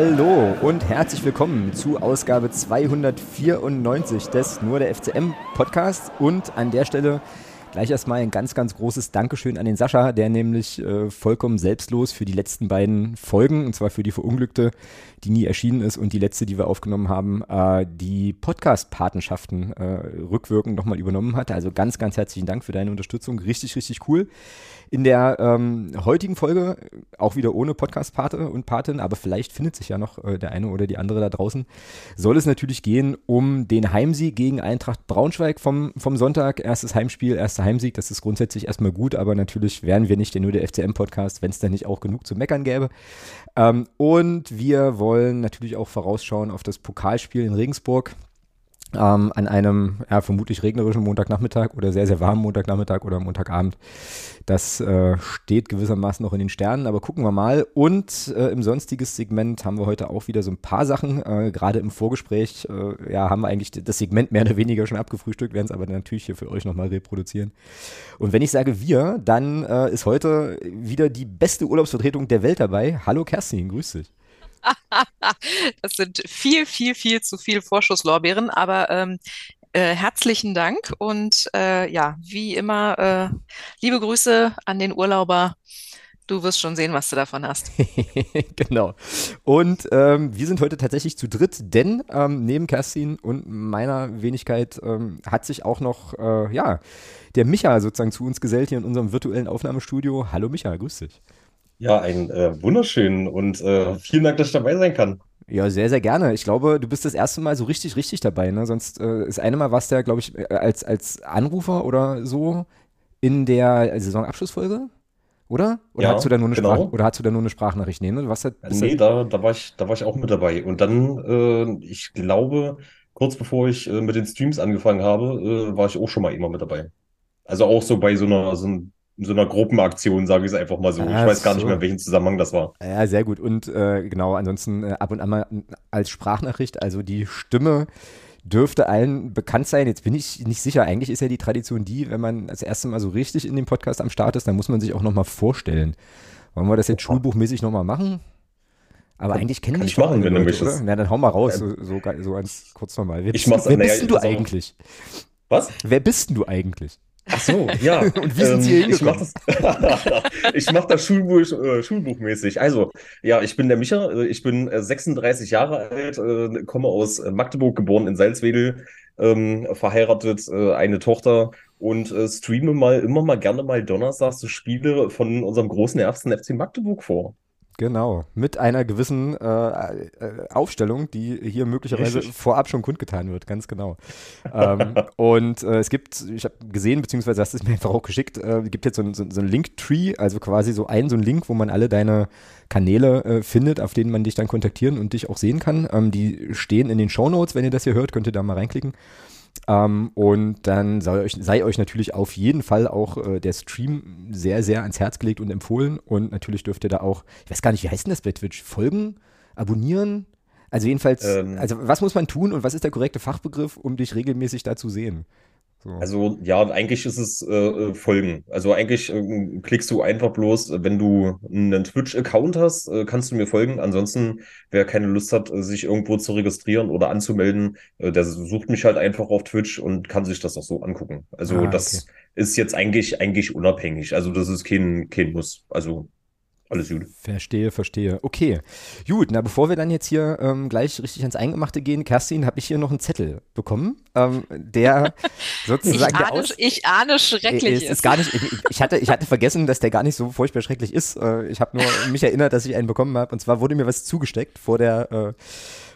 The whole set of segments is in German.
Hallo und herzlich willkommen zu Ausgabe 294 des Nur der FCM Podcasts und an der Stelle Gleich erstmal ein ganz, ganz großes Dankeschön an den Sascha, der nämlich äh, vollkommen selbstlos für die letzten beiden Folgen, und zwar für die Verunglückte, die nie erschienen ist, und die letzte, die wir aufgenommen haben, äh, die Podcast-Patenschaften äh, rückwirkend nochmal übernommen hat. Also ganz, ganz herzlichen Dank für deine Unterstützung. Richtig, richtig cool. In der ähm, heutigen Folge, auch wieder ohne Podcast-Pate und Patin, aber vielleicht findet sich ja noch äh, der eine oder die andere da draußen, soll es natürlich gehen um den Heimsieg gegen Eintracht Braunschweig vom, vom Sonntag. Erstes Heimspiel, erster Heimsieg, das ist grundsätzlich erstmal gut, aber natürlich wären wir nicht der nur der FCM-Podcast, wenn es da nicht auch genug zu meckern gäbe. Ähm, und wir wollen natürlich auch vorausschauen auf das Pokalspiel in Regensburg ähm, an einem ja, vermutlich regnerischen Montagnachmittag oder sehr, sehr warmen Montagnachmittag oder Montagabend. Das äh, steht gewissermaßen noch in den Sternen, aber gucken wir mal. Und äh, im sonstiges Segment haben wir heute auch wieder so ein paar Sachen. Äh, Gerade im Vorgespräch äh, ja, haben wir eigentlich das Segment mehr oder weniger schon abgefrühstückt, werden es aber natürlich hier für euch nochmal reproduzieren. Und wenn ich sage wir, dann äh, ist heute wieder die beste Urlaubsvertretung der Welt dabei. Hallo Kerstin, grüß dich. das sind viel, viel, viel zu viel Vorschusslorbeeren, aber ähm, äh, herzlichen Dank und äh, ja, wie immer, äh, liebe Grüße an den Urlauber. Du wirst schon sehen, was du davon hast. genau. Und ähm, wir sind heute tatsächlich zu dritt, denn ähm, neben Kerstin und meiner Wenigkeit ähm, hat sich auch noch, äh, ja, der Micha sozusagen zu uns gesellt hier in unserem virtuellen Aufnahmestudio. Hallo Micha, grüß dich. Ja, einen äh, wunderschönen und äh, vielen Dank, dass ich dabei sein kann. Ja, sehr, sehr gerne. Ich glaube, du bist das erste Mal so richtig, richtig dabei. Ne? Sonst äh, ist eine Mal was der, glaube ich, äh, als, als Anrufer oder so in der Saisonabschlussfolge, oder? Oder Ja, hast du da nur eine genau. Sprach oder hast du da nur eine Sprachnachricht? Nee, ne? Du warst da, bist Nee, da, da, war ich, da war ich auch mit dabei. Und dann, äh, ich glaube, kurz bevor ich äh, mit den Streams angefangen habe, war ich auch schon mal immer mit dabei. Also auch so bei so einer, so, ein- so einer Gruppenaktion, sage ich es einfach mal so. Ich Ach weiß gar nicht so. mehr, in welchem Zusammenhang das war. ja, sehr gut. Und äh, genau, ansonsten äh, ab und an mal als Sprachnachricht, also die Stimme dürfte allen bekannt sein. Jetzt bin ich nicht sicher. Eigentlich ist ja die Tradition die, wenn man das erste Mal so richtig in dem Podcast am Start ist, dann muss man sich auch nochmal vorstellen. Wollen wir das jetzt schulbuchmäßig nochmal machen? Aber Kann- eigentlich kennen ich doch machen, wenn du Leute, möchtest. oder? Na, dann hau mal raus, Ähm, so, so, so ganz kurz nochmal. Wer ich bist, mach's- du, wer bist denn du ich eigentlich? Was? Wer bist denn du eigentlich? Ach so, ja. Und wie sind Sie hier ich mach das, ich mach das Schulbuch, äh, schulbuchmäßig. Also, ja, ich bin der Micha, äh, ich bin äh, 36 Jahre alt, äh, komme aus äh, Magdeburg, geboren in Salzwedel, ähm, verheiratet, äh, eine Tochter und äh, streame mal immer mal gerne mal donnerstags so Spiele von unserem großen ersten FC Magdeburg vor. Genau, mit einer gewissen äh, äh, Aufstellung, die hier möglicherweise Richtig. vorab schon kundgetan wird, ganz genau. ähm, und äh, es gibt, ich habe gesehen, beziehungsweise hast du es mir einfach auch geschickt, äh, gibt jetzt so ein, so, so ein Linktree, also quasi so ein so ein Link, wo man alle deine Kanäle äh, findet, auf denen man dich dann kontaktieren und dich auch sehen kann. Ähm, die stehen in den Shownotes, wenn ihr das hier hört, könnt ihr da mal reinklicken. Ähm, und dann sei euch, sei euch natürlich auf jeden Fall auch äh, der Stream sehr, sehr ans Herz gelegt und empfohlen. Und natürlich dürft ihr da auch, ich weiß gar nicht, wie heißt denn das bei Twitch? Folgen? Abonnieren? Also jedenfalls, Ähm. also was muss man tun und was ist der korrekte Fachbegriff, um dich regelmäßig da zu sehen? So. Also ja, eigentlich ist es äh, äh, Folgen. Also eigentlich äh, klickst du einfach bloß, wenn du einen Twitch-Account hast, äh, kannst du mir folgen. Ansonsten, wer keine Lust hat, äh, sich irgendwo zu registrieren oder anzumelden, äh, der sucht mich halt einfach auf Twitch und kann sich das auch so angucken. Also Ah, das ist jetzt eigentlich eigentlich unabhängig. Also das ist kein kein Muss. Also alles gut. Verstehe, verstehe. Okay, gut. Na, bevor wir dann jetzt hier ähm, gleich richtig ans Eingemachte gehen, Kerstin, habe ich hier noch einen Zettel bekommen, ähm, der Ich sozusagen der ahne, Aus ich ahne schrecklich Es ist gar nicht, ich, ich, hatte, ich hatte vergessen, dass der gar nicht so furchtbar schrecklich ist. Äh, Ich habe nur mich erinnert, dass ich einen bekommen habe. Und zwar wurde mir was zugesteckt vor der, äh,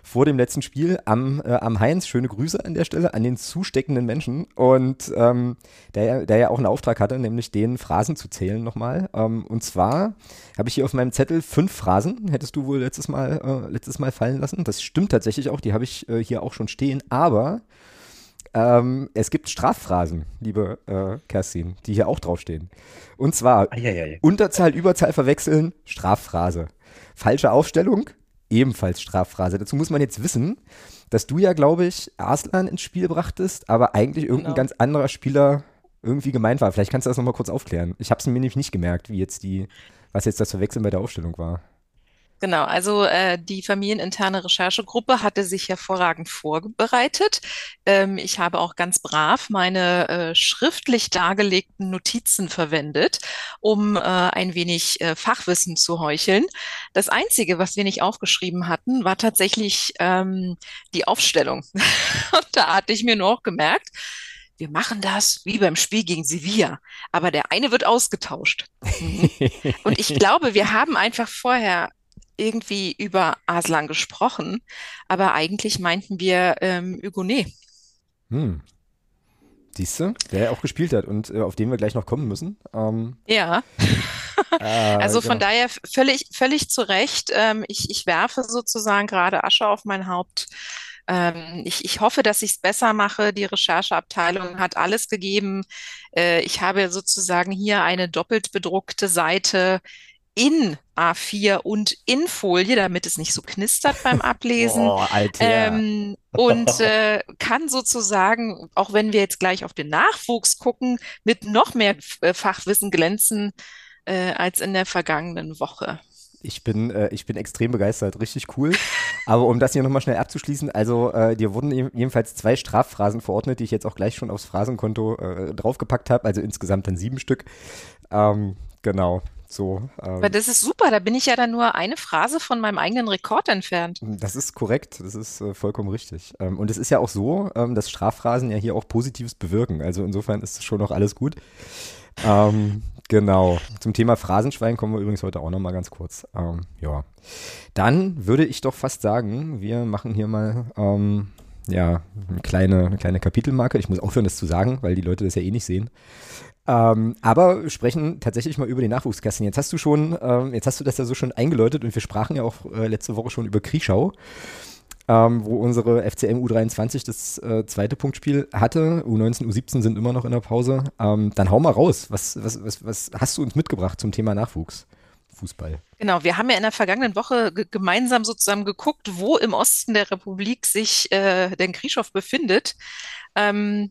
vor dem letzten Spiel am, äh, am Heinz. Schöne Grüße an der Stelle an den zusteckenden Menschen. Und ähm, der, ja- der ja auch einen Auftrag hatte, nämlich den Phrasen zu zählen nochmal. Ähm, und zwar habe ich hier auf meinem Zettel fünf Phrasen, hättest du wohl letztes Mal, äh, letztes Mal fallen lassen. Das stimmt tatsächlich auch, die habe ich äh, hier auch schon stehen. Aber ähm, es gibt Strafphrasen, liebe äh, Kerstin, die hier auch draufstehen. Und zwar Eieiei. Unterzahl, Überzahl verwechseln, Strafphrase. Falsche Aufstellung, ebenfalls Strafphrase. Dazu muss man jetzt wissen, dass du ja, glaube ich, Arslan ins Spiel brachtest, aber eigentlich irgendein Genau. ganz anderer Spieler irgendwie gemeint war. Vielleicht kannst du das nochmal kurz aufklären. Ich habe es mir nämlich nicht gemerkt, wie jetzt die, was jetzt das Verwechseln bei der Aufstellung war. Genau, also äh, die familieninterne Recherchegruppe hatte sich hervorragend vorbereitet. Ähm, ich habe auch ganz brav meine äh, schriftlich dargelegten Notizen verwendet, um äh, ein wenig äh, Fachwissen zu heucheln. Das Einzige, was wir nicht aufgeschrieben hatten, war tatsächlich ähm, die Aufstellung. Und da hatte ich mir nur auch gemerkt, wir machen das wie beim Spiel gegen Sevilla, aber der eine wird ausgetauscht. Mhm. Und ich glaube, wir haben einfach vorher irgendwie über Aslan gesprochen, aber eigentlich meinten wir ähm, Hugonet. Hm. Siehst du, der auch gespielt hat und äh, auf den wir gleich noch kommen müssen. Ähm, ja. äh, also von genau. daher völlig, völlig zu Recht. Ähm, ich, ich werfe sozusagen gerade Asche auf mein Haupt. Ähm, ich, ich hoffe, dass ich es besser mache. Die Rechercheabteilung hat alles gegeben. Äh, ich habe sozusagen hier eine doppelt bedruckte Seite in A4 und in Folie, damit es nicht so knistert beim Ablesen. Oh, Alter. Ähm, und äh, kann sozusagen, auch wenn wir jetzt gleich auf den Nachwuchs gucken, mit noch mehr äh, Fachwissen glänzen äh, als in der vergangenen Woche. Ich bin, äh, ich bin extrem begeistert, richtig cool. Aber um das hier nochmal schnell abzuschließen, also äh, dir wurden jedenfalls zwei Strafphrasen verordnet, die ich jetzt auch gleich schon aufs Phrasenkonto äh, draufgepackt habe, also insgesamt dann sieben Stück. Ähm, genau. So, ähm, Aber das ist super, da bin ich ja dann nur eine Phrase von meinem eigenen Rekord entfernt. Das ist korrekt, das ist äh, vollkommen richtig. Ähm, und es ist ja auch so, ähm, dass Strafphrasen ja hier auch Positives bewirken. Also insofern ist schon noch alles gut. Ähm, genau. Zum Thema Phrasenschwein kommen wir übrigens heute auch noch mal ganz kurz. Ähm, ja. Dann würde ich doch fast sagen, wir machen hier mal ähm, ja, eine kleine, eine kleine Kapitelmarke. Ich muss aufhören, das zu sagen, weil die Leute das ja eh nicht sehen. Ähm, aber sprechen tatsächlich mal über die Nachwuchskasten. Jetzt hast du schon, ähm, jetzt hast du das ja so schon eingeläutet und wir sprachen ja auch äh, letzte Woche schon über Kriechau, ähm, wo unsere FCM U23 das äh, zweite Punktspiel hatte. U19, U17 sind immer noch in der Pause. Ähm, dann hau mal raus. Was, was, was, was hast du uns mitgebracht zum Thema Nachwuchs? Fußball. Genau, wir haben ja in der vergangenen Woche gemeinsam sozusagen geguckt, wo im Osten der Republik sich äh, der Krischow befindet. Ähm,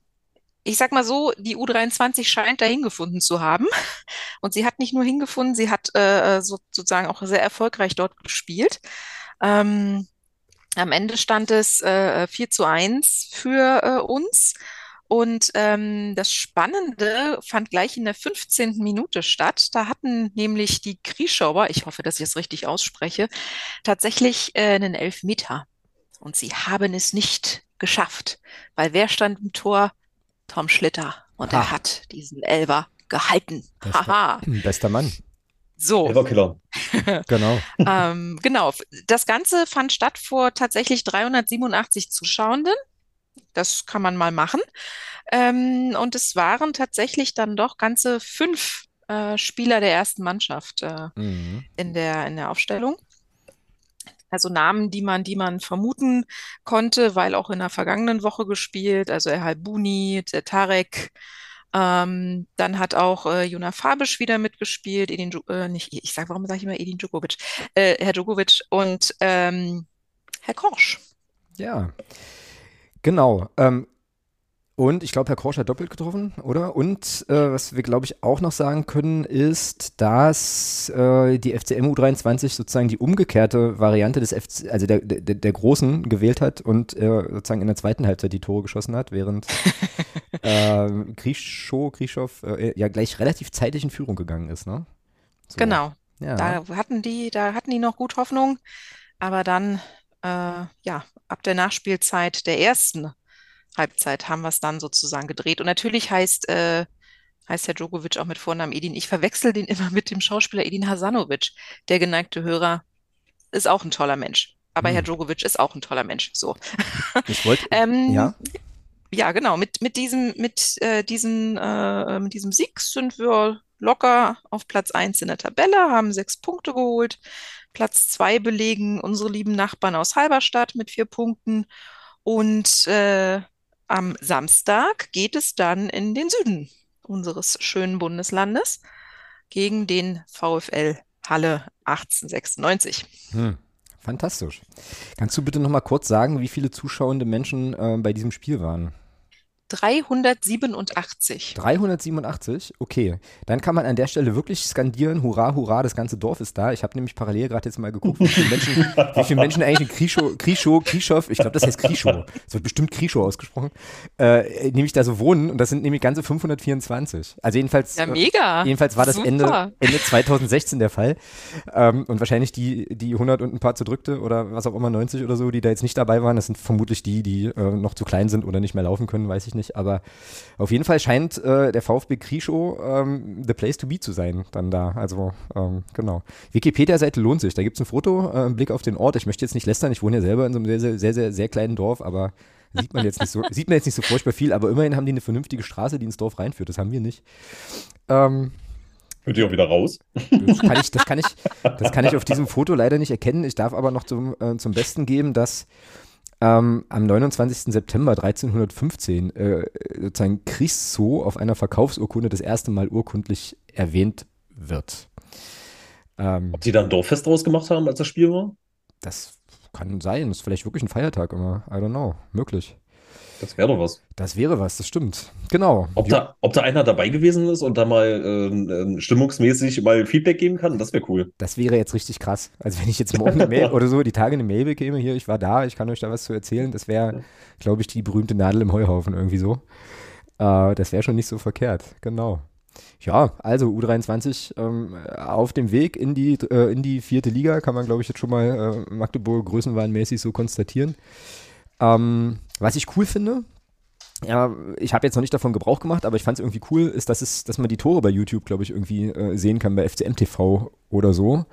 ich sag mal so, die U23 scheint dahin gefunden zu haben. Und sie hat nicht nur hingefunden, sie hat äh, so, sozusagen auch sehr erfolgreich dort gespielt. Ähm, am Ende stand es äh, 4 zu 1 für äh, uns. Und ähm, das Spannende fand gleich in der 15. Minute statt. Da hatten nämlich die Krieschauer, ich hoffe, dass ich es richtig ausspreche, tatsächlich äh, einen Elfmeter. Und sie haben es nicht geschafft, weil wer stand im Tor? Tom Schlitter. Und ha. er hat diesen Elver gehalten. Haha. Bester Mann. So. Elverkiller. genau. ähm, genau. Das Ganze fand statt vor tatsächlich 387 Zuschauenden. Das kann man mal machen. Ähm, und es waren tatsächlich dann doch ganze fünf äh, Spieler der ersten Mannschaft äh, mhm. in der, in der Aufstellung. Also Namen, die man, die man vermuten konnte, weil auch in der vergangenen Woche gespielt, also Erhal Buni, der Tarek, ähm, dann hat auch äh, Juna Fabisch wieder mitgespielt, Edin, äh, nicht, ich sag, warum sage ich immer Edin Djokovic, äh, Herr Djokovic und ähm, Herr Korsch. Ja, genau. Ähm, und ich glaube, Herr Korsch hat doppelt getroffen, oder? Und äh, was wir, glaube ich, auch noch sagen können, ist, dass äh, die FCM U23 sozusagen die umgekehrte Variante des FC, also der, der, der Großen gewählt hat und äh, sozusagen in der zweiten Halbzeit die Tore geschossen hat, während äh, Grischow, Grischow ja gleich relativ zeitig in Führung gegangen ist, ne? So. Genau. Ja. Da hatten die, da hatten die noch gut Hoffnung, aber dann, äh, ja, ab der Nachspielzeit der ersten Halbzeit haben wir es dann sozusagen gedreht. Und natürlich heißt, äh, heißt Herr Djokovic auch mit Vornamen Edin. Ich verwechsel den immer mit dem Schauspieler Edin Hasanovic. Der geneigte Hörer ist auch ein toller Mensch. Aber hm. Herr Djokovic ist auch ein toller Mensch. So. Ich wollte, ähm, ja. Ja, genau. Mit, mit diesem, mit, äh, diesen, äh, mit diesem Sieg sind wir locker auf Platz 1 in der Tabelle, haben sechs Punkte geholt. Platz 2 belegen unsere lieben Nachbarn aus Halberstadt mit vier Punkten. Und äh, am Samstag geht es dann in den Süden unseres schönen Bundeslandes gegen den VfL Halle 1896. Hm, fantastisch. Kannst du bitte noch mal kurz sagen, wie viele zuschauende Menschen äh, bei diesem Spiel waren? 387. 387, okay. Dann kann man an der Stelle wirklich skandieren, hurra, hurra, das ganze Dorf ist da. Ich habe nämlich parallel gerade jetzt mal geguckt, wie viele Menschen, wie viele Menschen eigentlich in Krischow, Krischow, Krischow, ich glaube, das heißt Krischow, es wird bestimmt Krischow ausgesprochen, äh, nämlich da so wohnen und das sind nämlich ganze 524. Also jedenfalls, ja, mega. Äh, jedenfalls war das Ende, Ende 2016 der Fall ähm, und wahrscheinlich die, die 100 und ein paar zerdrückte oder was auch immer, 90 oder so, die da jetzt nicht dabei waren, das sind vermutlich die, die äh, noch zu klein sind oder nicht mehr laufen können, weiß ich nicht, aber auf jeden Fall scheint äh, der VfB Krischow ähm, the place to be zu sein, dann da. Also, ähm, genau. Wikipedia-Seite lohnt sich. Da gibt es ein Foto, äh, einen Blick auf den Ort. Ich möchte jetzt nicht lästern, ich wohne ja selber in so einem sehr, sehr, sehr, sehr, sehr kleinen Dorf, aber sieht man jetzt nicht so, sieht man jetzt nicht so furchtbar viel, aber immerhin haben die eine vernünftige Straße, die ins Dorf reinführt. Das haben wir nicht. Ähm, Könnt ihr auch wieder raus? Das kann ich, das kann ich, das kann ich auf diesem Foto leider nicht erkennen. Ich darf aber noch zum, äh, zum Besten geben, dass ähm, am 29. September 1315 äh, sozusagen Christo auf einer Verkaufsurkunde das erste Mal urkundlich erwähnt wird. Ähm, Ob die da ein Dorffest draus gemacht haben, als das Spiel war? Das kann sein. Das ist vielleicht wirklich ein Feiertag immer. I don't know. Möglich. Das wäre doch was. Das wäre was, das stimmt. Genau. Ob da, ob da einer dabei gewesen ist und da mal äh, stimmungsmäßig mal Feedback geben kann, das wäre cool. Das wäre jetzt richtig krass. Also wenn ich jetzt morgen eine Mail oder so die Tage eine Mail bekäme, hier, ich war da, ich kann euch da was zu erzählen, das wäre, glaube ich, die berühmte Nadel im Heuhaufen irgendwie so. Äh, das wäre schon nicht so verkehrt, genau. Ja, also U23 ähm, auf dem Weg in die, äh, in die vierte Liga, kann man, glaube ich, jetzt schon mal äh, Magdeburg größenwahnmäßig so konstatieren. Ähm, was ich cool finde, ja, ich habe jetzt noch nicht davon Gebrauch gemacht, aber ich fand es irgendwie cool, ist, dass es, dass man die Tore bei YouTube, glaube ich, irgendwie äh, sehen kann, bei FCM TV oder so.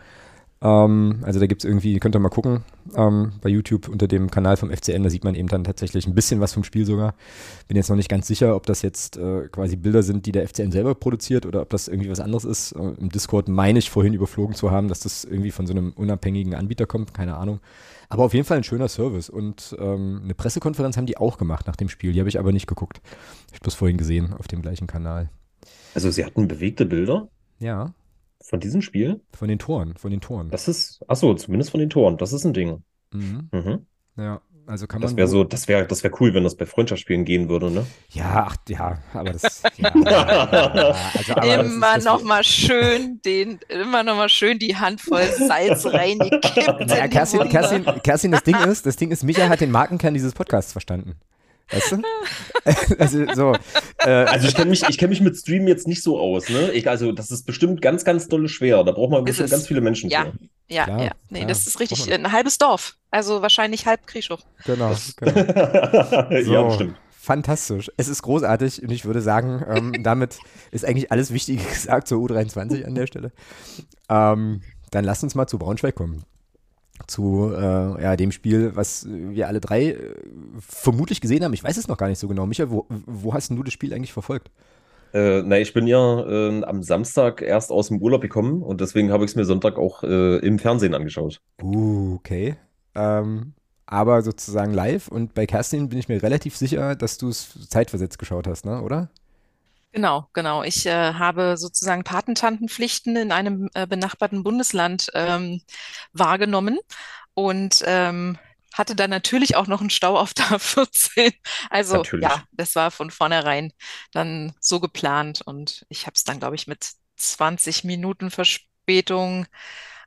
Ähm, also da gibt es irgendwie, könnt ihr mal gucken, ähm, bei YouTube unter dem Kanal vom FCN, da sieht man eben dann tatsächlich ein bisschen was vom Spiel sogar. Bin jetzt noch nicht ganz sicher, ob das jetzt äh, quasi Bilder sind, die der FCN selber produziert oder ob das irgendwie was anderes ist. Äh, Im Discord meine ich vorhin überflogen zu haben, dass das irgendwie von so einem unabhängigen Anbieter kommt, keine Ahnung. Aber auf jeden Fall ein schöner Service und ähm, eine Pressekonferenz haben die auch gemacht nach dem Spiel, die habe ich aber nicht geguckt. Ich habe das vorhin gesehen auf dem gleichen Kanal. Also sie hatten bewegte Bilder? Ja. Von diesem Spiel? Von den Toren, von den Toren. Das ist, achso, zumindest von den Toren. Das ist ein Ding. Mhm. Mhm. Ja, also kann man. Das wäre so, das wäre, das wäre cool, wenn das bei Freundschaftsspielen gehen würde, ne? Ja, ach, ja, aber das. Ja, also, aber immer das noch mal schön den, immer noch mal schön die Handvoll Salz reingekippt. Ja, Kerstin, Kerstin, Kerstin, das Ding ist, das Ding ist, Micha hat den Markenkern dieses Podcasts verstanden. Weißt du? also, so, äh, also ich kenne mich, kenn mich mit Stream jetzt nicht so aus. Ne? Ich, also das ist bestimmt ganz, ganz dolle schwer. Da braucht man bestimmt ganz viele Menschen ja. für. Ja, klar, ja. Nee, klar. das ist richtig ein halbes Dorf. Also wahrscheinlich halb Krischow. Genau. genau. so. Ja, bestimmt fantastisch. Es ist großartig und ich würde sagen, ähm, damit ist eigentlich alles Wichtige gesagt zur U23 an der Stelle. Ähm, dann lasst uns mal zu Braunschweig kommen zu äh, ja, dem Spiel, was wir alle drei äh, vermutlich gesehen haben. Ich weiß es noch gar nicht so genau. Michael, wo, wo hast du das Spiel eigentlich verfolgt? Äh, na, ich bin ja äh, am Samstag erst aus dem Urlaub gekommen und deswegen habe ich es mir Sonntag auch äh, im Fernsehen angeschaut. Uh, okay. Ähm, aber sozusagen live und bei Kerstin bin ich mir relativ sicher, dass du es zeitversetzt geschaut hast, ne? oder? Genau, genau. Ich äh, habe sozusagen Patentantenpflichten in einem äh, benachbarten Bundesland ähm, wahrgenommen und ähm, hatte dann natürlich auch noch einen Stau auf der 14. Also natürlich. ja, das war von vornherein dann so geplant und ich habe es dann, glaube ich, mit 20 Minuten Verspätung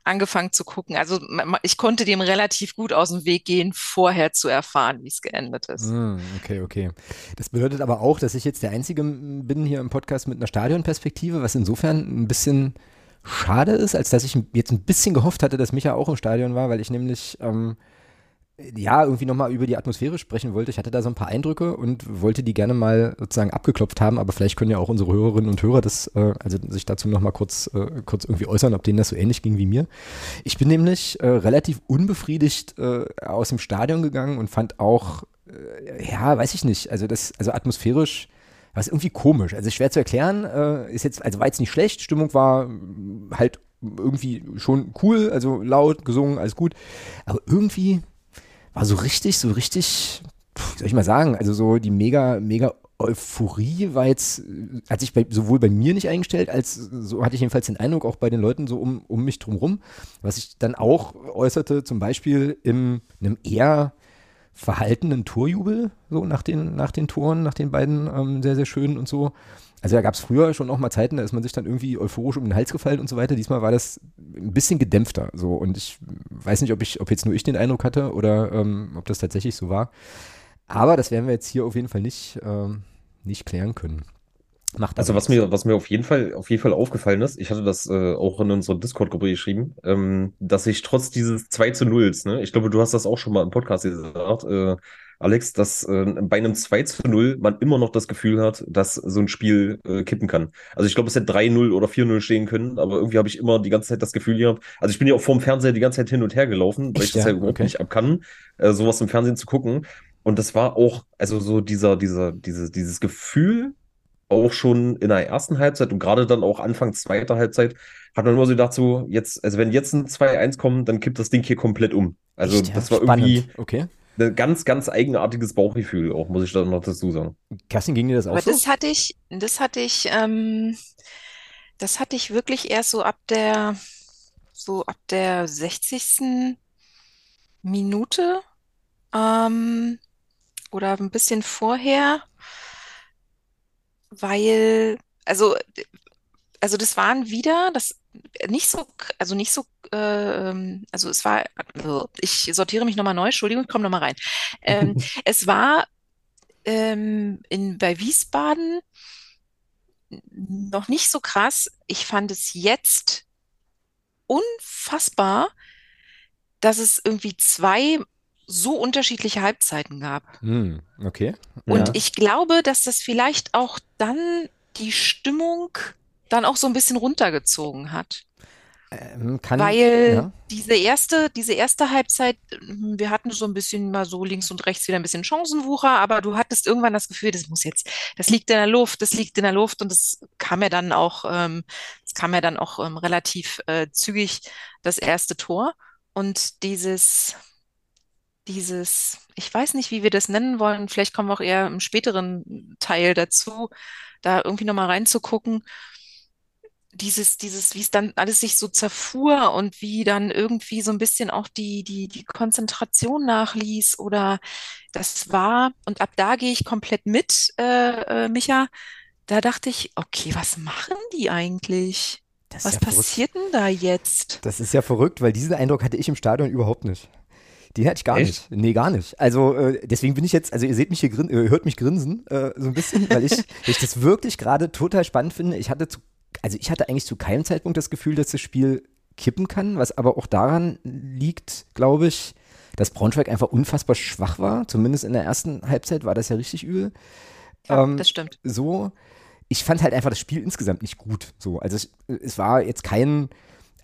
angefangen zu gucken. Also ich konnte dem relativ gut aus dem Weg gehen, vorher zu erfahren, wie es geendet ist. Mm, okay, okay. Das bedeutet aber auch, dass ich jetzt der Einzige bin hier im Podcast mit einer Stadionperspektive, was insofern ein bisschen schade ist, als dass ich jetzt ein bisschen gehofft hatte, dass Micha auch im Stadion war, weil ich nämlich ähm, ja, irgendwie nochmal über die Atmosphäre sprechen wollte. Ich hatte da so ein paar Eindrücke und wollte die gerne mal sozusagen abgeklopft haben, aber vielleicht können ja auch unsere Hörerinnen und Hörer das, äh, also sich dazu nochmal kurz, äh, kurz irgendwie äußern, ob denen das so ähnlich ging wie mir. Ich bin nämlich äh, relativ unbefriedigt äh, aus dem Stadion gegangen und fand auch, äh, ja, weiß ich nicht, also das, also atmosphärisch war es irgendwie komisch. Also schwer zu erklären, äh, ist jetzt, also war jetzt nicht schlecht, Stimmung war halt irgendwie schon cool, also laut, gesungen, alles gut, aber irgendwie war so richtig, so richtig, wie soll ich mal sagen, also so die mega, mega Euphorie war jetzt, hat sich bei, sowohl bei mir nicht eingestellt, als so hatte ich jedenfalls den Eindruck, auch bei den Leuten so um, um mich drumherum, was sich dann auch äußerte, zum Beispiel in einem eher verhaltenen Torjubel, so nach den, nach den Toren, nach den beiden ähm, sehr, sehr schönen und so. Also da gab es früher schon auch mal Zeiten, da ist man sich dann irgendwie euphorisch um den Hals gefallen und so weiter. Diesmal war das ein bisschen gedämpfter. So und ich weiß nicht, ob ich, ob jetzt nur ich den Eindruck hatte oder ähm, ob das tatsächlich so war. Aber das werden wir jetzt hier auf jeden Fall nicht, ähm, nicht klären können. Macht also was mir, was mir auf jeden Fall, auf jeden Fall aufgefallen ist, ich hatte das äh, auch in unserer Discord-Gruppe geschrieben, ähm, dass ich trotz dieses 2 zu 0, ne, ich glaube, du hast das auch schon mal im Podcast gesagt, äh, Alex, dass äh, bei einem 2 zu 0 man immer noch das Gefühl hat, dass so ein Spiel äh, kippen kann. Also ich glaube, es hätte 3-0 oder 4-0 stehen können, aber irgendwie habe ich immer die ganze Zeit das Gefühl gehabt, also ich bin ja auch vorm Fernseher die ganze Zeit hin und her gelaufen, weil Echt, ich das ja, ja überhaupt okay. nicht ab kann, äh, sowas im Fernsehen zu gucken. Und das war auch, also so dieser, dieser, dieses, dieses Gefühl, auch schon in der ersten Halbzeit und gerade dann auch Anfang zweiter Halbzeit hat man immer so gedacht, so jetzt, also wenn jetzt ein 2-1 kommt, dann kippt das Ding hier komplett um. Also Echt, das war spannend. irgendwie okay. Ein ganz, ganz eigenartiges Bauchgefühl, auch muss ich da noch dazu sagen. Kerstin, ging dir das auch Aber so? das hatte ich, das hatte ich, ähm, das hatte ich wirklich erst so ab der, so ab der 60. Minute ähm, oder ein bisschen vorher weil, also, also das waren wieder, das nicht so, also nicht so, äh, also es war, ich sortiere mich nochmal neu, Entschuldigung, ich komme nochmal rein. Ähm, es war ähm, in, bei Wiesbaden noch nicht so krass. Ich fand es jetzt unfassbar, dass es irgendwie zwei so unterschiedliche Halbzeiten gab. Hm, okay. Und ja. ich glaube, dass das vielleicht auch dann die Stimmung dann auch so ein bisschen runtergezogen hat. Ähm, kann, Weil ja. diese erste, diese erste Halbzeit, hm, wir hatten so ein bisschen mal so links und rechts wieder ein bisschen Chancenwucher, aber du hattest irgendwann das Gefühl, das muss jetzt, das liegt in der Luft, das liegt in der Luft und es kam ja dann auch, ähm, es kam ja dann auch ähm, relativ äh, zügig das erste Tor und dieses, dieses, ich weiß nicht, wie wir das nennen wollen, vielleicht kommen wir auch eher im späteren Teil dazu, da irgendwie nochmal reinzugucken, dieses, dieses, wie es dann alles sich so zerfuhr und wie dann irgendwie so ein bisschen auch die, die, die Konzentration nachließ oder das war, und ab da gehe ich komplett mit, äh, äh, Micha, da dachte ich, okay, was machen die eigentlich? Was ja passiert denn da jetzt? Das ist ja verrückt, weil diesen Eindruck hatte ich im Stadion überhaupt nicht. Die hatte ich gar Echt? nicht. Nee, gar nicht. Also äh, deswegen bin ich jetzt, also ihr seht mich hier, grin, äh, hört mich grinsen äh, so ein bisschen, weil ich, ich das wirklich gerade total spannend finde. Ich hatte zu, also ich hatte eigentlich zu keinem Zeitpunkt das Gefühl, dass das Spiel kippen kann, was aber auch daran liegt, glaube ich, dass Braunschweig einfach unfassbar schwach war. Zumindest in der ersten Halbzeit war das ja richtig übel. Ja, ähm, das stimmt. So, ich fand halt einfach das Spiel insgesamt nicht gut. So, also es, es war jetzt kein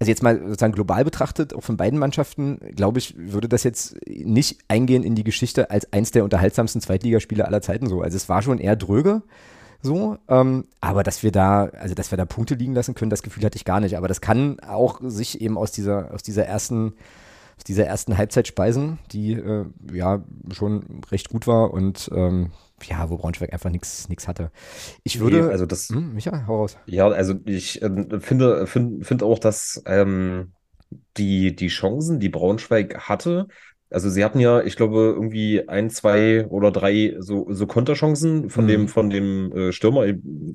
also jetzt mal sozusagen global betrachtet, auch von beiden Mannschaften, glaube ich, würde das jetzt nicht eingehen in die Geschichte als eins der unterhaltsamsten Zweitligaspiele aller Zeiten so. Also es war schon eher dröge. So, ähm, aber dass wir da, also dass wir da Punkte liegen lassen können, das Gefühl hatte ich gar nicht. Aber das kann auch sich eben aus dieser, aus dieser ersten, aus dieser ersten Halbzeit speisen, die äh, ja schon recht gut war und ähm, ja, wo Braunschweig einfach nichts hatte. Ich würde. Nee, also das. Hm, Micha, hau raus. Ja, also ich äh, finde, finde, finde auch, dass ähm, die, die Chancen, die Braunschweig hatte, also sie hatten ja, ich glaube, irgendwie ein, zwei oder drei so, so Konterchancen von mhm. dem, von dem äh, Stürmer,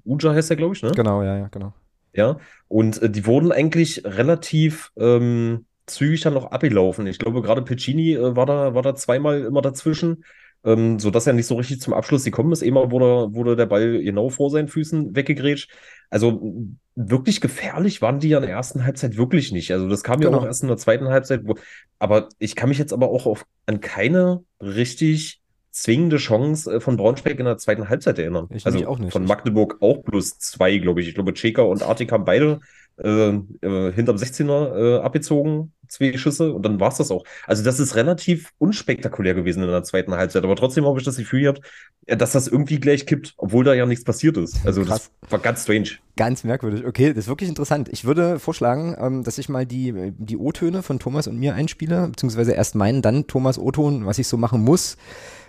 Uja heißt er, glaube ich, ne? Genau, ja, ja, genau. Ja, und äh, die wurden eigentlich relativ ähm, zügig dann noch abgelaufen. Ich glaube, gerade Piccini äh, war da, war da zweimal immer dazwischen ähm, sodass er nicht so richtig zum Abschluss gekommen ist. Immer wurde, wurde der Ball genau vor seinen Füßen weggegrätscht. Also wirklich gefährlich waren die ja in der ersten Halbzeit wirklich nicht. Also das kam genau. ja auch erst in der zweiten Halbzeit. Wo, aber ich kann mich jetzt aber auch auf, an keine richtig zwingende Chance äh, von Braunschweig in der zweiten Halbzeit erinnern. Ich also auch nicht. von Magdeburg auch plus zwei, glaube ich. Ich glaube, Cheka und Artik haben beide äh, äh, hinterm 16er äh, abgezogen, zwei Schüsse und dann war es das auch. Also das ist relativ unspektakulär gewesen in der zweiten Halbzeit, aber trotzdem habe ich das Gefühl gehabt, dass das irgendwie gleich kippt, obwohl da ja nichts passiert ist. Also Krass. das war ganz strange. Ganz merkwürdig. Okay, das ist wirklich interessant. Ich würde vorschlagen, ähm, dass ich mal die, die O-Töne von Thomas und mir einspiele, beziehungsweise erst meinen, dann Thomas O-Ton, was ich so machen muss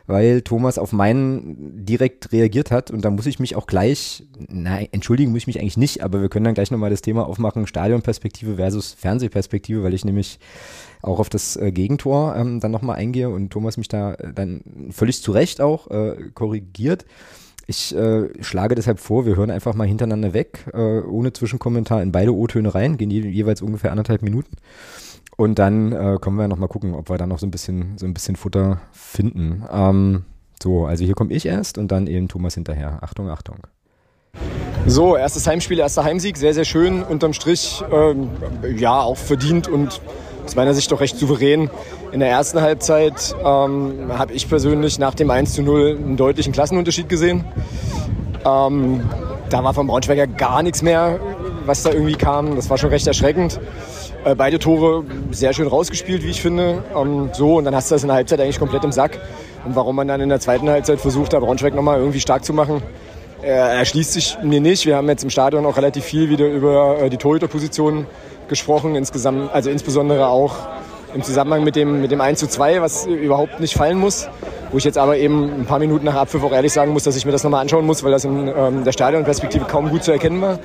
weil Thomas auf meinen direkt reagiert hat und da muss ich mich auch gleich, nein, entschuldigen muss ich mich eigentlich nicht, aber wir können dann gleich nochmal das Thema aufmachen, Stadionperspektive versus Fernsehperspektive, weil ich nämlich auch auf das äh, Gegentor ähm, dann nochmal eingehe und Thomas mich da äh, dann völlig zu Recht auch äh, korrigiert. Ich äh, schlage deshalb vor, wir hören einfach mal hintereinander weg, äh, ohne Zwischenkommentar in beide O-Töne rein, gehen je, jeweils ungefähr anderthalb Minuten. Und dann äh, können wir nochmal gucken, ob wir da noch so ein bisschen, so ein bisschen Futter finden. Ähm, so, also hier komme ich erst und dann eben Thomas hinterher. Achtung, Achtung. So, erstes Heimspiel, erster Heimsieg, sehr, sehr schön. Unterm Strich, ähm, ja, auch verdient und aus meiner Sicht doch recht souverän. In der ersten Halbzeit ähm, habe ich persönlich nach dem 1 zu 0 einen deutlichen Klassenunterschied gesehen. Ähm, da war vom Braunschweiger gar nichts mehr, was da irgendwie kam. Das war schon recht erschreckend. Äh, beide Tore sehr schön rausgespielt, wie ich finde. Ähm, so, und dann hast du das in der Halbzeit eigentlich komplett im Sack. Und warum man dann in der zweiten Halbzeit versucht, da Braunschweig nochmal irgendwie stark zu machen, äh, erschließt sich mir nicht. Wir haben jetzt im Stadion auch relativ viel wieder über äh, die Torhüterposition gesprochen, insgesamt, also insbesondere auch im Zusammenhang mit dem, mit dem 1 zu 2, was überhaupt nicht fallen muss. Wo ich jetzt aber eben ein paar Minuten nach Abpfiff auch ehrlich sagen muss, dass ich mir das nochmal anschauen muss, weil das in ähm, der Stadionperspektive kaum gut zu erkennen war.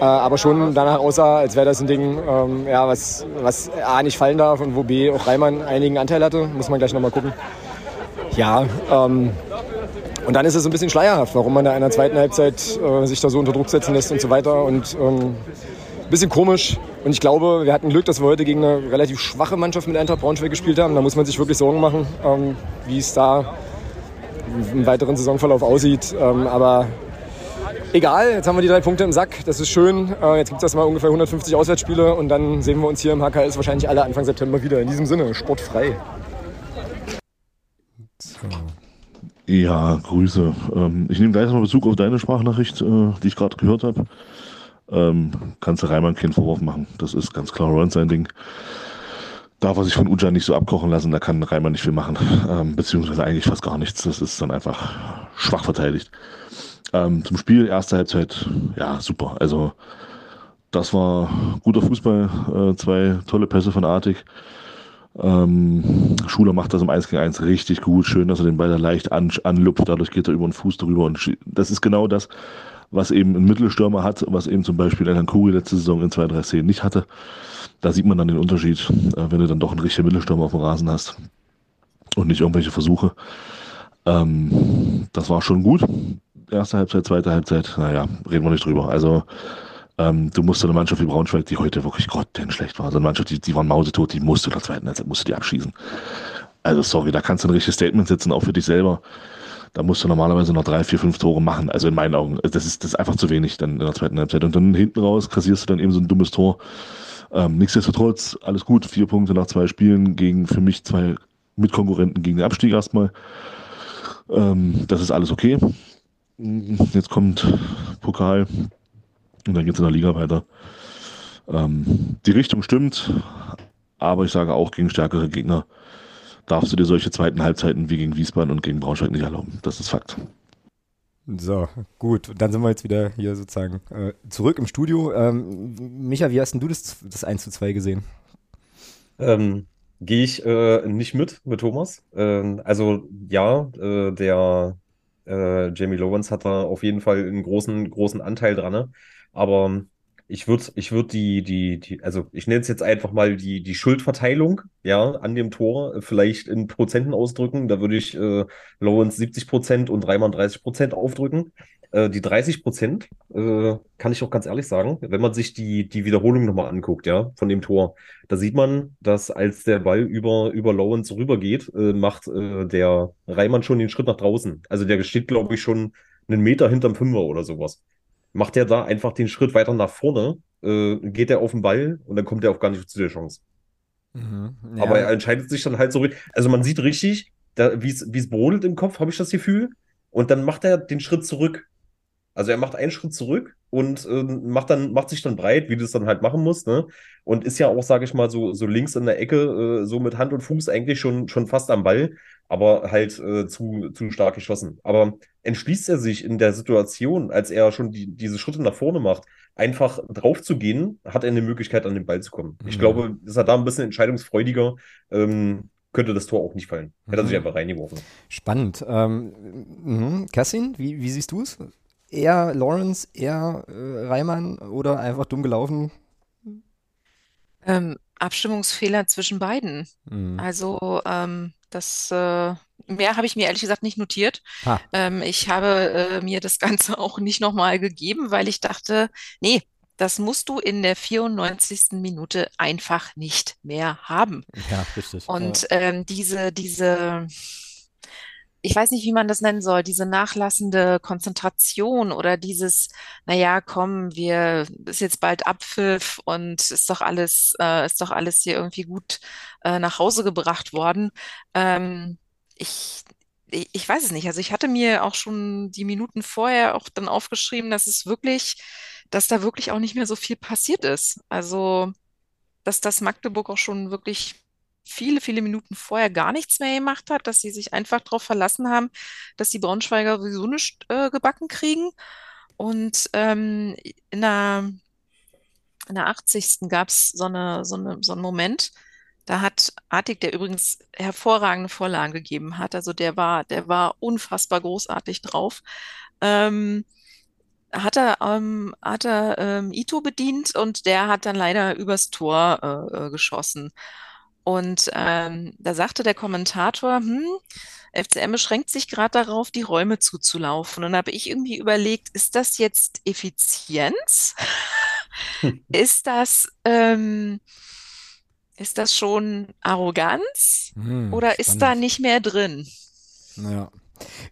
Äh, aber schon danach aussah, als wäre das ein Ding, ähm, ja, was, was A nicht fallen darf und wo B auch Reimann einigen Anteil hatte. Muss man gleich nochmal gucken. Ja, ähm, und dann ist es ein bisschen schleierhaft, warum man da in der zweiten Halbzeit äh, sich da so unter Druck setzen lässt und so weiter. Und ähm, ein bisschen komisch. Und ich glaube, wir hatten Glück, dass wir heute gegen eine relativ schwache Mannschaft mit Eintracht Braunschweig gespielt haben. Da muss man sich wirklich Sorgen machen, ähm, wie es da im weiteren Saisonverlauf aussieht. Ähm, aber egal, jetzt haben wir die drei Punkte im Sack. Das ist schön. Äh, jetzt gibt es erstmal ungefähr 150 Auswärtsspiele und dann sehen wir uns hier im HKS wahrscheinlich alle Anfang September wieder. In diesem Sinne, sportfrei. So. Ja, Grüße. Ähm, ich nehme gleich mal Bezug auf deine Sprachnachricht, äh, die ich gerade gehört habe. Ähm, kannst du Reimann keinen Vorwurf machen. Das ist ganz klar Ron sein Ding. Darf er sich von Ujan nicht so abkochen lassen, da kann Reimann nicht viel machen. Ähm, beziehungsweise eigentlich fast gar nichts. Das ist dann einfach schwach verteidigt. Ähm, zum Spiel, erste Halbzeit, ja, super. Also, das war guter Fußball. Äh, zwei tolle Pässe von Artig. Ähm, Schuler macht das im 1 gegen 1 richtig gut. Schön, dass er den Ball da leicht an, anlupft. Dadurch geht er über den Fuß drüber. Und das ist genau das, was eben ein Mittelstürmer hat, was eben zum Beispiel Elan Kuri letzte Saison in zwei, drei Szenen nicht hatte. Da sieht man dann den Unterschied, äh, wenn du dann doch einen richtigen Mittelstürmer auf dem Rasen hast und nicht irgendwelche Versuche. Ähm, das war schon gut. Erste Halbzeit, zweite Halbzeit, naja, reden wir nicht drüber. Also ähm, du musst eine Mannschaft wie Braunschweig, die heute wirklich grottenschlecht war, so eine Mannschaft, die, die waren mausetot, die musst du in der zweiten Halbzeit, musst du die abschießen. Also sorry, da kannst du ein richtiges Statement setzen, auch für dich selber. Da musst du normalerweise noch drei, vier, fünf Tore machen. Also in meinen Augen. Das ist, das ist einfach zu wenig dann in der zweiten Halbzeit. Und dann hinten raus kassierst du dann eben so ein dummes Tor. Ähm, nichtsdestotrotz, alles gut. Vier Punkte nach zwei Spielen gegen für mich zwei Mitkonkurrenten gegen den Abstieg erstmal. Ähm, das ist alles okay. Jetzt kommt Pokal und dann geht es in der Liga weiter. Ähm, die Richtung stimmt, aber ich sage auch gegen stärkere Gegner darfst du dir solche zweiten Halbzeiten wie gegen Wiesbaden und gegen Braunschweig nicht erlauben. Das ist Fakt. So, gut. Dann sind wir jetzt wieder hier sozusagen äh, zurück im Studio. Ähm, Micha, wie hast denn du das, das 1 zu 2 gesehen? Ähm, Gehe ich äh, nicht mit, mit Thomas. Ähm, also ja, äh, der äh, Jamie Lowens hat da auf jeden Fall einen großen, großen Anteil dran. Ne? Aber ich würde ich würd die, die, die, also ich nenne es jetzt einfach mal die, die Schuldverteilung, ja, an dem Tor vielleicht in Prozenten ausdrücken. Da würde ich äh, Lawrence 70 Prozent und Reimann 30 Prozent aufdrücken. Äh, die 30 Prozent, äh, kann ich auch ganz ehrlich sagen, wenn man sich die, die Wiederholung nochmal anguckt, ja, von dem Tor, da sieht man, dass als der Ball über, über Lawrence rübergeht, äh, macht äh, der Reimann schon den Schritt nach draußen. Also der steht, glaube ich, schon einen Meter hinterm Fünfer oder sowas macht er da einfach den Schritt weiter nach vorne, äh, geht er auf den Ball und dann kommt er auch gar nicht zu der Chance. Mhm, ja. Aber er entscheidet sich dann halt so. Also man sieht richtig, wie es brodelt im Kopf, habe ich das Gefühl. Und dann macht er den Schritt zurück. Also er macht einen Schritt zurück und äh, macht dann macht sich dann breit, wie du es dann halt machen musst, ne? Und ist ja auch, sage ich mal, so so links in der Ecke, äh, so mit Hand und Fuß eigentlich schon schon fast am Ball, aber halt äh, zu zu stark geschossen. Aber entschließt er sich in der Situation, als er schon die, diese Schritte nach vorne macht, einfach drauf zu gehen, hat er eine Möglichkeit, an den Ball zu kommen. Mhm. Ich glaube, ist er da ein bisschen entscheidungsfreudiger. Ähm, könnte das Tor auch nicht fallen. Hätte er sich Mhm. einfach reingeworfen. Spannend. Ähm, mhm. Kerstin, wie, wie siehst du es? Eher Lawrence, eher äh, Reimann oder einfach dumm gelaufen? Ähm, Abstimmungsfehler zwischen beiden. Mhm. Also ähm, das äh, mehr habe ich mir ehrlich gesagt nicht notiert. Ha. Ähm, ich habe äh, mir das Ganze auch nicht nochmal gegeben, weil ich dachte, nee, das musst du in der 94. Minute einfach nicht mehr haben. Ja, richtig. Und ähm, diese, diese, ich weiß nicht, wie man das nennen soll, diese nachlassende Konzentration oder dieses, naja, komm, wir, ist jetzt bald Abpfiff und ist doch alles, äh, ist doch alles hier irgendwie gut äh, nach Hause gebracht worden. Ähm, ich, ich, ich weiß es nicht. Also ich hatte mir auch schon die Minuten vorher auch dann aufgeschrieben, dass es wirklich, dass da wirklich auch nicht mehr so viel passiert ist. Also, dass das Magdeburg auch schon wirklich viele, viele Minuten vorher gar nichts mehr gemacht hat, dass sie sich einfach darauf verlassen haben, dass die Braunschweiger sowieso nicht äh, gebacken kriegen. Und ähm, in der, in der 80. gab es so eine, so eine, so einen Moment, da hat Artig, der übrigens hervorragende Vorlagen gegeben hat, also der war, der war unfassbar großartig drauf, ähm, hat er, ähm, hat er ähm, Ito bedient und der hat dann leider übers Tor äh, äh, geschossen. Und ähm, da sagte der Kommentator, hm, FCM beschränkt sich gerade darauf, die Räume zuzulaufen. Und dann habe ich irgendwie überlegt, ist das jetzt Effizienz? Ist das, ähm, ist das schon Arroganz? Hm, Oder ist da spannend. nicht mehr drin? Ja.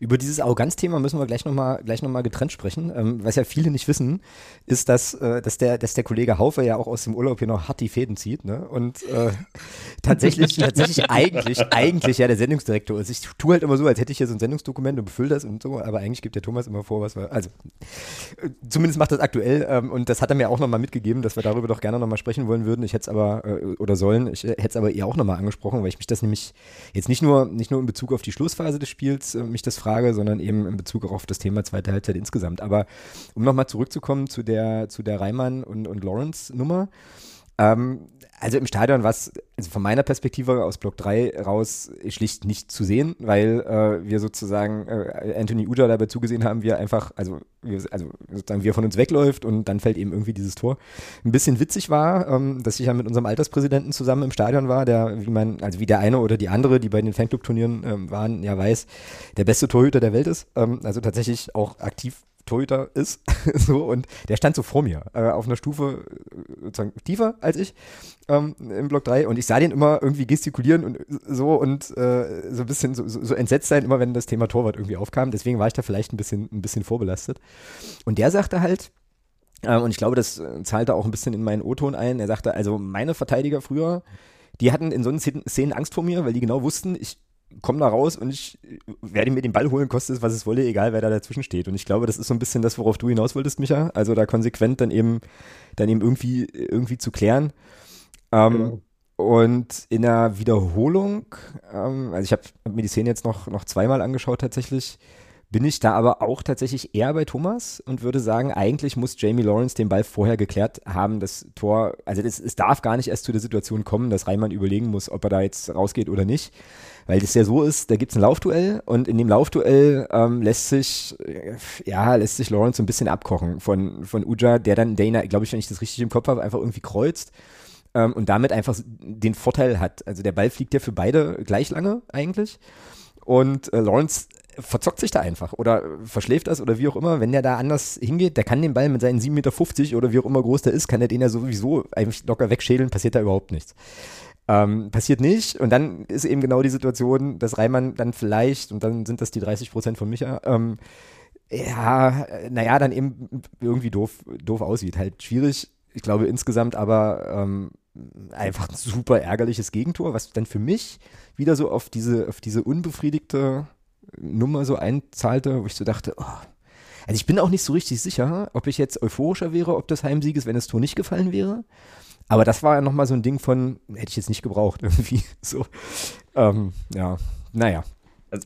Über dieses Arroganzthema müssen wir gleich nochmal gleich noch mal getrennt sprechen. Ähm, was ja viele nicht wissen, ist, dass, äh, dass, der, dass der Kollege Haufe ja auch aus dem Urlaub hier noch hart die Fäden zieht. Ne? Und äh, tatsächlich, tatsächlich eigentlich, eigentlich ja der Sendungsdirektor ist. Ich tue halt immer so, als hätte ich hier so ein Sendungsdokument und befülle das und so, aber eigentlich gibt der Thomas immer vor, was wir. Also äh, zumindest macht das aktuell ähm, und das hat er mir auch nochmal mitgegeben, dass wir darüber doch gerne nochmal sprechen wollen würden. Ich hätte es aber, äh, oder sollen, ich hätte es aber eher auch nochmal angesprochen, weil ich mich das nämlich jetzt nicht nur, nicht nur in Bezug auf die Schlussphase des Spiels äh, mich das frage, sondern eben in Bezug auch auf das Thema zweite Halbzeit insgesamt. Aber um nochmal zurückzukommen zu der, zu der Reimann und, und Lawrence-Nummer. Ähm, also im Stadion war es also von meiner Perspektive aus Block 3 raus schlicht nicht zu sehen, weil äh, wir sozusagen äh, Anthony Uja dabei zugesehen haben, wie er einfach, also, wir, also sozusagen wie er von uns wegläuft und dann fällt eben irgendwie dieses Tor. Ein bisschen witzig war, ähm, dass ich ja mit unserem Alterspräsidenten zusammen im Stadion war, der, wie man, also wie der eine oder die andere, die bei den Fanclub-Turnieren ähm, waren, ja weiß, der beste Torhüter der Welt ist. Ähm, also tatsächlich auch aktiv Torhüter ist. so, und der stand so vor mir, äh, auf einer Stufe äh, sozusagen tiefer als ich ähm, im Block 3. Und ich sah den immer irgendwie gestikulieren und so und äh, so ein bisschen so, so, entsetzt sein, immer wenn das Thema Torwart irgendwie aufkam. Deswegen war ich da vielleicht ein bisschen, ein bisschen vorbelastet. Und der sagte halt, äh, und ich glaube, das äh, zahlte auch ein bisschen in meinen O-Ton ein, er sagte, also meine Verteidiger früher, die hatten in so Szenen Angst vor mir, weil die genau wussten, ich komme da raus und ich werde mir den Ball holen, kostet es, was es wolle, egal wer da dazwischen steht. Und ich glaube, das ist so ein bisschen das, worauf du hinaus wolltest, Micha. Also da konsequent dann eben, dann eben irgendwie, irgendwie zu klären. Ähm, Genau. Und in der Wiederholung, ähm, also ich habe hab mir die Szene jetzt noch, noch zweimal angeschaut tatsächlich, bin ich da aber auch tatsächlich eher bei Thomas und würde sagen, eigentlich muss Jamie Lawrence den Ball vorher geklärt haben, das Tor, also das, es darf gar nicht erst zu der Situation kommen, dass Reimann überlegen muss, ob er da jetzt rausgeht oder nicht. Weil das ja so ist, da gibt es ein Laufduell und in dem Laufduell ähm, lässt sich, äh, ja, lässt sich Lawrence so ein bisschen abkochen von, von Uja, der dann Dana, glaube ich, wenn ich das richtig im Kopf habe, einfach irgendwie kreuzt ähm, und damit einfach den Vorteil hat. Also der Ball fliegt ja für beide gleich lange eigentlich. Und äh, Lawrence verzockt sich da einfach oder verschläft das oder wie auch immer. Wenn der da anders hingeht, der kann den Ball mit seinen 7,50 Meter oder wie auch immer groß der ist, kann er den ja sowieso einfach locker wegschädeln, passiert da überhaupt nichts. Ähm, passiert nicht und dann ist eben genau die Situation, dass Reimann dann vielleicht, und dann sind das die 30 Prozent von Micha, ähm, ja, naja, dann eben irgendwie doof, doof aussieht. Halt schwierig, ich glaube insgesamt aber ähm, einfach ein super ärgerliches Gegentor, was dann für mich wieder so auf diese, auf diese unbefriedigte Nummer so einzahlte, wo ich so dachte, oh. also ich bin auch nicht so richtig sicher, ob ich jetzt euphorischer wäre, ob das Heimsieg ist, wenn das Tor nicht gefallen wäre. Aber das war ja nochmal so ein Ding von, hätte ich jetzt nicht gebraucht, irgendwie so. Ähm, ja, naja.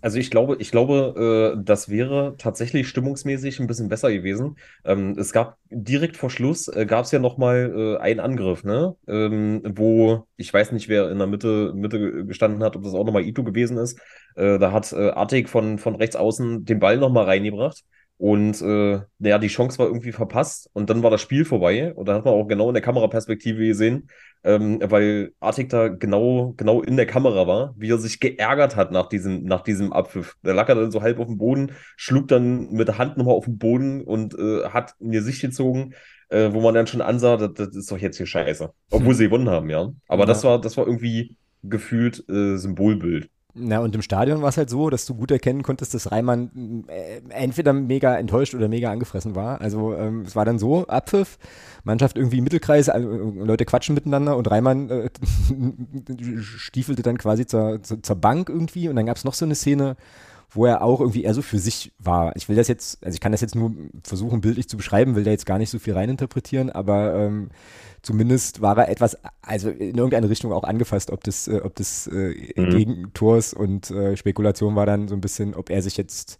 Also ich glaube, ich glaube, äh, das wäre tatsächlich stimmungsmäßig ein bisschen besser gewesen. Ähm, es gab direkt vor Schluss äh, gab es ja noch mal äh, einen Angriff, ne? Ähm, wo ich weiß nicht, wer in der Mitte Mitte gestanden hat, ob das auch noch mal Ito gewesen ist. Äh, da hat äh, Artig von von rechts außen den Ball noch mal reingebracht. Und äh, naja, die Chance war irgendwie verpasst und dann war das Spiel vorbei. Und da hat man auch genau in der Kameraperspektive gesehen, ähm, weil Artik da genau, genau in der Kamera war, wie er sich geärgert hat nach diesem, nach diesem Abpfiff. Der lag er dann so halb auf dem Boden, schlug dann mit der Hand nochmal auf den Boden und äh, hat mir Sicht gezogen, äh, wo man dann schon ansah, das, das ist doch jetzt hier scheiße. Obwohl sie gewonnen haben, ja. Aber ja. das war, das war irgendwie gefühlt äh, Symbolbild. Na, und im Stadion war es halt so, dass du gut erkennen konntest, dass Reimann äh, entweder mega enttäuscht oder mega angefressen war. Also ähm, es war dann so, Abpfiff, Mannschaft irgendwie Mittelkreis, äh, Leute quatschen miteinander und Reimann äh, stiefelte dann quasi zur, zur, zur Bank irgendwie und dann gab es noch so eine Szene, wo er auch irgendwie eher so für sich war. Ich will das jetzt, also ich kann das jetzt nur versuchen, bildlich zu beschreiben, will da jetzt gar nicht so viel reininterpretieren, aber ähm, zumindest war er etwas, also in irgendeine Richtung auch angefasst, ob das, äh, ob das äh, mhm. Gegentors und äh, Spekulation war dann so ein bisschen, ob er sich jetzt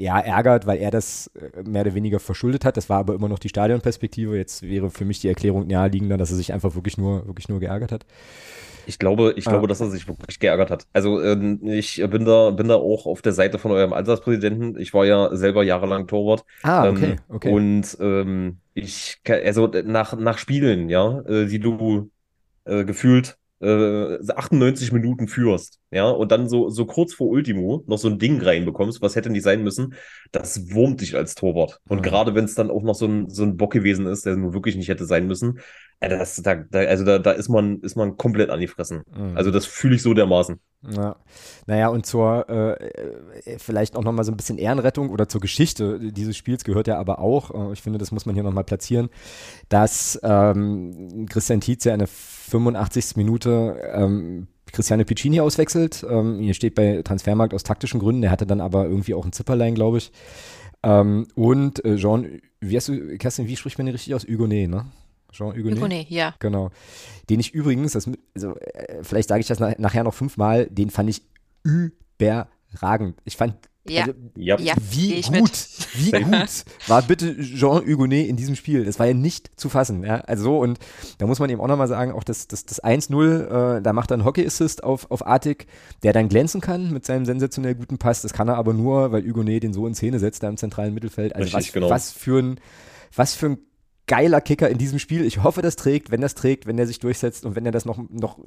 ja, ärgert, weil er das äh, mehr oder weniger verschuldet hat. Das war aber immer noch die Stadionperspektive. Jetzt wäre für mich die Erklärung naheliegender, dass er sich einfach wirklich nur, wirklich nur geärgert hat. Ich glaube, ich ah. glaube, dass er sich wirklich geärgert hat. Also ähm, ich bin da, bin da auch auf der Seite von eurem Alterspräsidenten. Ich war ja selber jahrelang Torwart. Ah, okay, ähm, okay. Und ähm, ich, also nach, nach Spielen, ja, äh, die du äh, gefühlt äh, 98 Minuten führst, ja, und dann so, so kurz vor Ultimo noch so ein Ding reinbekommst, was hätte nicht sein müssen, das wurmt dich als Torwart. Und mhm. gerade wenn es dann auch noch so ein, so ein Bock gewesen ist, der nun wirklich nicht hätte sein müssen, äh, das, da, da, also da, da ist man, ist man komplett angefressen. Mhm. Also das fühle ich so dermaßen. Ja. Naja, und zur äh, äh vielleicht auch nochmal so ein bisschen Ehrenrettung oder zur Geschichte dieses Spiels gehört ja aber auch, äh, ich finde, das muss man hier nochmal platzieren, dass ähm, Christian Tietze eine 85. Minute ähm, Christiane Piccini auswechselt. Ähm, hier steht bei Transfermarkt aus taktischen Gründen. Der hatte dann aber irgendwie auch ein Zipperlein, glaube ich. Ähm, und äh, Jean, wie hast du, Kerstin, wie spricht man den richtig aus? Hugonet, ne? Jean Hugonet? Hugonet, ja. Genau. Den ich übrigens, das, also, äh, vielleicht sage ich das nach, nachher noch fünfmal, den fand ich überragend. Ich fand ja. Also, ja. Wie gut, wie gut war bitte Jean Hugonet in diesem Spiel? Das war ja nicht zu fassen. Ja? Also so, und da muss man eben auch nochmal sagen, auch das, das, das 1-0, äh, da macht er einen Hockey-Assist auf, auf Artig, der dann glänzen kann mit seinem sensationell guten Pass. Das kann er aber nur, weil Hugonet den so in Szene setzt, da im zentralen Mittelfeld. Also Richtig, was, genau. was für ein was für ein geiler Kicker in diesem Spiel. Ich hoffe, das trägt. Wenn das trägt, wenn er sich durchsetzt und wenn er das noch, noch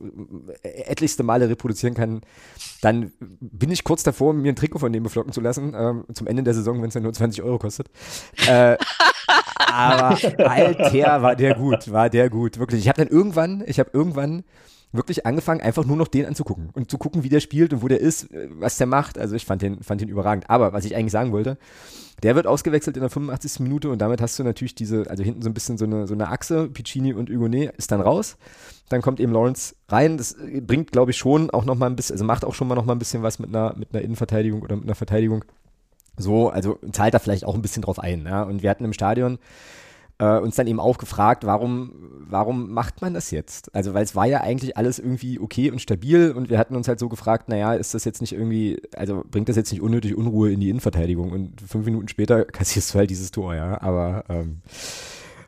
etlichste Male reproduzieren kann, dann bin ich kurz davor, mir ein Trikot von dem beflocken zu lassen, ähm, zum Ende der Saison, wenn es dann nur 20 Euro kostet. Äh, aber Alter, war der gut, war der gut, wirklich. Ich habe dann irgendwann, ich habe irgendwann wirklich angefangen, einfach nur noch den anzugucken und zu gucken, wie der spielt und wo der ist, was der macht. Also ich fand den, fand den überragend. Aber was ich eigentlich sagen wollte, der wird ausgewechselt in der 85. Minute und damit hast du natürlich diese, also hinten so ein bisschen so eine, so eine Achse, Piccini und Hugonet ist dann raus. Dann kommt eben Lawrence rein. Das bringt, glaube ich, schon auch noch mal ein bisschen, also macht auch schon mal noch mal ein bisschen was mit einer, mit einer Innenverteidigung oder mit einer Verteidigung. So, also zahlt da vielleicht auch ein bisschen drauf ein. Ja? Und wir hatten im Stadion äh, uns dann eben auch gefragt, warum, warum macht man das jetzt? Also, weil es war ja eigentlich alles irgendwie okay und stabil und wir hatten uns halt so gefragt, naja, ist das jetzt nicht irgendwie, also bringt das jetzt nicht unnötig Unruhe in die Innenverteidigung? Und fünf Minuten später kassierst du halt dieses Tor, ja, aber ähm,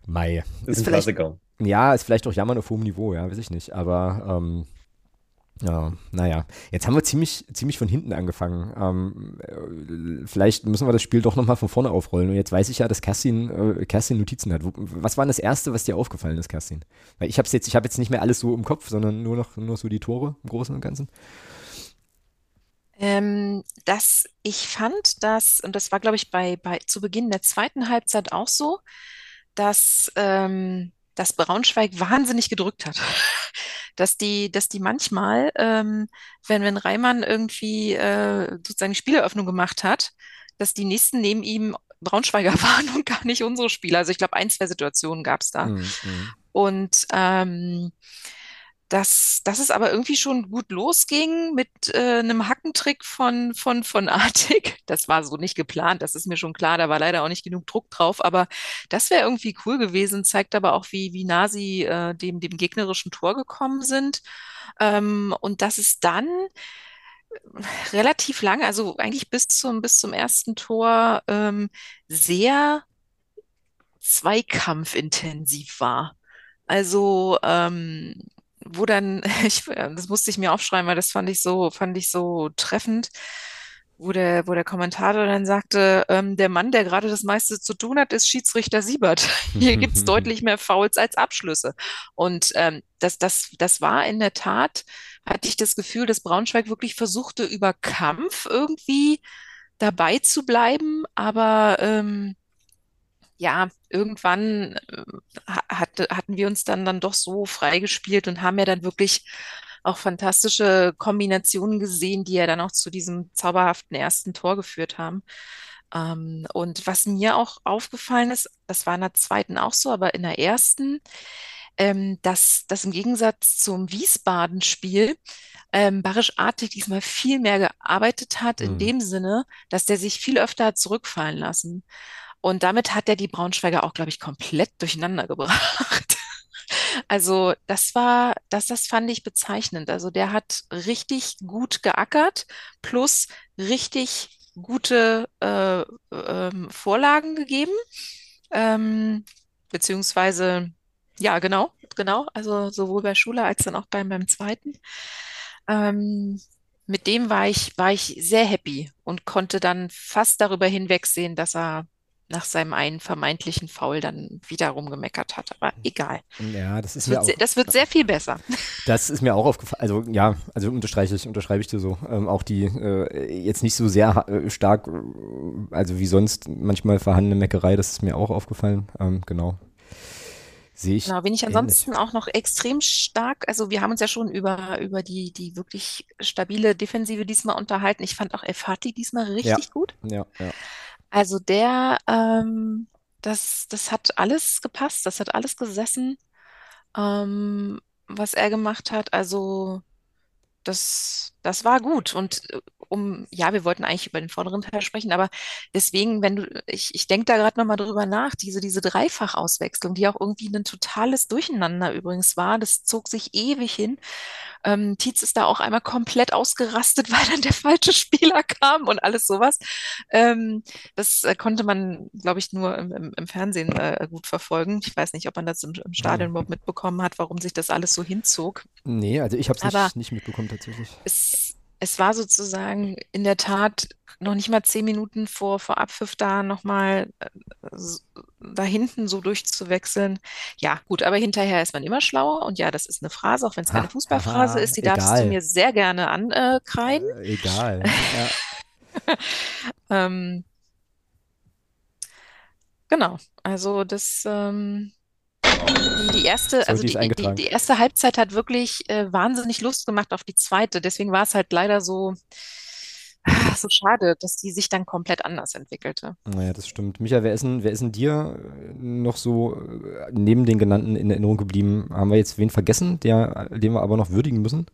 Mai. Ist, ist vielleicht, Klassiker. Ja, ist vielleicht auch Jammern auf hohem Niveau, ja, weiß ich nicht, aber ähm, ja, naja, jetzt haben wir ziemlich, ziemlich von hinten angefangen. Ähm, äh, vielleicht müssen wir das Spiel doch nochmal von vorne aufrollen. Und jetzt weiß ich ja, dass Kerstin, äh, Kerstin Notizen hat. Was war denn das Erste, was dir aufgefallen ist, Kerstin? Weil ich habe jetzt, habe jetzt nicht mehr alles so im Kopf, sondern nur noch nur so die Tore im Großen und Ganzen. Ähm, dass ich fand, dass, und das war, glaube ich, bei, bei zu Beginn der zweiten Halbzeit auch so, dass, ähm, dass Braunschweig wahnsinnig gedrückt hat. dass die, dass die manchmal, ähm, wenn, wenn Reimann irgendwie äh, sozusagen die Spieleröffnung gemacht hat, dass die nächsten neben ihm Braunschweiger waren und gar nicht unsere Spieler. Also ich glaube, ein, zwei Situationen gab es da. Mhm. mhm. Und ähm, dass, dass es aber irgendwie schon gut losging mit äh, einem Hackentrick von, von, von Artig. Das war so nicht geplant, das ist mir schon klar, da war leider auch nicht genug Druck drauf, aber das wäre irgendwie cool gewesen, zeigt aber auch, wie, wie nah sie äh, dem, dem gegnerischen Tor gekommen sind. Ähm, und dass es dann relativ lange, also eigentlich bis zum, bis zum ersten Tor, ähm, sehr zweikampfintensiv war. Also, ähm, wo dann, ich, das musste ich mir aufschreiben, weil das fand ich so, fand ich so treffend, wo der, wo der Kommentator dann sagte, ähm, der Mann, der gerade das meiste zu tun hat, ist Schiedsrichter Siebert. Hier gibt's deutlich mehr Fouls als Abschlüsse. Und ähm, das, das, das war in der Tat, hatte ich das Gefühl, dass Braunschweig wirklich versuchte, über Kampf irgendwie dabei zu bleiben, aber ähm, ja, irgendwann äh, hatte, hatten wir uns dann, dann doch so freigespielt und haben ja dann wirklich auch fantastische Kombinationen gesehen, die ja dann auch zu diesem zauberhaften ersten Tor geführt haben. Ähm, und was mir auch aufgefallen ist, das war in der zweiten auch so, aber in der ersten, ähm, dass das im Gegensatz zum Wiesbaden-Spiel ähm, Barisch Artig diesmal viel mehr gearbeitet hat, in Mhm. dem Sinne, dass der sich viel öfter hat zurückfallen lassen. Und damit hat er die Braunschweiger auch, glaube ich, komplett durcheinander gebracht. Also das war, das, das fand ich bezeichnend. Also der hat richtig gut geackert, plus richtig gute äh, ähm, Vorlagen gegeben. Ähm, beziehungsweise, ja, genau, genau. Also sowohl bei Schuler als dann auch beim, beim zweiten. Ähm, mit dem war ich, war ich sehr happy und konnte dann fast darüber hinwegsehen, dass er nach seinem einen vermeintlichen Foul dann wieder rumgemeckert hat. Aber egal. Ja, das ist Das mir wird, auch, sehr, das wird sehr viel besser. das ist mir auch aufgefallen. Also ja, also unterstreiche ich, unterschreibe ich dir so. Ähm, auch die äh, jetzt nicht so sehr äh, stark, äh, also wie sonst manchmal vorhandene Meckerei, das ist mir auch aufgefallen. Ähm, genau. Sehe ich. Genau, wen ich ähnlich. ansonsten auch noch extrem stark, also wir haben uns ja schon über, über die, die wirklich stabile Defensive diesmal unterhalten. Ich fand auch El Fati diesmal richtig gut. Ja, ja. Also der, ähm, das, das hat alles gepasst, das hat alles gesessen, ähm, was er gemacht hat. Also das, das war gut. Und äh, um, ja, wir wollten eigentlich über den vorderen Teil sprechen, aber deswegen, wenn du, ich, ich denke da gerade nochmal drüber nach, diese, diese Dreifachauswechslung, die auch irgendwie ein totales Durcheinander übrigens war, das zog sich ewig hin. Ähm, Tietz ist da auch einmal komplett ausgerastet, weil dann der falsche Spieler kam und alles sowas. Ähm, das äh, konnte man, glaube ich, nur im, im, im Fernsehen äh, gut verfolgen. Ich weiß nicht, ob man das im, im Stadion überhaupt mitbekommen hat, warum sich das alles so hinzog. Nee, also ich habe es nicht, nicht mitbekommen tatsächlich. es, es war sozusagen in der Tat noch nicht mal zehn Minuten vor, vor Abpfiff da nochmal äh, da hinten so durchzuwechseln. Ja, gut, aber hinterher ist man immer schlauer. Und ja, das ist eine Phrase, auch wenn es keine Fußballphrase ist, die darfst du egal. mir sehr gerne ankreiden. Äh, egal. Ja. Ähm, genau, also das, ähm, die, die erste, So, also die die, die erste Halbzeit hat wirklich äh, wahnsinnig Lust gemacht auf die zweite. Deswegen war es halt leider so, ah, so schade, dass die sich dann komplett anders entwickelte. Naja, das stimmt. Micha, wer ist denn, wer ist denn dir äh, noch so äh, neben den genannten in Erinnerung geblieben? Haben wir jetzt wen vergessen, der, den wir aber noch würdigen müssen?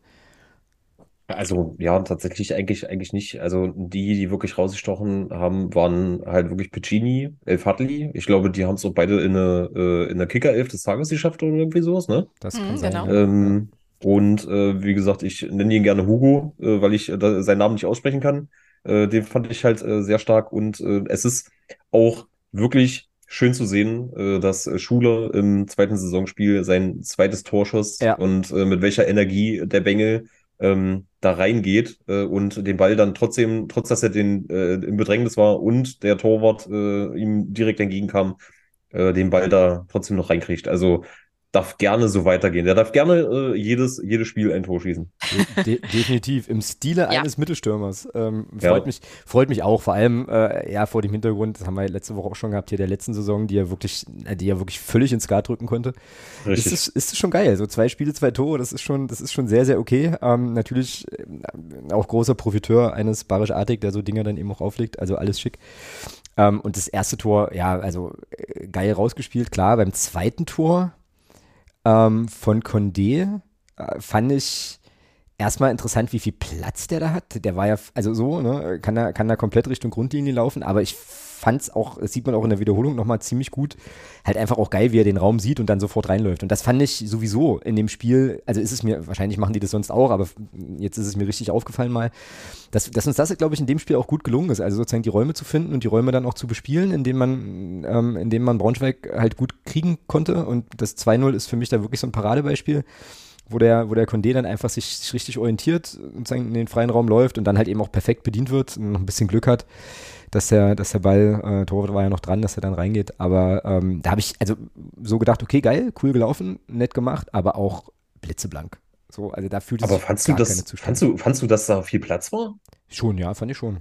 Also ja, tatsächlich eigentlich, eigentlich nicht. Also die, die wirklich rausgestochen haben, waren halt wirklich Piccini, El Fadli. Ich glaube, die haben es auch beide in eine, äh, in der Kicker-Elf des Tages geschafft oder irgendwie sowas, ne? Das Mhm, kann sein. genau. ja. Ähm, und äh, wie gesagt, ich nenne ihn gerne Hugo, äh, weil ich äh, da, seinen Namen nicht aussprechen kann. Äh, den fand ich halt äh, sehr stark und äh, es ist auch wirklich schön zu sehen, äh, dass Schuler im zweiten Saisonspiel sein zweites Tor schoss Ja. und äh, mit welcher Energie der Bengel ähm, da reingeht äh, und den Ball dann trotzdem, trotz dass er den äh, im Bedrängnis war und der Torwart äh, ihm direkt entgegenkam, äh, den Ball da trotzdem noch reinkriegt. Also darf gerne so weitergehen. Der darf gerne äh, jedes, jedes Spiel ein Tor schießen. De definitiv, im Stile Ja. eines Mittelstürmers. Ähm, Ja. freut mich, freut mich auch, vor allem äh, ja vor dem Hintergrund, das haben wir letzte Woche auch schon gehabt, hier der letzten Saison, die er wirklich, äh, die er wirklich völlig ins Skat drücken konnte. Ist Richtig. es, ist es schon geil. So zwei Spiele, zwei Tore, das ist schon, das ist schon sehr, sehr okay. Ähm, natürlich äh, auch großer Profiteur eines Barisch Artig, der so Dinge dann eben auch auflegt. Also alles schick. Ähm, und das erste Tor, ja, also äh, geil rausgespielt, klar. Beim zweiten Tor ähm, von Condé äh, fand ich erstmal interessant, wie viel Platz der da hat. Der war ja, also so, ne, kann da, kann da komplett Richtung Grundlinie laufen, aber ich fand es auch, das sieht man auch in der Wiederholung nochmal ziemlich gut, halt einfach auch geil, wie er den Raum sieht und dann sofort reinläuft. Und das fand ich sowieso in dem Spiel, also ist es mir, wahrscheinlich machen die das sonst auch, aber jetzt ist es mir richtig aufgefallen mal, dass, dass uns das, glaube ich, in dem Spiel auch gut gelungen ist. Also sozusagen die Räume zu finden und die Räume dann auch zu bespielen, indem man, ähm, indem man Braunschweig halt gut kriegen konnte. Und das 2-0 ist für mich da wirklich so ein Paradebeispiel wo der, wo der Condé dann einfach sich, sich richtig orientiert und in den freien Raum läuft und dann halt eben auch perfekt bedient wird und noch ein bisschen Glück hat, dass der, dass der Ball, äh, Torwart war ja noch dran, dass er dann reingeht. Aber ähm, da habe ich also so gedacht, okay, geil, cool gelaufen, nett gemacht, aber auch blitzeblank. So, also da fühlt Aber fandst du das, fandst du, fandst du, dass da viel Platz war? Schon, ja, fand ich schon.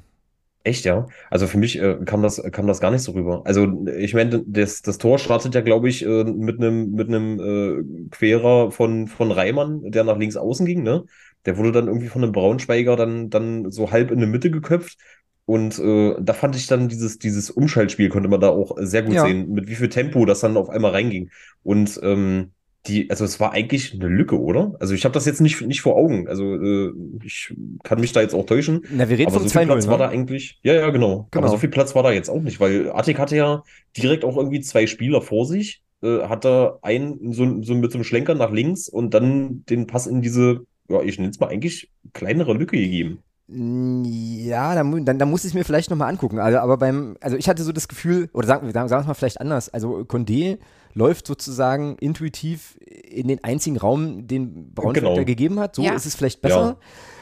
Echt, ja. Also für mich äh, kam das, kam das gar nicht so rüber. Also ich meine, das, das Tor startet ja, glaube ich, äh, mit einem mit einem äh, Querer von, von Reimann, der nach links außen ging, ne? Der wurde dann irgendwie von einem Braunschweiger dann, dann so halb in die Mitte geköpft. Und äh, da fand ich dann dieses, dieses Umschaltspiel, konnte man da auch sehr gut ja. sehen, mit wie viel Tempo das dann auf einmal reinging. Und ähm, die, also es war eigentlich eine Lücke, oder? Also ich habe das jetzt nicht, nicht vor Augen. Also äh, ich kann mich da jetzt auch täuschen. Na, wir reden aber von so viel Platz ne? war da eigentlich. Ja, ja, genau. genau. Aber so viel Platz war da jetzt auch nicht, weil Attic hatte ja direkt auch irgendwie zwei Spieler vor sich, äh, hat da einen so, so mit so einem Schlenker nach links und dann den Pass in diese, ja, ich nenne es mal eigentlich kleinere Lücke gegeben. Ja, dann, dann, dann muss ich es mir vielleicht nochmal angucken. Also, aber beim, also ich hatte so das Gefühl, oder sagen, sagen, sagen wir es mal vielleicht anders, also Condé läuft sozusagen intuitiv in den einzigen Raum, den Braunschweig genau. gegeben hat. So ja. ist es vielleicht besser. Ja.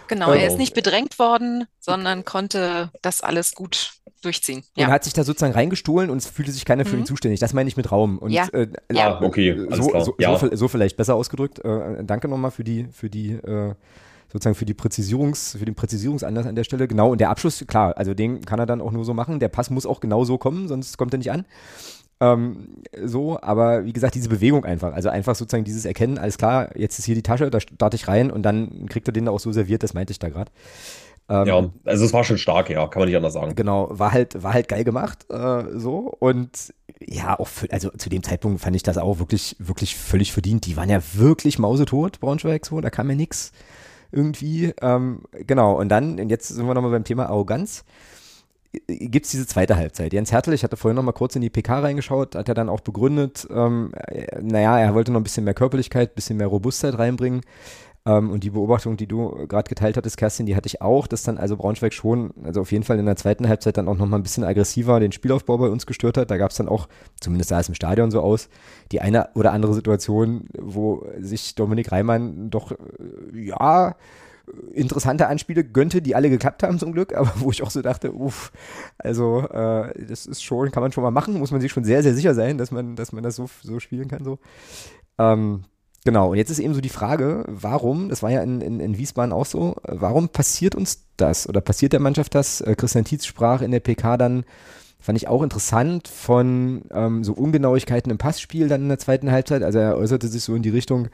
Genau, er ist nicht bedrängt worden, sondern konnte das alles gut durchziehen. Ja. Und hat sich da sozusagen reingestohlen und es fühlte sich keiner für ihn mhm. zuständig. Das meine ich mit Raum. Und, ja. Äh, ja, okay, alles so, klar. So, ja. so, so, vielleicht besser ausgedrückt. Äh, danke nochmal für die, für die äh, sozusagen für die Präzisierungs, für den Präzisierungsanlass an der Stelle. Genau, und der Abschluss, klar, also den kann er dann auch nur so machen. Der Pass muss auch genau so kommen, sonst kommt er nicht an. Ähm, so, aber wie gesagt, diese Bewegung einfach, also einfach sozusagen dieses Erkennen, alles klar, jetzt ist hier die Tasche, da starte ich rein und dann kriegt er den da auch so serviert, das meinte ich da gerade. Ähm, ja, also es war schon stark, ja, kann man nicht anders sagen. Genau, war halt, war halt geil gemacht, äh, so und ja, auch für, also zu dem Zeitpunkt fand ich das auch wirklich, wirklich völlig verdient. Die waren ja wirklich mausetot, Braunschweig, so, da kam ja nichts irgendwie. Ähm, genau, und dann, und jetzt sind wir nochmal beim Thema Arroganz gibt es diese zweite Halbzeit. Jens Hertel, ich hatte vorhin noch mal kurz in die PK reingeschaut, hat er dann auch begründet, ähm, äh, naja, er wollte noch ein bisschen mehr Körperlichkeit, ein bisschen mehr Robustheit reinbringen. Ähm, und die Beobachtung, die du gerade geteilt hattest, Kerstin, die hatte ich auch, dass dann also Braunschweig schon, also auf jeden Fall in der zweiten Halbzeit dann auch noch mal ein bisschen aggressiver den Spielaufbau bei uns gestört hat. Da gab es dann auch, zumindest sah es im Stadion so aus, die eine oder andere Situation, wo sich Dominik Reimann doch, äh, ja, interessante Anspiele gönnte, die alle geklappt haben zum Glück, aber wo ich auch so dachte, uff, also äh, das ist schon, kann man schon mal machen, muss man sich schon sehr, sehr sicher sein, dass man, dass man das so, so spielen kann. So. Ähm, genau, und jetzt ist eben so die Frage, warum, das war ja in, in, in Wiesbaden auch so, warum passiert uns das oder passiert der Mannschaft das? Äh, Christian Tietz sprach in der PK dann, fand ich auch interessant, von ähm, so Ungenauigkeiten im Passspiel dann in der zweiten Halbzeit. Also er äußerte sich so in die Richtung,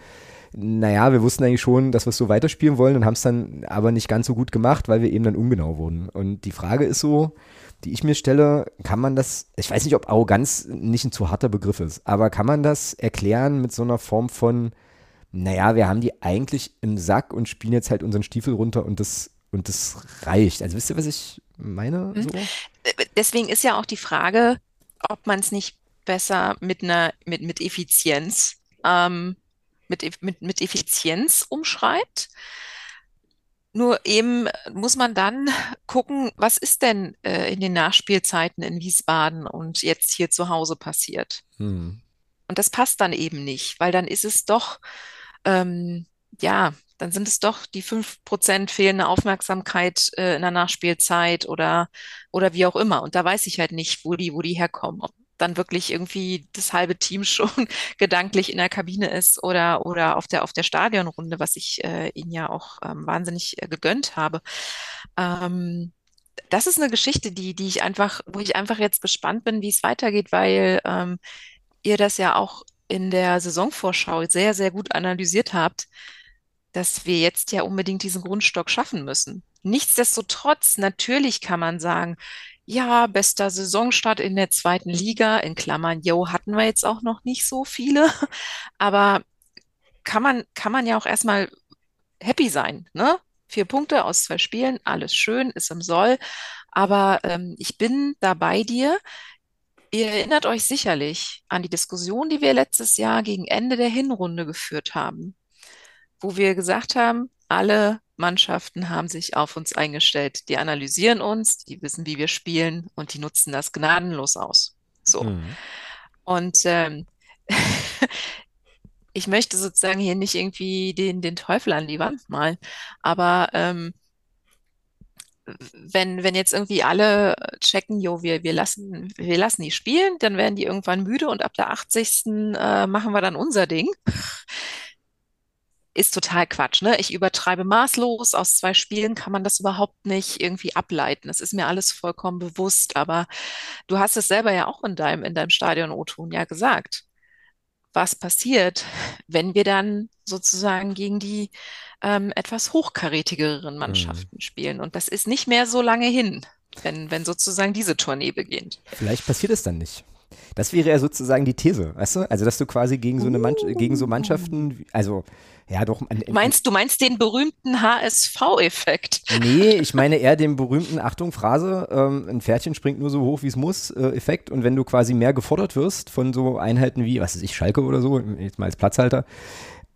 naja, wir wussten eigentlich schon, dass wir es so weiterspielen wollen und haben es dann aber nicht ganz so gut gemacht, weil wir eben dann ungenau wurden. Und die Frage ist so, die ich mir stelle, kann man das, ich weiß nicht, ob Arroganz nicht ein zu harter Begriff ist, aber kann man das erklären mit so einer Form von, naja, wir haben die eigentlich im Sack und spielen jetzt halt unseren Stiefel runter und das, und das reicht. Also wisst ihr, was ich meine? Mhm. So? Deswegen ist ja auch die Frage, ob man es nicht besser mit einer, mit, mit Effizienz ähm, mit, mit, mit Effizienz umschreibt. Nur eben muss man dann gucken, was ist denn äh, in den Nachspielzeiten in Wiesbaden und jetzt hier zu Hause passiert. Hm. Und das passt dann eben nicht, weil dann ist es doch, ähm, ja, dann sind es doch die fünf Prozent fehlende Aufmerksamkeit äh, in der Nachspielzeit oder, oder wie auch immer. Und da weiß ich halt nicht, wo die, wo die herkommen. Ob dann wirklich irgendwie das halbe Team schon gedanklich in der Kabine ist oder, oder auf der, auf der Stadionrunde, was ich äh, ihnen ja auch ähm, wahnsinnig äh, gegönnt habe. Ähm, das ist eine Geschichte, die, die ich einfach, wo ich einfach jetzt gespannt bin, wie es weitergeht, weil ähm, ihr das ja auch in der Saisonvorschau sehr, sehr gut analysiert habt, dass wir jetzt ja unbedingt diesen Grundstock schaffen müssen. Nichtsdestotrotz, natürlich kann man sagen, ja, bester Saisonstart in der zweiten Liga, in Klammern, yo, hatten wir jetzt auch noch nicht so viele, aber kann man, kann man ja auch erstmal happy sein, ne? Vier Punkte aus zwei Spielen, alles schön, ist im Soll. Aber ähm, ich bin da bei dir. Ihr erinnert euch sicherlich an die Diskussion, die wir letztes Jahr gegen Ende der Hinrunde geführt haben, wo wir gesagt haben, alle Mannschaften haben sich auf uns eingestellt. Die analysieren uns, die wissen, wie wir spielen und die nutzen das gnadenlos aus. So. Mhm. Und ähm, ich möchte sozusagen hier nicht irgendwie den, den Teufel an die Wand malen, aber ähm, wenn, wenn jetzt irgendwie alle checken, jo, wir, wir lassen, wir lassen die spielen, dann werden die irgendwann müde und ab der 80. Äh, machen wir dann unser Ding. Ist total Quatsch, ne? Ich übertreibe maßlos. Aus zwei Spielen kann man das überhaupt nicht irgendwie ableiten. Es ist mir alles vollkommen bewusst, aber du hast es selber ja auch in deinem, in deinem Stadion-O-Ton ja gesagt. Was passiert, wenn wir dann sozusagen gegen die ähm, etwas hochkarätigeren Mhm. Mannschaften spielen? Und das ist nicht mehr so lange hin, wenn, wenn sozusagen diese Tournee beginnt. Vielleicht passiert es dann nicht. Das wäre ja sozusagen die These, weißt du? Also, dass du quasi gegen so eine Mann gegen so Mannschaften, wie- also ja doch. an- Du meinst, du meinst den berühmten HSV-Effekt? Nee, ich meine eher den berühmten, Achtung, Phrase, ähm, ein Pferdchen springt nur so hoch, wie es muss, äh, Effekt. Und wenn du quasi mehr gefordert wirst von so Einheiten wie, was weiß ich, Schalke oder so, jetzt mal als Platzhalter,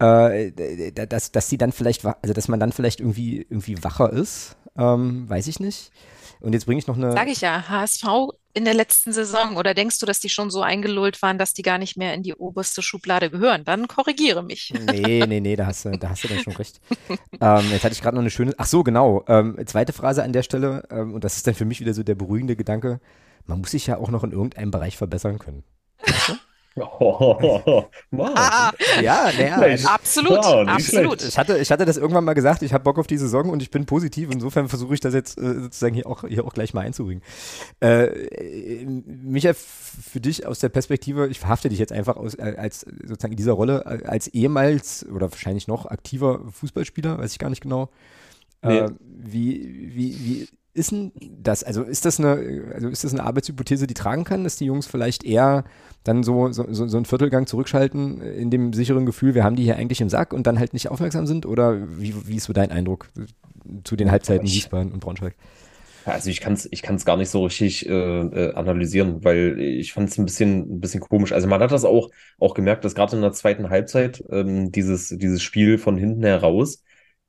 äh, d- dass, dass die dann vielleicht, also dass man dann vielleicht irgendwie, irgendwie wacher ist, ähm, weiß ich nicht. Und jetzt bringe ich noch eine. Sag ich ja, HSV in der letzten Saison. Oder denkst du, dass die schon so eingelullt waren, dass die gar nicht mehr in die oberste Schublade gehören? Dann korrigiere mich. Nee, nee, nee, da hast du, da hast du dann schon recht. ähm, jetzt hatte ich gerade noch eine schöne. Ach so, genau. Ähm, zweite Phrase an der Stelle, ähm, und das ist dann für mich wieder so der beruhigende Gedanke. Man muss sich ja auch noch in irgendeinem Bereich verbessern können. Oh, wow. Ah, Ja, naja. Absolut, Wow, absolut. ich, hatte, ich hatte das irgendwann mal gesagt, ich habe Bock auf die Saison und ich bin positiv. Insofern versuche ich das jetzt äh, sozusagen hier auch, hier auch gleich mal einzubringen. Äh, äh, Micha, f- für dich aus der Perspektive, ich verhafte dich jetzt einfach aus, äh, als sozusagen in dieser Rolle als ehemals oder wahrscheinlich noch aktiver Fußballspieler, weiß ich gar nicht genau. Nee. Äh, wie, wie, wie ist denn das? Also ist das eine, also ist das eine Arbeitshypothese, die tragen kann, dass die Jungs vielleicht eher dann so, so, so einen Viertelgang zurückschalten in dem sicheren Gefühl, wir haben die hier eigentlich im Sack und dann halt nicht aufmerksam sind? Oder wie, wie ist so dein Eindruck zu den Halbzeiten Wiesbaden und Braunschweig? Also ich kann es ich kann's gar nicht so richtig äh, äh, analysieren, weil ich fand es ein bisschen, ein bisschen komisch. Also man hat das auch, auch gemerkt, dass gerade in der zweiten Halbzeit ähm, dieses, dieses Spiel von hinten heraus,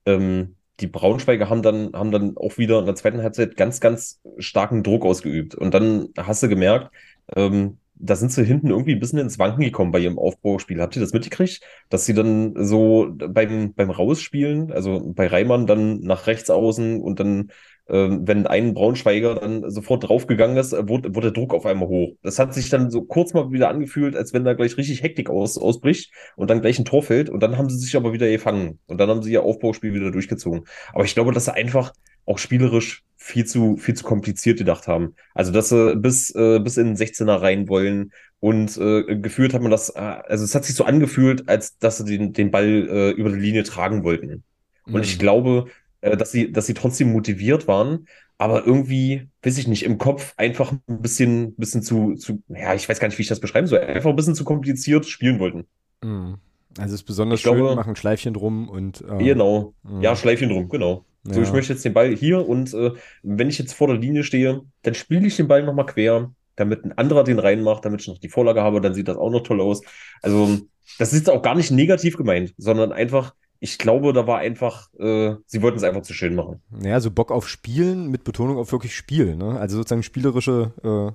ähm, die Braunschweiger haben dann, haben dann auch wieder in der zweiten Halbzeit ganz, ganz starken Druck ausgeübt. Und dann hast du gemerkt, ähm, da sind sie hinten irgendwie ein bisschen ins Wanken gekommen bei ihrem Aufbauspiel. Habt ihr das mitgekriegt? Dass sie dann so beim, beim Rausspielen, also bei Reimann dann nach rechts außen und dann wenn ein Braunschweiger dann sofort draufgegangen ist, äh, wurde, wurde der Druck auf einmal hoch. Das hat sich dann so kurz mal wieder angefühlt, als wenn da gleich richtig Hektik aus, ausbricht und dann gleich ein Tor fällt und dann haben sie sich aber wieder gefangen und dann haben sie ihr Aufbauspiel wieder durchgezogen. Aber ich glaube, dass sie einfach auch spielerisch viel zu, viel zu kompliziert gedacht haben. Also, dass sie bis, äh, bis in den 16er rein wollen und äh, gefühlt hat man das, äh, also es hat sich so angefühlt, als dass sie den, den Ball äh, über die Linie tragen wollten. Und ich Mhm. glaube, äh, dass sie, dass sie trotzdem motiviert waren, aber irgendwie, weiß ich nicht, im Kopf einfach ein bisschen, bisschen zu, zu, ja, ich weiß gar nicht, wie ich das beschreiben soll, einfach ein bisschen zu kompliziert spielen wollten. Mhm. Also es ist besonders Ich glaube- schön, machen ein Schleifchen drum und äh, Genau. mhm. Ja, Schleifchen drum, genau. So, Ja. ich möchte jetzt den Ball hier und äh, wenn ich jetzt vor der Linie stehe, dann spiele ich den Ball nochmal quer, damit ein anderer den reinmacht, damit ich noch die Vorlage habe, dann sieht das auch noch toll aus. Also, das ist jetzt auch gar nicht negativ gemeint, sondern einfach, ich glaube, da war einfach, äh, sie wollten es einfach zu schön machen. Ja, so Bock auf Spielen mit Betonung auf wirklich Spiel, ne? Also sozusagen spielerische, äh,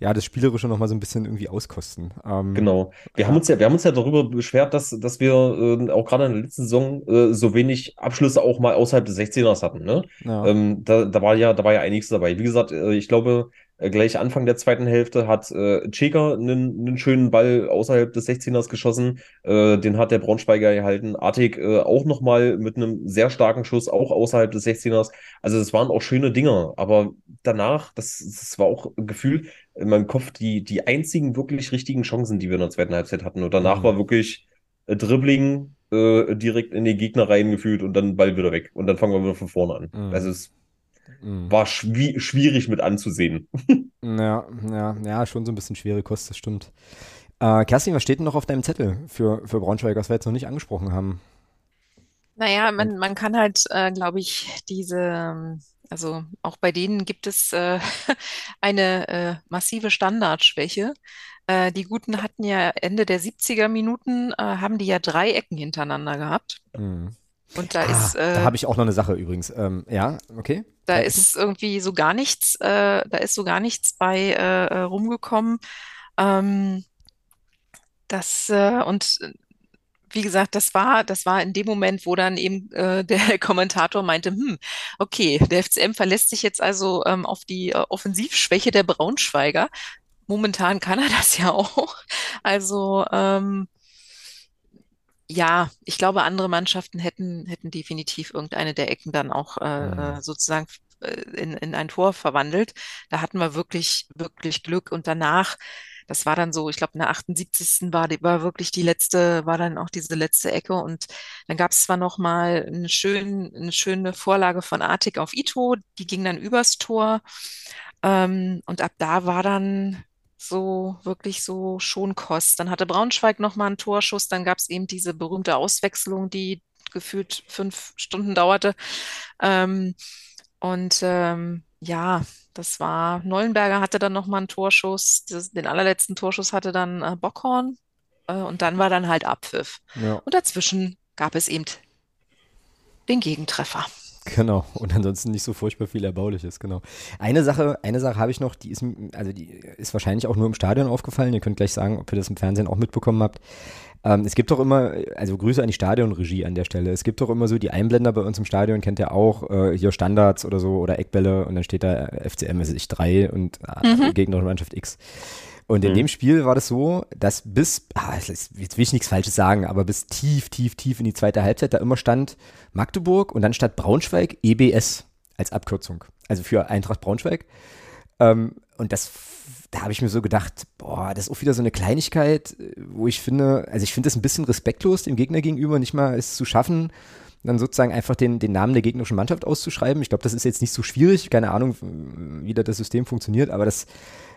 ja, das Spielerische nochmal so ein bisschen irgendwie auskosten. Ähm, Genau. Wir Ja. haben uns ja, wir haben uns ja darüber beschwert, dass, dass wir äh, auch gerade in der letzten Saison äh, so wenig Abschlüsse auch mal außerhalb des 16ers hatten, ne? Ja. Ähm, da, da war ja, da war ja einiges dabei. Wie gesagt, äh, ich glaube, gleich Anfang der zweiten Hälfte hat äh, Checker einen, einen schönen Ball außerhalb des 16ers geschossen. Äh, den hat der Braunschweiger gehalten. Artig äh, auch nochmal mit einem sehr starken Schuss, auch außerhalb des 16ers. Also es waren auch schöne Dinger. Aber danach, das, das war auch ein Gefühl in meinem Kopf, die, die einzigen wirklich richtigen Chancen, die wir in der zweiten Halbzeit hatten. Und danach Mhm. war wirklich äh, Dribbling äh, direkt in die Gegner reingefühlt und dann Ball wieder weg. Und dann fangen wir wieder von vorne an. Mhm. Also es. War schwi schwierig mit anzusehen. Ja, ja, ja, schon so ein bisschen schwere Kost, das stimmt. Äh, Kerstin, was steht denn noch auf deinem Zettel für, für Braunschweig, was wir jetzt noch nicht angesprochen haben? Naja, man, man kann halt, äh, glaube ich, diese, Also auch bei denen gibt es äh, eine äh, massive Standardschwäche. Äh, die Guten hatten ja Ende der 70er Minuten, äh, haben die ja drei Ecken hintereinander gehabt. Mhm. Und da Ah, ist, da äh, habe ich auch noch eine Sache übrigens. Ähm, ja, okay. da Drei ist irgendwie so gar nichts, äh, da ist so gar nichts bei äh, äh, rumgekommen. Ähm, das äh, und äh, wie gesagt, das war, das war in dem Moment, wo dann eben äh, der Kommentator meinte, hm, okay, der FCM verlässt sich jetzt also ähm, auf die äh, Offensivschwäche der Braunschweiger. Momentan kann er das ja auch. Also ähm, ja, ich glaube, andere Mannschaften hätten, hätten definitiv irgendeine der Ecken dann auch äh, Mhm. äh, sozusagen äh, in, in ein Tor verwandelt. Da hatten wir wirklich, wirklich Glück. Und danach, das war dann so, ich glaube, in der 78. war, die- war wirklich die letzte, war dann auch diese letzte Ecke. Und dann gab es zwar noch mal eine, schön, eine schöne Vorlage von Artig auf Ito, die ging dann übers Tor. Ähm, und ab da war dann so wirklich so Schonkost. Dann hatte Braunschweig noch mal einen Torschuss, dann gab es eben diese berühmte Auswechslung, die gefühlt fünf Stunden dauerte. Ähm, und ähm, ja, das war, Neuenberger hatte dann noch mal einen Torschuss, das, den allerletzten Torschuss hatte dann äh, Bockhorn äh, und dann war dann halt Abpfiff. Ja, Und dazwischen gab es eben den Gegentreffer. Genau. Und ansonsten nicht so furchtbar viel Erbauliches, genau. Eine Sache, eine Sache habe ich noch, die ist, also die ist wahrscheinlich auch nur im Stadion aufgefallen. Ihr könnt gleich sagen, ob ihr das im Fernsehen auch mitbekommen habt. Ähm, es gibt doch immer, also Grüße an die Stadionregie an der Stelle. Es gibt doch immer so die Einblender bei uns im Stadion, kennt ihr auch, äh, hier Standards oder so oder Eckbälle und dann steht da FCM, also ich 3 und äh, gegnerische Mannschaft X. Und in Mhm. dem Spiel war das so, dass bis, ah, jetzt will ich nichts Falsches sagen, aber bis tief, tief, tief in die zweite Halbzeit da immer stand Magdeburg und dann statt Braunschweig EBS als Abkürzung. Also für Eintracht Braunschweig. Ähm, und das, da habe ich mir so gedacht, boah, das ist auch wieder so eine Kleinigkeit, äh, wo ich finde, also ich finde das ein bisschen respektlos dem Gegner gegenüber, nicht mal es zu schaffen, dann sozusagen einfach den, den Namen der gegnerischen Mannschaft auszuschreiben. Ich glaube, das ist jetzt nicht so schwierig, keine Ahnung, wie da das System funktioniert, aber das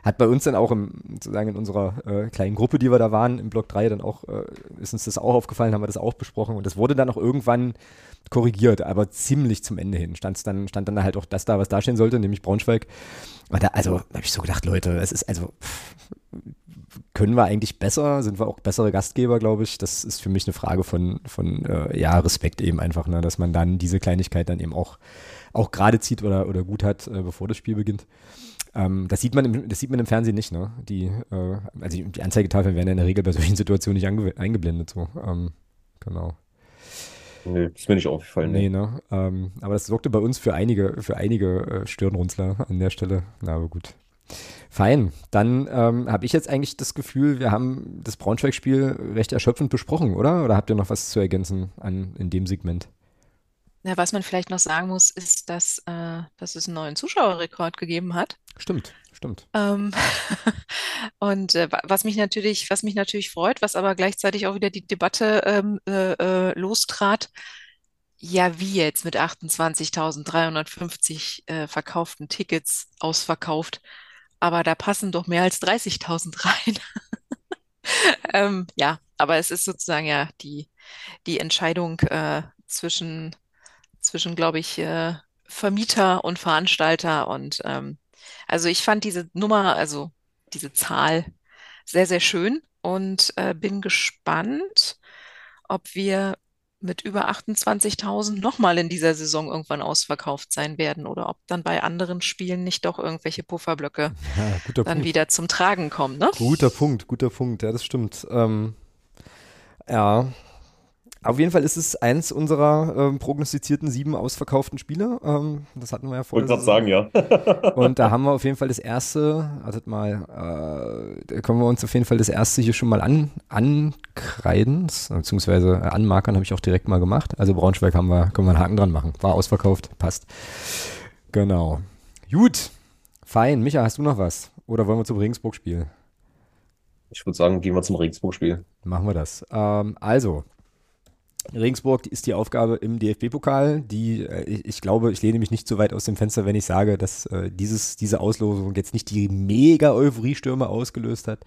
hat bei uns dann auch im, sozusagen in unserer äh, kleinen Gruppe, die wir da waren, im Block 3, dann auch, äh, ist uns das auch aufgefallen, haben wir das auch besprochen und das wurde dann auch irgendwann korrigiert, aber ziemlich zum Ende hin stand's dann, stand dann halt auch das da, was da stehen sollte, nämlich Braunschweig. Da, also, habe ich so gedacht, Leute, es ist also, pff, können wir eigentlich besser? Sind wir auch bessere Gastgeber, glaube ich? Das ist für mich eine Frage von, von äh, ja, Respekt eben einfach, ne? dass man dann diese Kleinigkeit dann eben auch, auch gerade zieht oder, oder gut hat, äh, bevor das Spiel beginnt. Ähm, das, sieht man im, das sieht man im Fernsehen nicht, ne? Die, äh, also die, Anzeigetafeln werden in der Regel bei solchen Situationen nicht eingeblendet. So. Ähm, genau. Nee, ist mir nicht aufgefallen. Nee, Nee. ne? Ähm, aber das sorgte bei uns für einige, für einige äh, Stirnrunzler an der Stelle. Na, aber gut. Fein. Dann ähm, habe ich jetzt eigentlich das Gefühl, wir haben das Braunschweig-Spiel recht erschöpfend besprochen, oder? Oder habt ihr noch was zu ergänzen an, in dem Segment? Ja, was man vielleicht noch sagen muss, ist, dass, äh, dass es einen neuen Zuschauerrekord gegeben hat. Stimmt, stimmt. Ähm, und äh, wa- was mich natürlich, was mich natürlich freut, was aber gleichzeitig auch wieder die Debatte ähm, äh, äh, lostrat, ja, wie jetzt mit 28.350 äh, verkauften Tickets ausverkauft, aber da passen doch mehr als 30.000 rein. Ähm, ja, aber es ist sozusagen ja die, die Entscheidung äh, zwischen, zwischen, glaube ich, äh, Vermieter und Veranstalter. Und ähm, also ich fand diese Nummer, also diese Zahl sehr, sehr schön und äh, bin gespannt, ob wir mit über 28.000 nochmal in dieser Saison irgendwann ausverkauft sein werden oder ob dann bei anderen Spielen nicht doch irgendwelche Pufferblöcke Ja, dann Punkt. wieder zum Tragen kommen, ne? Guter Punkt, guter Punkt. Ja, das stimmt. Ähm, ja. Auf jeden Fall ist es eins unserer ähm, prognostizierten sieben ausverkauften Spiele. Ähm, das hatten wir ja vor Wollte der gerade sagen, ja. Und da haben wir auf jeden Fall das erste, wartet mal, äh, da können wir uns auf jeden Fall das erste hier schon mal an, ankreiden, beziehungsweise äh, anmarkern habe ich auch direkt mal gemacht. Also Braunschweig haben wir, können wir einen Haken dran machen. War ausverkauft, passt. Genau. Gut, fein. Micha, hast du noch was? Oder wollen wir zum Regensburg-Spiel? Ich würde sagen, gehen wir zum Regensburg-Spiel. Machen wir das. Ähm, also, Regensburg ist die Aufgabe im DFB-Pokal, die, äh, ich, glaube, ich lehne mich nicht so weit aus dem Fenster, wenn ich sage, dass äh, dieses, diese Auslosung jetzt nicht die mega Euphoriestürme ausgelöst hat.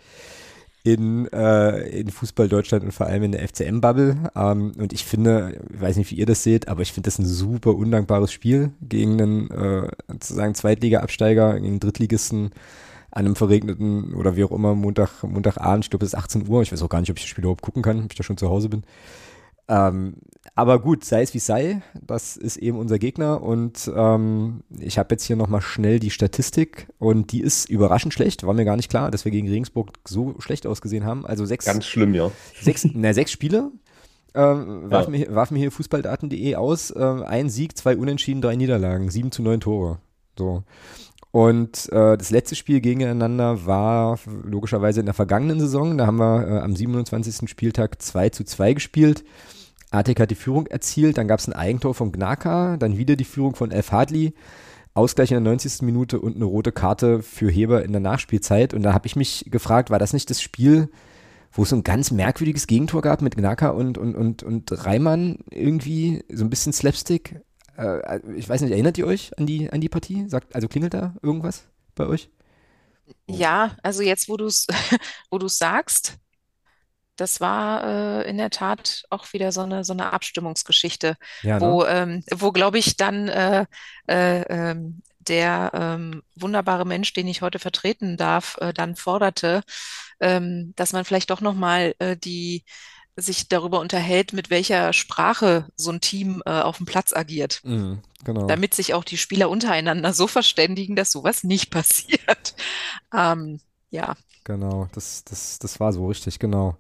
in, äh, in Fußball Deutschland und vor allem in der FCM-Bubble. Ähm, und ich finde, ich weiß nicht, wie ihr das seht, aber ich finde das ein super undankbares Spiel gegen einen äh, sozusagen Zweitliga-Absteiger, gegen einen Drittligisten an einem verregneten oder wie auch immer Montag, Montagabend, ich glaube es ist 18 Uhr. Ich weiß auch gar nicht, ob ich das Spiel überhaupt gucken kann, ob ich da schon zu Hause bin. Ähm, aber gut, sei es wie sei, das ist eben unser Gegner und ähm, ich habe jetzt hier nochmal schnell die Statistik und die ist überraschend schlecht, war mir gar nicht klar, dass wir gegen Regensburg so schlecht ausgesehen haben. Also sechs. Ganz schlimm, ja. Sechs, na, sechs Spiele. Ähm, warf, ja. mir, warf mir hier fußballdaten.de aus. Ähm, ein Sieg, zwei Unentschieden, drei Niederlagen, sieben zu neun Tore. So. Und äh, das letzte Spiel gegeneinander war logischerweise in der vergangenen Saison. Da haben wir äh, am 27. Spieltag 2 zu 2 gespielt. Artek hat die Führung erzielt, dann gab es ein Eigentor von Gnaka, dann wieder die Führung von Elf Hartley, Ausgleich in der 90. Minute und eine rote Karte für Heber in der Nachspielzeit. Und da habe ich mich gefragt, war das nicht das Spiel, wo es so ein ganz merkwürdiges Gegentor gab mit Gnaka und, und, und, und Reimann irgendwie, so ein bisschen Slapstick? Äh, ich weiß nicht, erinnert ihr euch an die, an die Partie? Sagt, also klingelt da irgendwas bei euch? Ja, also jetzt, wo du es wo sagst, das war äh, in der Tat auch wieder so eine, so eine Abstimmungsgeschichte, Ja, ne? wo, ähm, wo glaube ich, dann äh, äh, ähm, der ähm, wunderbare Mensch, den ich heute vertreten darf, äh, dann forderte, ähm, dass man vielleicht doch nochmal äh, die sich darüber unterhält, mit welcher Sprache so ein Team äh, auf dem Platz agiert, Mhm, genau. damit sich auch die Spieler untereinander so verständigen, dass sowas nicht passiert. Ähm, ja. Genau, das, das, das war so richtig, genau.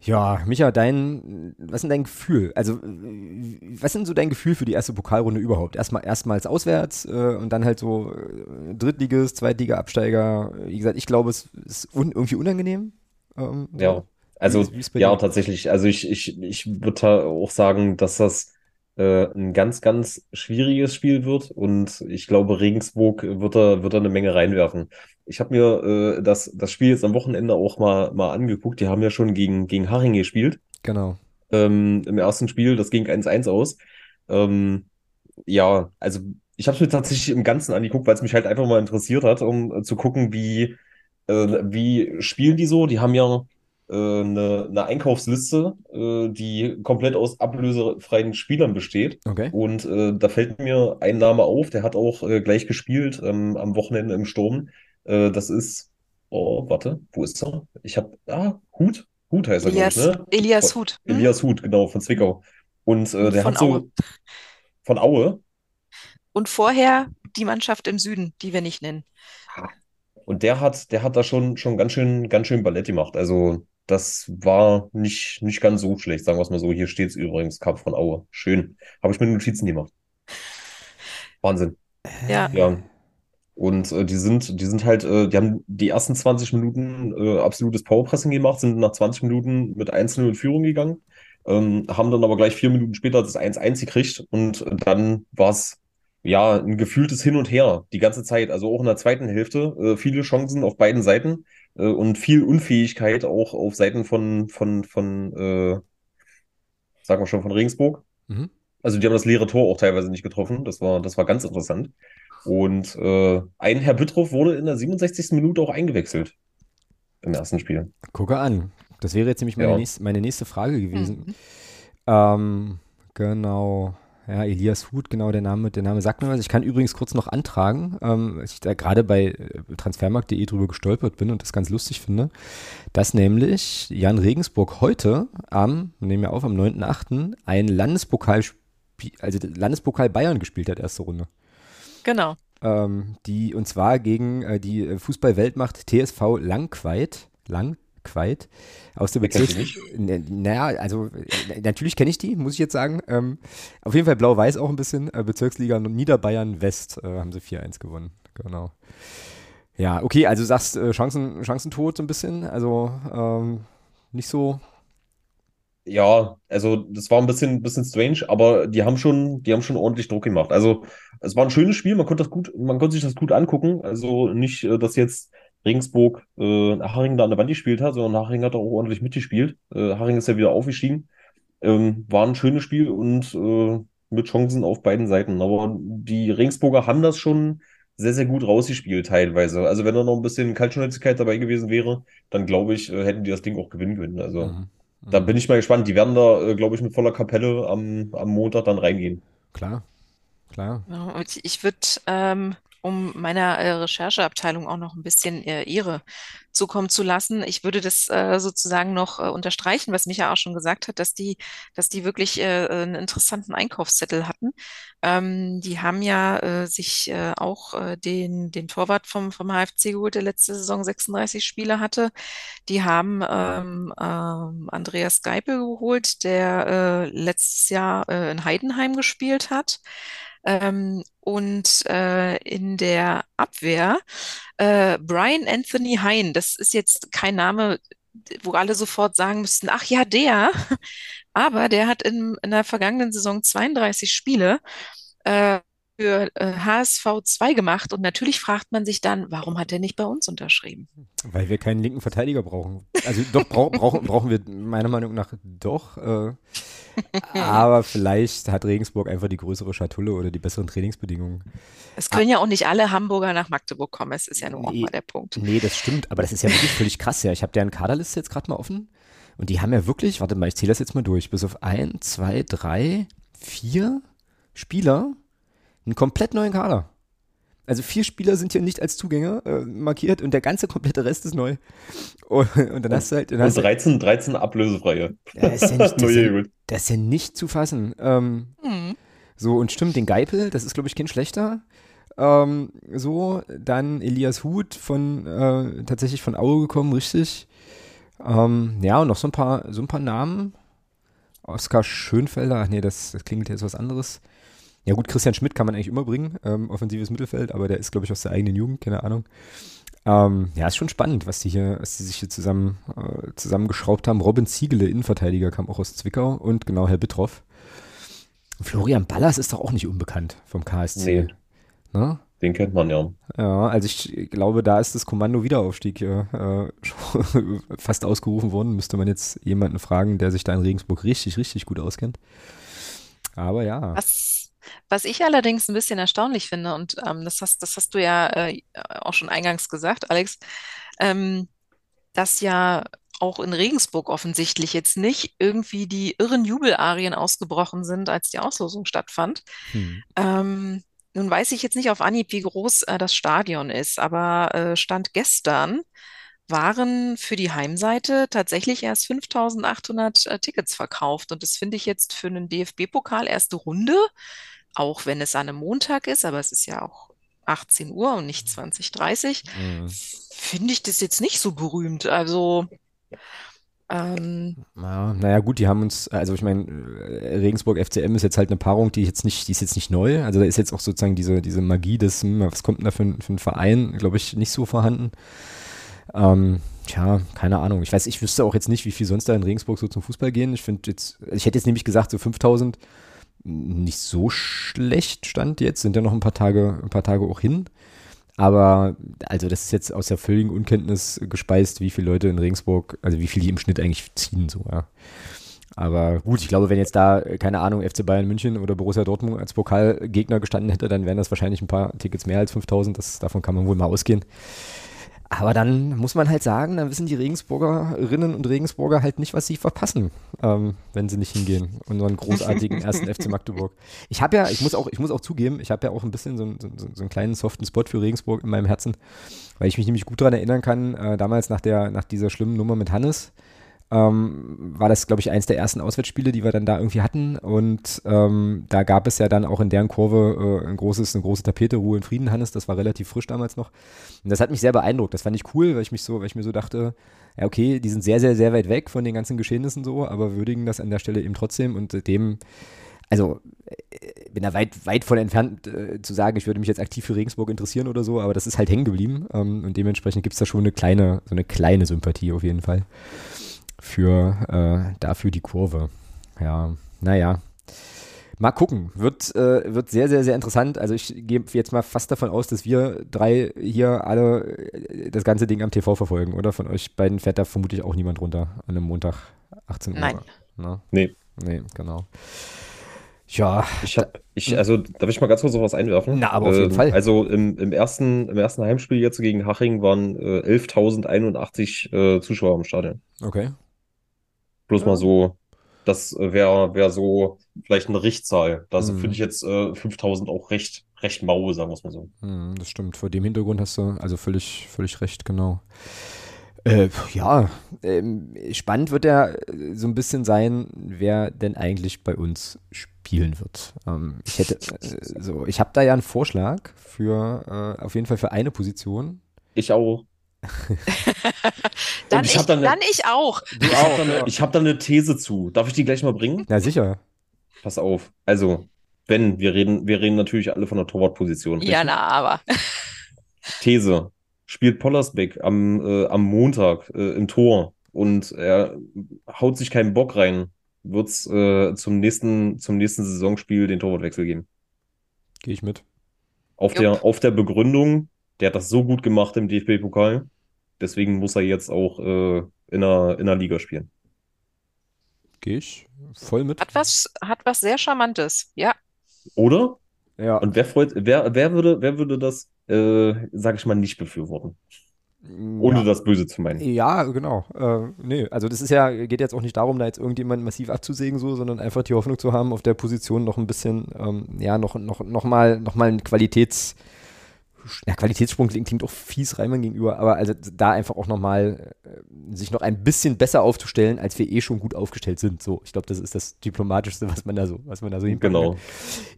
Ja, Micha, dein, was ist denn dein Gefühl? Also, was sind so dein Gefühl für die erste Pokalrunde überhaupt? Erstmal, erstmals auswärts äh, und dann halt so äh, Drittliges, Zweitliga-Absteiger. Wie gesagt, ich glaube, es ist un irgendwie unangenehm. Ähm. Ja, also ja, tatsächlich. Also ich, ich, ich würde auch sagen, dass das äh, ein ganz, ganz schwieriges Spiel wird und ich glaube, Regensburg wird da, wird da eine Menge reinwerfen. Ich habe mir äh, das, das Spiel jetzt am Wochenende auch mal, mal angeguckt. Die haben ja schon gegen, gegen Haching gespielt Genau. ähm, im ersten Spiel. Das ging 1-1 aus. Ähm, ja, also ich habe es mir tatsächlich im Ganzen angeguckt, weil es mich halt einfach mal interessiert hat, um äh, zu gucken, wie, äh, wie spielen die so. Die haben ja eine, eine Einkaufsliste, äh, die komplett aus ablösefreien Spielern besteht. Okay. Und äh, da fällt mir ein Name auf, der hat auch äh, gleich gespielt ähm, am Wochenende im Sturm. Äh, das ist, oh, warte, wo ist er? Ich habe, ah, Hut, Hut heißt er, glaube ich, Elias, ne? Elias Von, Hut. Hm? Elias Hut, genau, von Zwickau. Und äh, der Von hat so Aue. von Aue. Und vorher die Mannschaft im Süden, die wir nicht nennen. Und der hat, der hat da schon, schon ganz schön, ganz schön Ballett gemacht. Also, das war nicht, nicht ganz so schlecht, sagen wir es mal so. Hier steht es übrigens, Cup von Aue. Schön. Habe ich mir Notizen gemacht. Wahnsinn. Ja, Ja. Und äh, die sind, die sind halt, äh, die haben die ersten 20 Minuten äh, absolutes Powerpressing gemacht, sind nach 20 Minuten mit 1-0 in Führung gegangen, ähm, haben dann aber gleich vier Minuten später das 1-1 gekriegt und dann war es ja ein gefühltes Hin und Her die ganze Zeit. Also auch in der zweiten Hälfte äh, viele Chancen auf beiden Seiten äh, und viel Unfähigkeit auch auf Seiten von, von, von äh, sagen wir schon, von Regensburg. Mhm. Also die haben das leere Tor auch teilweise nicht getroffen. Das war, das war ganz interessant. Und äh, ein Herr Büttrow wurde in der 67. Minute auch eingewechselt im ersten Spiel. Gucke an. Das wäre jetzt nämlich meine, Ja. nächste, meine nächste Frage gewesen. Mhm. Ähm, genau. Ja, Elias Huth, genau, der Name, der Name sagt mir was. Ich kann übrigens kurz noch antragen, ähm, ich da gerade bei äh, transfermarkt.de drüber gestolpert bin und das ganz lustig finde, dass nämlich Jan Regensburg heute am, nehmen wir auf, am 9.8. ein Landespokal, also Landespokal Bayern gespielt hat, erste Runde. genau. Ähm, die, und zwar gegen äh, die äh, Fußballweltmacht TSV Langqueit. Langqueit. Aus der Bezirks. Naja, also äh, natürlich kenne ich die, muss ich jetzt sagen. Ähm, auf jeden Fall blau-weiß auch ein bisschen. Äh, Bezirksliga Niederbayern West äh, haben sie 4-1 gewonnen. Genau. Ja, okay, also du sagst äh, Chancen, Chancentod so ein bisschen. Also ähm, nicht so. Ja, also das war ein bisschen, bisschen strange, aber die haben schon, die haben schon ordentlich Druck gemacht. Also es war ein schönes Spiel, man konnte das gut, man konnte sich das gut angucken. Also nicht, äh, dass jetzt Regensburg äh, Haching da an der Wand gespielt hat, sondern Haching hat auch ordentlich mitgespielt. Äh, Haching ist ja wieder aufgestiegen. Ähm, war ein schönes Spiel und äh, mit Chancen auf beiden Seiten. Aber die Regensburger haben das schon sehr, sehr gut rausgespielt teilweise. Also wenn da noch ein bisschen Kaltschnäuzigkeit dabei gewesen wäre, dann glaube ich, äh, hätten die das Ding auch gewinnen können. Also Mhm. da bin ich mal gespannt. Die werden da, äh, glaube ich, mit voller Kapelle am, am Montag dann reingehen. Klar, klar. Ich würde, ähm, um meiner äh, Rechercheabteilung auch noch ein bisschen äh, Ehre zukommen zu lassen, ich würde das äh, sozusagen noch äh, unterstreichen, was Micha auch schon gesagt hat, dass die, dass die wirklich äh, einen interessanten Einkaufszettel hatten. Ähm, die haben ja äh, sich äh, auch äh, den, den Torwart vom, vom HFC geholt, der letzte Saison 36 Spiele hatte. Die haben ähm, ähm, Andreas Geipel geholt, der äh, letztes Jahr äh, in Heidenheim gespielt hat. Ähm, und äh, in der Abwehr äh, Brian Anthony Hein, das ist jetzt kein Name, wo alle sofort sagen müssten, ach ja, der. Aber der hat in, in der vergangenen Saison 32 Spiele äh, für äh, HSV 2 gemacht. Und natürlich fragt man sich dann, warum hat er nicht bei uns unterschrieben? Weil wir keinen linken Verteidiger brauchen. Also doch brauch, brauchen, brauchen wir meiner Meinung nach doch. Äh, aber vielleicht hat Regensburg einfach die größere Schatulle oder die besseren Trainingsbedingungen. Es können ja auch nicht alle Hamburger nach Magdeburg kommen. Es ist ja auch Nee. mal der Punkt. Nee, das stimmt, aber das ist ja wirklich völlig krass. Ja, ich habe deren Kaderliste jetzt gerade mal offen und die haben ja wirklich, warte mal, ich zähle das jetzt mal durch, bis auf ein, zwei, drei, vier Spieler einen komplett neuen Kader. Also vier Spieler sind hier nicht als Zugänge äh, markiert und der ganze komplette Rest ist neu. Und, und dann hast du halt, dann Und hast du, 13, 13 ablösefreie. ja, ist ja nicht, das, ist ja, gut. das ist ja nicht zu fassen. Ähm, Hm. so, und stimmt, den Geipel, das ist, glaube ich, kein schlechter. Ähm, so, dann Elias Huth von, äh, tatsächlich von Aue gekommen, richtig. Ähm, ja, und noch so ein paar, so ein paar Namen. Oskar Schönfelder, ach nee, das, das klingt jetzt was anderes. Ja gut, Christian Schmidt kann man eigentlich immer bringen, ähm, offensives Mittelfeld, aber der ist, glaube ich, aus der eigenen Jugend, keine Ahnung. Ähm, ja, ist schon spannend, was die hier, was die sich hier zusammen, äh, zusammengeschraubt haben. Robin Ziegele, Innenverteidiger, kam auch aus Zwickau und genau Herr Bittroff. Florian Ballas ist doch auch nicht unbekannt vom KSC. Nee, Ne? den kennt man ja. Ja, also ich glaube, da ist das Kommando Wiederaufstieg ja, äh, fast ausgerufen worden. Müsste man jetzt jemanden fragen, der sich da in Regensburg richtig, richtig gut auskennt. Aber ja. Was, was ich allerdings ein bisschen erstaunlich finde, und ähm, das hast, das hast du ja äh, auch schon eingangs gesagt, Alex, ähm, dass ja auch in Regensburg offensichtlich jetzt nicht irgendwie die irren Jubelarien ausgebrochen sind, als die Auslosung stattfand. Hm. Ähm, nun weiß ich jetzt nicht auf Anhieb, wie groß äh, das Stadion ist, aber äh, Stand gestern waren für die Heimseite tatsächlich erst 5800 äh, Tickets verkauft. Und das finde ich jetzt für einen DFB-Pokal erste Runde, auch wenn es an einem Montag ist, aber es ist ja auch 18 Uhr und nicht 20.30 Mhm. finde ich das jetzt nicht so berühmt. Also, ähm, Ja, naja, gut, die haben uns, also ich meine, äh, Regensburg FCM ist jetzt halt eine Paarung, die jetzt nicht, die ist jetzt nicht neu. Also da ist jetzt auch sozusagen diese, diese Magie des, hm, was kommt denn da für ein, für ein Verein, glaube ich, nicht so vorhanden. Ähm, tja, keine Ahnung. Ich weiß, ich wüsste auch jetzt nicht, wie viel sonst da in Regensburg so zum Fußball gehen. Ich finde jetzt, ich hätte jetzt nämlich gesagt, so 5000 nicht so schlecht stand jetzt, sind ja noch ein paar Tage, ein paar Tage auch hin. Aber also das ist jetzt aus der völligen Unkenntnis gespeist, wie viele Leute in Regensburg, also wie viel die im Schnitt eigentlich ziehen, so, ja. Aber gut, ich glaube, wenn jetzt da, äh, keine Ahnung, FC Bayern München oder Borussia Dortmund als Pokalgegner gestanden hätte, dann wären das wahrscheinlich ein paar Tickets mehr als 5000. Das, davon kann man wohl mal ausgehen. Aber dann muss man halt sagen, dann wissen die Regensburgerinnen und Regensburger halt nicht, was sie verpassen, ähm, wenn sie nicht hingehen. Unseren großartigen ersten FC Magdeburg. Ich habe ja, ich muss auch, ich muss auch zugeben, ich habe ja auch ein bisschen so, so, so einen kleinen soften Spot für Regensburg in meinem Herzen, weil ich mich nämlich gut daran erinnern kann, äh, damals nach der, nach dieser schlimmen Nummer mit Hannes, ähm, war das, glaube ich, eins der ersten Auswärtsspiele, die wir dann da irgendwie hatten. Und ähm, da gab es ja dann auch in deren Kurve äh, ein großes, eine große Tapete, Ruhe und Frieden, Hannes. Das war relativ frisch damals noch. Und das hat mich sehr beeindruckt. Das fand ich cool, weil ich mich so, weil ich mir so dachte, ja, okay, die sind sehr, sehr, sehr weit weg von den ganzen Geschehnissen so, aber würdigen das an der Stelle eben trotzdem und seitdem, also äh, bin da weit, weit von entfernt äh, zu sagen, ich würde mich jetzt aktiv für Regensburg interessieren oder so, aber das ist halt hängen geblieben ähm, und dementsprechend gibt es da schon eine kleine, so eine kleine Sympathie auf jeden Fall für äh, dafür die Kurve. Ja, naja. Mal gucken. Wird, äh, wird sehr, sehr, sehr interessant. Also ich gehe jetzt mal fast davon aus, dass wir drei hier alle äh, das ganze Ding am TV verfolgen, oder? Von euch beiden fährt da vermutlich auch niemand runter an einem Montag 18 Uhr. Nein. Ne? Nee. Nee, genau. Ja, Ich habe, ich, also darf ich mal ganz kurz noch was einwerfen? Na, aber auf jeden Ähm, Fall. Also im, im ersten, im ersten Heimspiel jetzt gegen Haching waren äh, 11.081 äh, Zuschauer im Stadion. okay. Bloß Ja. mal so, das wäre wär so vielleicht eine Richtzahl. Da Mhm. finde ich jetzt äh, 5.000 auch recht, recht mau, sagen wir es mal so. Hm, das stimmt. Vor dem Hintergrund hast du also völlig, völlig recht, genau. Äh, ja, ähm, spannend wird ja äh, so ein bisschen sein, wer denn eigentlich bei uns spielen wird. Ähm, ich hätte, äh, so, ich habe da ja einen Vorschlag für, äh, auf jeden Fall für eine Position. Ich auch. Dann ich ich, dann eine- dann ich auch. Du ich habe da, eine- da These zu. Darf ich die gleich mal bringen? Na sicher. Pass auf. Also, wenn, wir reden, wir reden natürlich alle von der Torwartposition. Ja, richtig? na, aber. These. Spielt Pollersbeck am, äh, am Montag äh, im Tor und er haut sich keinen Bock rein, wird es äh, zum nächsten, zum nächsten Saisonspiel den Torwartwechsel geben. Gehe ich mit. Auf Jupp. der, auf der Begründung, der hat das so gut gemacht im DFB-Pokal, deswegen muss er jetzt auch äh, in der, in der Liga spielen. Gehe ich voll mit. Hat was, hat was sehr Charmantes. Ja. Oder? Ja. Und wer freut, wer, wer würde, wer würde das, äh, sag ich mal, nicht befürworten? Ohne ja. das Böse zu meinen. Ja, genau. Äh, nee, also das ist ja, geht jetzt auch nicht darum, da jetzt irgendjemand massiv abzusägen, so, sondern einfach die Hoffnung zu haben, auf der Position noch ein bisschen, ähm, ja, noch, noch, noch mal, noch mal ein Qualitäts, ja, Qualitätssprung klingt, klingt auch fies Reimann gegenüber, aber also da einfach auch nochmal äh, sich noch ein bisschen besser aufzustellen, als wir eh schon gut aufgestellt sind. So, ich glaube, das ist das Diplomatischste, was man da so, was man da so hinpacken Genau. kann.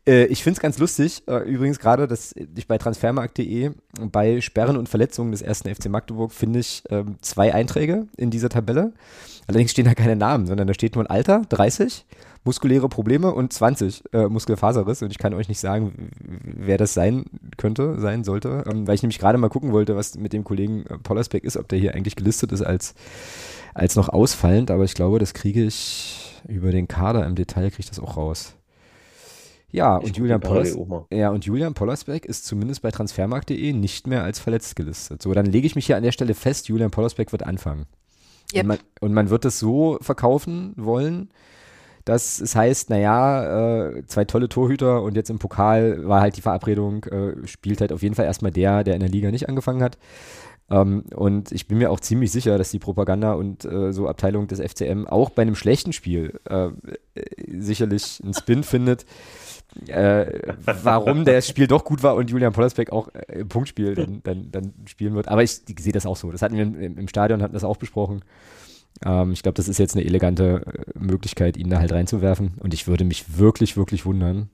Äh, ich finde es ganz lustig, äh, übrigens gerade, dass ich bei transfermarkt.de bei Sperren und Verletzungen des ersten FC Magdeburg finde ich ähm, zwei Einträge in dieser Tabelle. Allerdings stehen da keine Namen, sondern da steht nur ein Alter, 30, muskuläre Probleme und 20 äh, Muskelfaserriss. Und ich kann euch nicht sagen, wer das sein könnte, sein sollte, ähm, weil ich nämlich gerade mal gucken wollte, was mit dem Kollegen äh, Pollersbeck ist, ob der hier eigentlich gelistet ist als, als noch ausfallend. Aber ich glaube, das kriege ich über den Kader im Detail, kriege ich das auch raus. Ja, Ich und Julian Pollers, ja, und Julian Pollersbeck ist zumindest bei transfermarkt.de nicht mehr als verletzt gelistet. So, dann lege ich mich hier an der Stelle fest, Julian Pollersbeck wird anfangen. Yep. Und, man, und man wird es so verkaufen wollen, dass es heißt, naja, äh, zwei tolle Torhüter und jetzt im Pokal war halt die Verabredung, äh, spielt halt auf jeden Fall erstmal der, der in der Liga nicht angefangen hat. Ähm, und ich bin mir auch ziemlich sicher, dass die Propaganda und äh, so Abteilung des FCM auch bei einem schlechten Spiel äh, sicherlich einen Spin findet, äh, warum das Spiel doch gut war und Julian Pollersbeck auch äh, im Punktspiel dann, dann, dann spielen wird. Aber ich, ich sehe das auch so. Das hatten wir im, im Stadion, hatten das auch besprochen. Ähm, ich glaube, das ist jetzt eine elegante äh, Möglichkeit, ihn da halt reinzuwerfen. Und ich würde mich wirklich, wirklich wundern,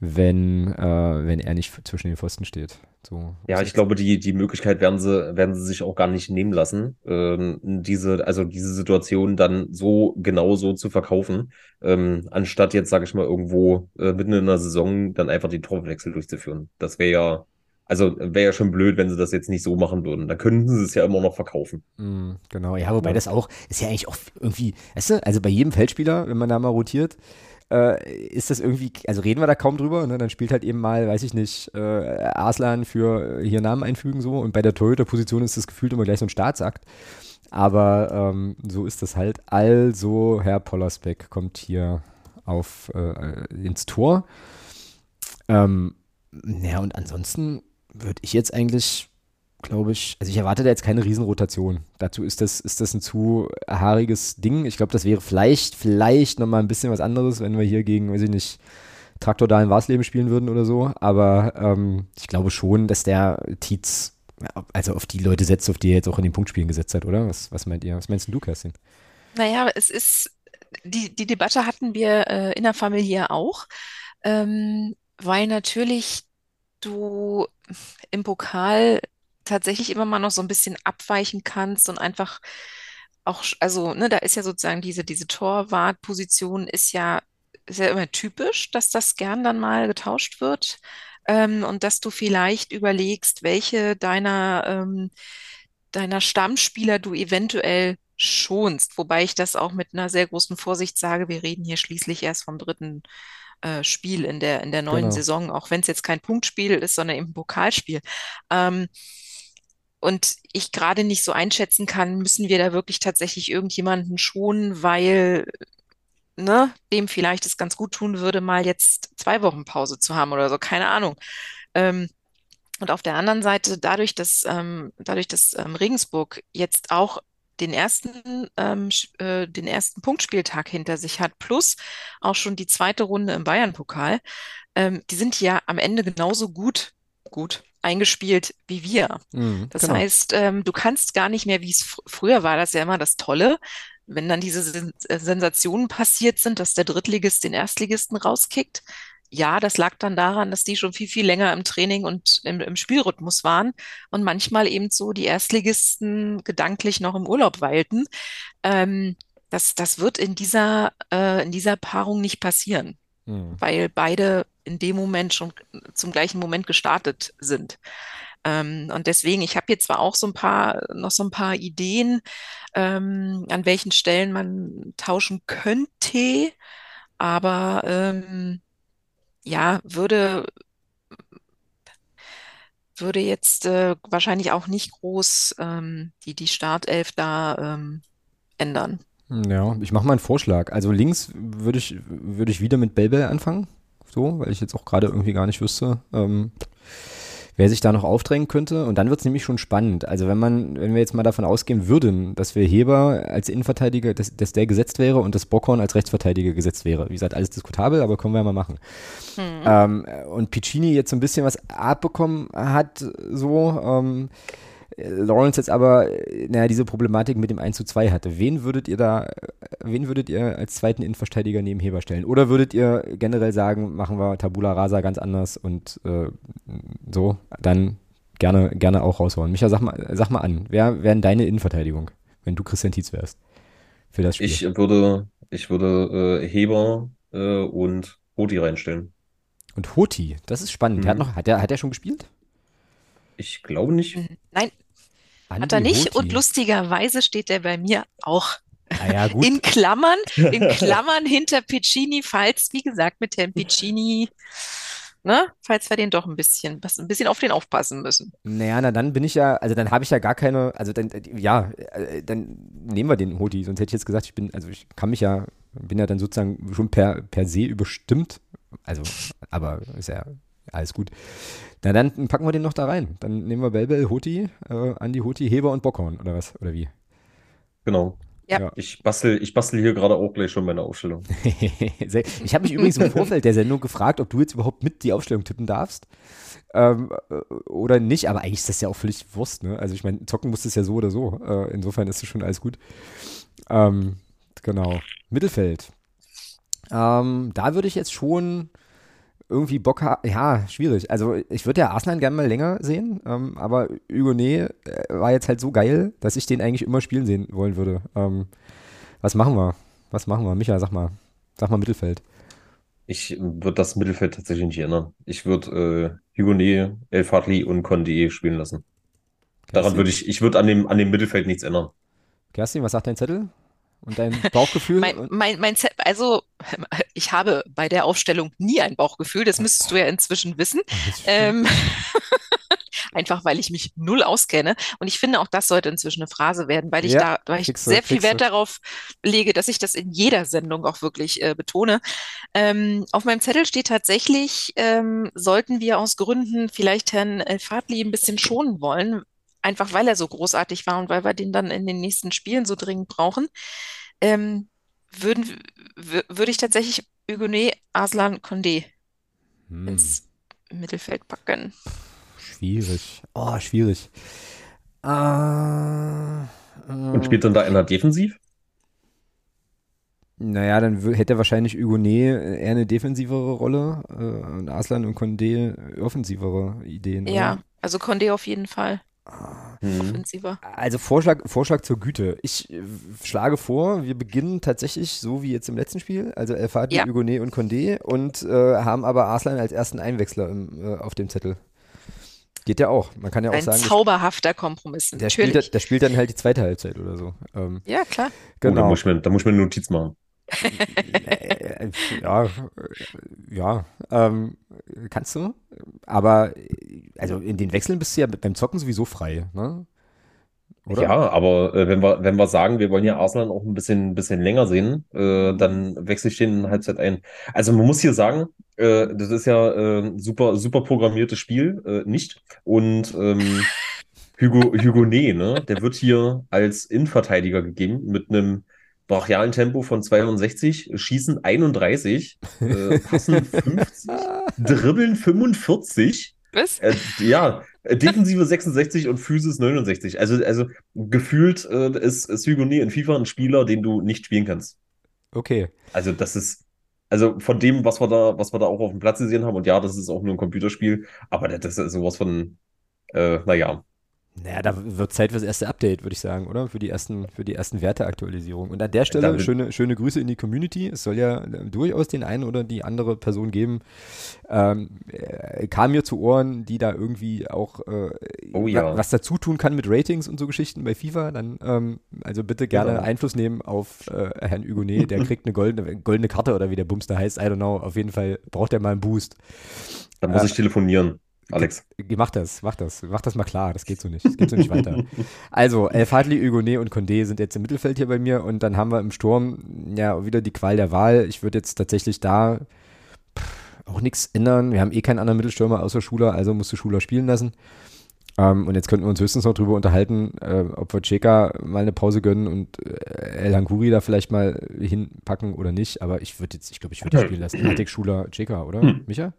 wenn, äh, wenn er nicht zwischen den Pfosten steht. So, Ja, ich glaube, die, die Möglichkeit werden sie, werden sie sich auch gar nicht nehmen lassen, ähm, diese, also diese Situation dann so genau so zu verkaufen, ähm, anstatt jetzt, sage ich mal, irgendwo äh, mitten in der Saison dann einfach den Torwechsel durchzuführen. Das wäre ja, also wäre ja schon blöd, wenn sie das jetzt nicht so machen würden. Da könnten sie es ja immer noch verkaufen. Mm, genau, ja, wobei Ja. das auch, ist ja eigentlich auch irgendwie, weißt du, also bei jedem Feldspieler, wenn man da mal rotiert, äh, ist das irgendwie, also reden wir da kaum drüber, ne? dann spielt halt eben mal, weiß ich nicht, äh, Arslan für äh, hier Namen einfügen so und bei der Torhüter-Position ist das gefühlt immer gleich so ein Staatsakt. Aber ähm, so ist das halt. Also, Herr Pollersbeck kommt hier auf äh, ins Tor. Ähm, ja, und ansonsten würde ich jetzt eigentlich glaube ich, also ich erwarte da jetzt keine Riesenrotation. Dazu ist das, ist das ein zu haariges Ding. Ich glaube, das wäre vielleicht, vielleicht nochmal ein bisschen was anderes, wenn wir hier gegen, weiß ich nicht, Traktor da in Warsleben spielen würden oder so. Aber ähm, ich glaube schon, dass der Tietz, also auf die Leute setzt, auf die er jetzt auch in den Punktspielen gesetzt hat, oder? Was, was meint ihr? Was meinst du, Kerstin? Naja, es ist, die, die Debatte hatten wir äh, in der Familie auch, ähm, weil natürlich du im Pokal tatsächlich immer mal noch so ein bisschen abweichen kannst und einfach auch, also, ne, da ist ja sozusagen diese, diese Torwartposition ist ja, ist ja immer typisch, dass das gern dann mal getauscht wird. Ähm, und dass du vielleicht überlegst, welche deiner, ähm, deiner Stammspieler du eventuell schonst. Wobei ich das auch mit einer sehr großen Vorsicht sage. Wir reden hier schließlich erst vom dritten äh, Spiel in der, in der neuen Genau. Saison, auch wenn es jetzt kein Punktspiel ist, sondern eben ein Pokalspiel. Ähm, und ich gerade nicht so einschätzen kann, müssen wir da wirklich tatsächlich irgendjemanden schonen, weil ne, dem vielleicht es ganz gut tun würde, mal jetzt zwei Wochen Pause zu haben oder so, keine Ahnung. Ähm, und auf der anderen Seite, dadurch, dass, ähm, dadurch, dass ähm, Regensburg jetzt auch den ersten, ähm, äh, den ersten Punktspieltag hinter sich hat, plus auch schon die zweite Runde im Bayern-Pokal, ähm, die sind ja am Ende genauso gut, gut eingespielt wie wir. Mhm, das genau. heißt, ähm, du kannst gar nicht mehr, wie es fr früher war, das ja immer das Tolle, wenn dann diese äh, Sensationen passiert sind, dass der Drittligist den Erstligisten rauskickt. Ja, das lag dann daran, dass die schon viel, viel länger im Training und im, im Spielrhythmus waren und manchmal eben so die Erstligisten gedanklich noch im Urlaub weilten. Ähm, das, das wird in dieser, äh, in dieser Paarung nicht passieren, Mhm. weil beide in dem Moment schon zum gleichen Moment gestartet sind. Ähm, und deswegen, ich habe jetzt zwar auch so ein paar, noch so ein paar Ideen, ähm, an welchen Stellen man tauschen könnte, aber ähm, ja, würde, würde jetzt äh, wahrscheinlich auch nicht groß ähm, die, die Startelf da ähm, ändern. Ja, ich mache mal einen Vorschlag. Also links würde ich, würde ich wieder mit Belbel anfangen. So, weil ich jetzt auch gerade irgendwie gar nicht wüsste, ähm, wer sich da noch aufdrängen könnte. Und dann wird es nämlich schon spannend. Also wenn man, wenn wir jetzt mal davon ausgehen würden, dass wir Heber als Innenverteidiger, dass, dass der gesetzt wäre und das Bockhorn als Rechtsverteidiger gesetzt wäre. Wie gesagt, alles diskutabel, aber können wir ja mal machen. Hm. Ähm, und Piccini jetzt so ein bisschen was abbekommen hat, so, ähm, Lawrence jetzt aber, äh, naja, diese Problematik mit dem 1 zu 2 hatte. Wen würdet ihr da, äh, wen würdet ihr als zweiten Innenverteidiger neben Heber stellen? Oder würdet ihr generell sagen, machen wir Tabula Rasa ganz anders und äh, so, dann gerne, gerne auch raushauen. Micha, sag mal, sag mal an, wer wäre deine Innenverteidigung, wenn du Christian Tietz wärst für das Spiel? Ich würde, ich würde äh, Heber äh, und Roti reinstellen. und Hoti, das ist spannend. Der hat Mhm. noch, hat der, hat der schon gespielt? Ich glaube nicht. Nein, hat Andi er nicht. Hoti. Und lustigerweise steht er bei mir auch ja, in Klammern, in Klammern hinter Piccini, falls, wie gesagt, mit Herrn Piccini, ne, falls wir den doch ein bisschen, ein bisschen auf den aufpassen müssen. Naja, na dann bin ich ja, also dann habe ich ja gar keine, also dann, ja, äh, dann nehmen wir den Hoti, sonst hätte ich jetzt gesagt, ich bin, also ich kann mich ja, bin ja dann sozusagen schon per, per se überstimmt, also, aber ist ja alles gut. Na dann packen wir den noch da rein, dann nehmen wir Belbel, Hoti, äh, Andi Hoti, Heber und Bockhorn, oder was, oder wie? Genau. Ja. Ich bastel, ich bastel hier gerade auch gleich schon meine Aufstellung. Ich habe mich übrigens im Vorfeld der Sendung gefragt, ob du jetzt überhaupt mit die Aufstellung tippen darfst. Ähm, äh, oder nicht, aber eigentlich ist das ja auch völlig Wurst, ne? Also ich meine, zocken musst du es ja so oder so. Äh, insofern ist es schon alles gut. Ähm, genau. Mittelfeld. Ähm, da würde ich jetzt schon irgendwie Bock haben. Ja, schwierig. Also ich würde ja Arsenal gerne mal länger sehen, ähm, aber Hugonet äh, war jetzt halt so geil, dass ich den eigentlich immer spielen sehen wollen würde. Ähm, was machen wir? Was machen wir? Micha, sag mal. Sag mal Mittelfeld. Ich würde das Mittelfeld tatsächlich nicht ändern. Ich würde äh, Hugonet, El Fadli und Condé spielen lassen. Daran würde ich, ich würde an dem, an dem Mittelfeld nichts ändern. Kerstin, was sagt dein Zettel? Und dein Bauchgefühl? Mein, mein, mein Ze- also ich habe bei der Aufstellung nie ein Bauchgefühl, das müsstest du ja inzwischen wissen. Ähm, einfach weil ich mich null auskenne. Und ich finde, auch das sollte inzwischen eine Phrase werden, weil ich Ja, da, weil ich kriegst du, sehr viel du. Wert darauf lege, dass ich das in jeder Sendung auch wirklich äh, betone. Ähm, auf meinem Zettel steht tatsächlich, ähm, sollten wir aus Gründen vielleicht Herrn El Fadli ein bisschen schonen wollen, einfach weil er so großartig war und weil wir den dann in den nächsten Spielen so dringend brauchen, ähm, würden, würde ich tatsächlich Hugonet, Aslan, Condé Hm, ins Mittelfeld packen. schwierig. Oh, schwierig. Äh, Und spielt dann da einer defensiv? Naja, dann hätte wahrscheinlich Hugonet eher eine defensivere Rolle äh, und Arslan und Condé offensivere Ideen. Ja, oder? also Condé auf jeden Fall Hm. offensiver. Also Vorschlag, Vorschlag zur Güte. Ich äh, schlage vor, wir beginnen tatsächlich so wie jetzt im letzten Spiel, also El Fadli, Ja. Hugonet und Condé und äh, haben aber Arslan als ersten Einwechsler im, äh, auf dem Zettel. Geht ja auch. Man kann ja auch Ein sagen, zauberhafter Kompromiss, der spielt, natürlich. der spielt dann halt die zweite Halbzeit oder so. Ähm, Ja, klar. Oh, da genau. muss ich mir, da muss ich mir eine Notiz machen. Ja, ja, ähm, kannst du. Aber also in den Wechseln bist du ja beim Zocken sowieso frei, ne? oder? Ja, aber äh, wenn wir, wenn wir sagen, wir wollen ja Arsenal auch ein bisschen, bisschen länger sehen, äh, dann wechsle ich den in Halbzeit ein. Also man muss hier sagen, äh, das ist ja äh, super, super programmiertes Spiel, äh, nicht. Und ähm, Hugo, Hugonet, ne, der wird hier als Innenverteidiger gegeben mit einem brachialen Tempo von 62, Schießen 31, äh, Passen 50, Dribbeln 45. Was? Äh, ja, äh, Defensive 66 und Physis 69. Also, also gefühlt äh, ist, Hugonet in FIFA ein Spieler, den du nicht spielen kannst. Okay. Also, das ist, also von dem, was wir da, was wir da auch auf dem Platz gesehen haben, und ja, das ist auch nur ein Computerspiel, aber das ist sowas von, äh, naja. Naja, da wird Zeit fürs erste Update, würde ich sagen, oder? Für die ersten, für die ersten Werteaktualisierungen. Und an der Stelle Damit- schöne, schöne Grüße in die Community. Es soll ja äh, durchaus den einen oder die andere Person geben. Ähm, äh, kam mir zu Ohren, die da irgendwie auch äh, Oh ja. was dazu tun kann mit Ratings und so Geschichten bei FIFA. Dann ähm, also bitte gerne Genau. Einfluss nehmen auf äh, Herrn Hugonet. Der kriegt eine goldene, goldene Karte oder wie der Bums da heißt. I don't know. Auf jeden Fall braucht er mal einen Boost. Dann muss Äh, ich telefonieren, Alex. Mach das, mach das, mach das mal klar, das geht so nicht, das geht so nicht weiter. Also, El Fadli, Hugonet und Condé sind jetzt im Mittelfeld hier bei mir und dann haben wir im Sturm ja wieder die Qual der Wahl. Ich würde jetzt tatsächlich da pff, auch nichts ändern. Wir haben eh keinen anderen Mittelstürmer außer Schuler, also musst du Schuler spielen lassen. Ähm, und jetzt könnten wir uns höchstens noch drüber unterhalten, äh, ob wir Cheka mal eine Pause gönnen und äh, El Hanguri da vielleicht mal hinpacken oder nicht. Aber ich würde jetzt, ich glaube, ich würde die spielen lassen. Atik, Schuler, Cheka, oder? Hm. Micha?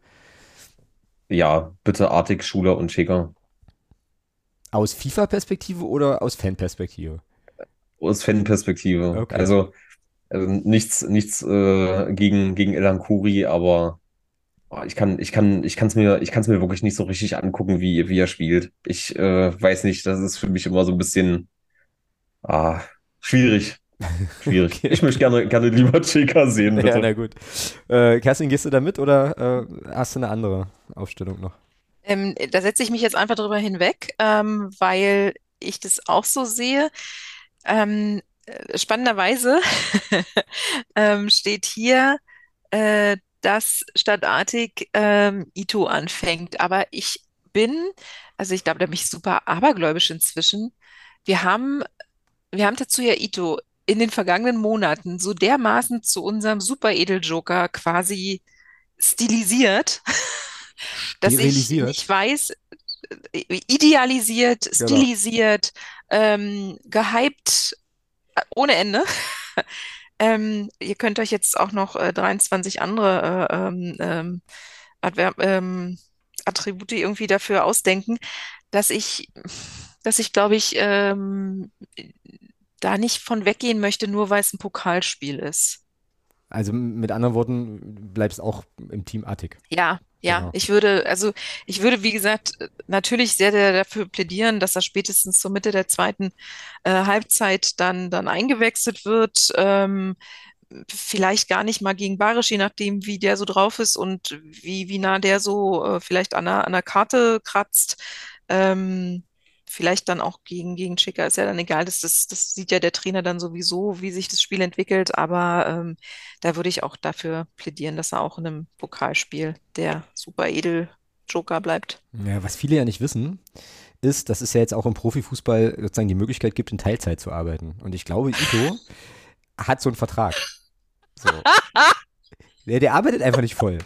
Ja, bitte Artig, Schuler und Schäker. Aus FIFA-Perspektive oder aus Fan-Perspektive? Aus Fan-Perspektive. Okay. Also, also nichts, nichts äh, gegen, gegen Elan Kuri, aber oh, ich kann, ich kann, ich kann es mir, ich kann es mir wirklich nicht so richtig angucken, wie, wie er spielt. Ich äh, weiß nicht, das ist für mich immer so ein bisschen ah, schwierig. Schwierig. Okay. Ich möchte gerne, gerne lieber Cheka sehen, bitte. Ja, na gut. Äh, Kerstin, gehst du da mit oder äh, hast du eine andere Aufstellung noch? Ähm, da setze ich mich jetzt einfach drüber hinweg, ähm, weil ich das auch so sehe. Ähm, äh, spannenderweise ähm, steht hier, äh, dass statt Artig ähm, Ito anfängt. Aber ich bin, also ich glaube, da bin ich super abergläubisch inzwischen. Wir haben, wir haben Tatsuya Ito in den vergangenen Monaten so dermaßen zu unserem Super-Edel-Joker quasi stilisiert, dass ich nicht weiß, idealisiert, Genau. stilisiert, ähm, gehypt äh, ohne Ende. Ähm, ihr könnt euch jetzt auch noch äh, 23 andere äh, ähm, ähm, ähm, Attribute irgendwie dafür ausdenken, dass ich, dass ich glaube ich, ähm, da nicht von weggehen möchte, nur weil es ein Pokalspiel ist. Also mit anderen Worten, bleibst auch im Team Attic. Ja, ja, Genau. ich würde, also ich würde, wie gesagt, natürlich sehr, sehr dafür plädieren, dass er spätestens zur Mitte der zweiten äh, Halbzeit dann, dann eingewechselt wird. Ähm, vielleicht gar nicht mal gegen Barisch, je nachdem, wie der so drauf ist und wie, wie nah der so äh, vielleicht an der, an der Karte kratzt. Ähm, vielleicht dann auch gegen, gegen Schicker, ist ja dann egal, das, das, das sieht ja der Trainer dann sowieso, wie sich das Spiel entwickelt, aber ähm, da würde ich auch dafür plädieren, dass er auch in einem Pokalspiel der super edel Joker bleibt. Ja, was viele ja nicht wissen, ist, dass es ja jetzt auch im Profifußball sozusagen die Möglichkeit gibt, in Teilzeit zu arbeiten. Und ich glaube, Ito hat so einen Vertrag. So. Der, der arbeitet einfach nicht voll.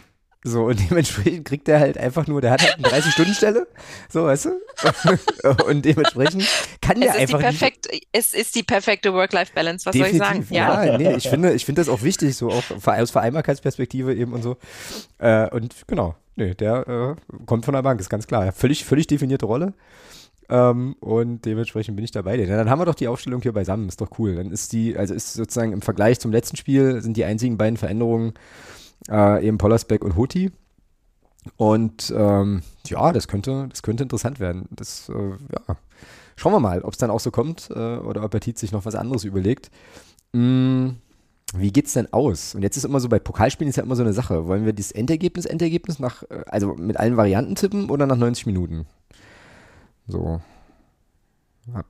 So, und dementsprechend kriegt er halt einfach nur, der hat halt eine 30-Stunden-Stelle, so, weißt du? Und dementsprechend kann der Es ist die einfach nicht. perfekt, es ist die perfekte Work-Life-Balance, was soll ich sagen? Definitiv, ja, nee, ich finde, ich finde das auch wichtig, so auch aus Vereinbarkeitsperspektive eben und so. Äh, und genau, nee, der äh, kommt von der Bank, ist ganz klar. Völlig, völlig definierte Rolle. Ähm, und dementsprechend bin ich dabei. Ja, dann haben wir doch die Aufstellung hier beisammen, ist doch cool. Dann ist die, also ist sozusagen im Vergleich zum letzten Spiel sind die einzigen beiden Veränderungen äh, eben Pollersbeck und Hoti. Und ähm, ja, das könnte, das könnte interessant werden. Das, äh, ja. Schauen wir mal, ob es dann auch so kommt äh, oder ob Petit sich noch was anderes überlegt. Mm, wie geht's denn aus? Und jetzt ist immer so, bei Pokalspielen ist ja immer so eine Sache. Wollen wir das Endergebnis, Endergebnis nach, äh, also mit allen Varianten tippen oder nach 90 Minuten? So.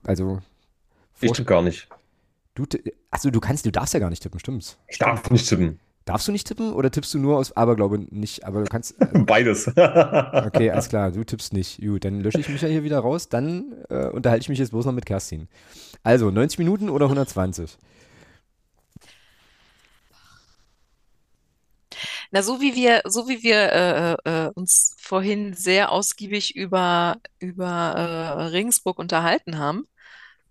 Also. Ich tippe gar nicht. Du, achso, du kannst, du darfst ja gar nicht tippen, stimmt's? Ich darf nicht tippen. Darfst du nicht tippen oder tippst du nur aus Aberglaube nicht? Aber du kannst. Äh, Beides. okay, alles klar, du tippst nicht. Gut, dann lösche ich mich ja hier wieder raus. Dann äh, unterhalte ich mich jetzt bloß noch mit Kerstin. Also, 90 Minuten oder 120? Na, so wie wir, so wie wir äh, äh, uns vorhin sehr ausgiebig über, über äh, Regensburg unterhalten haben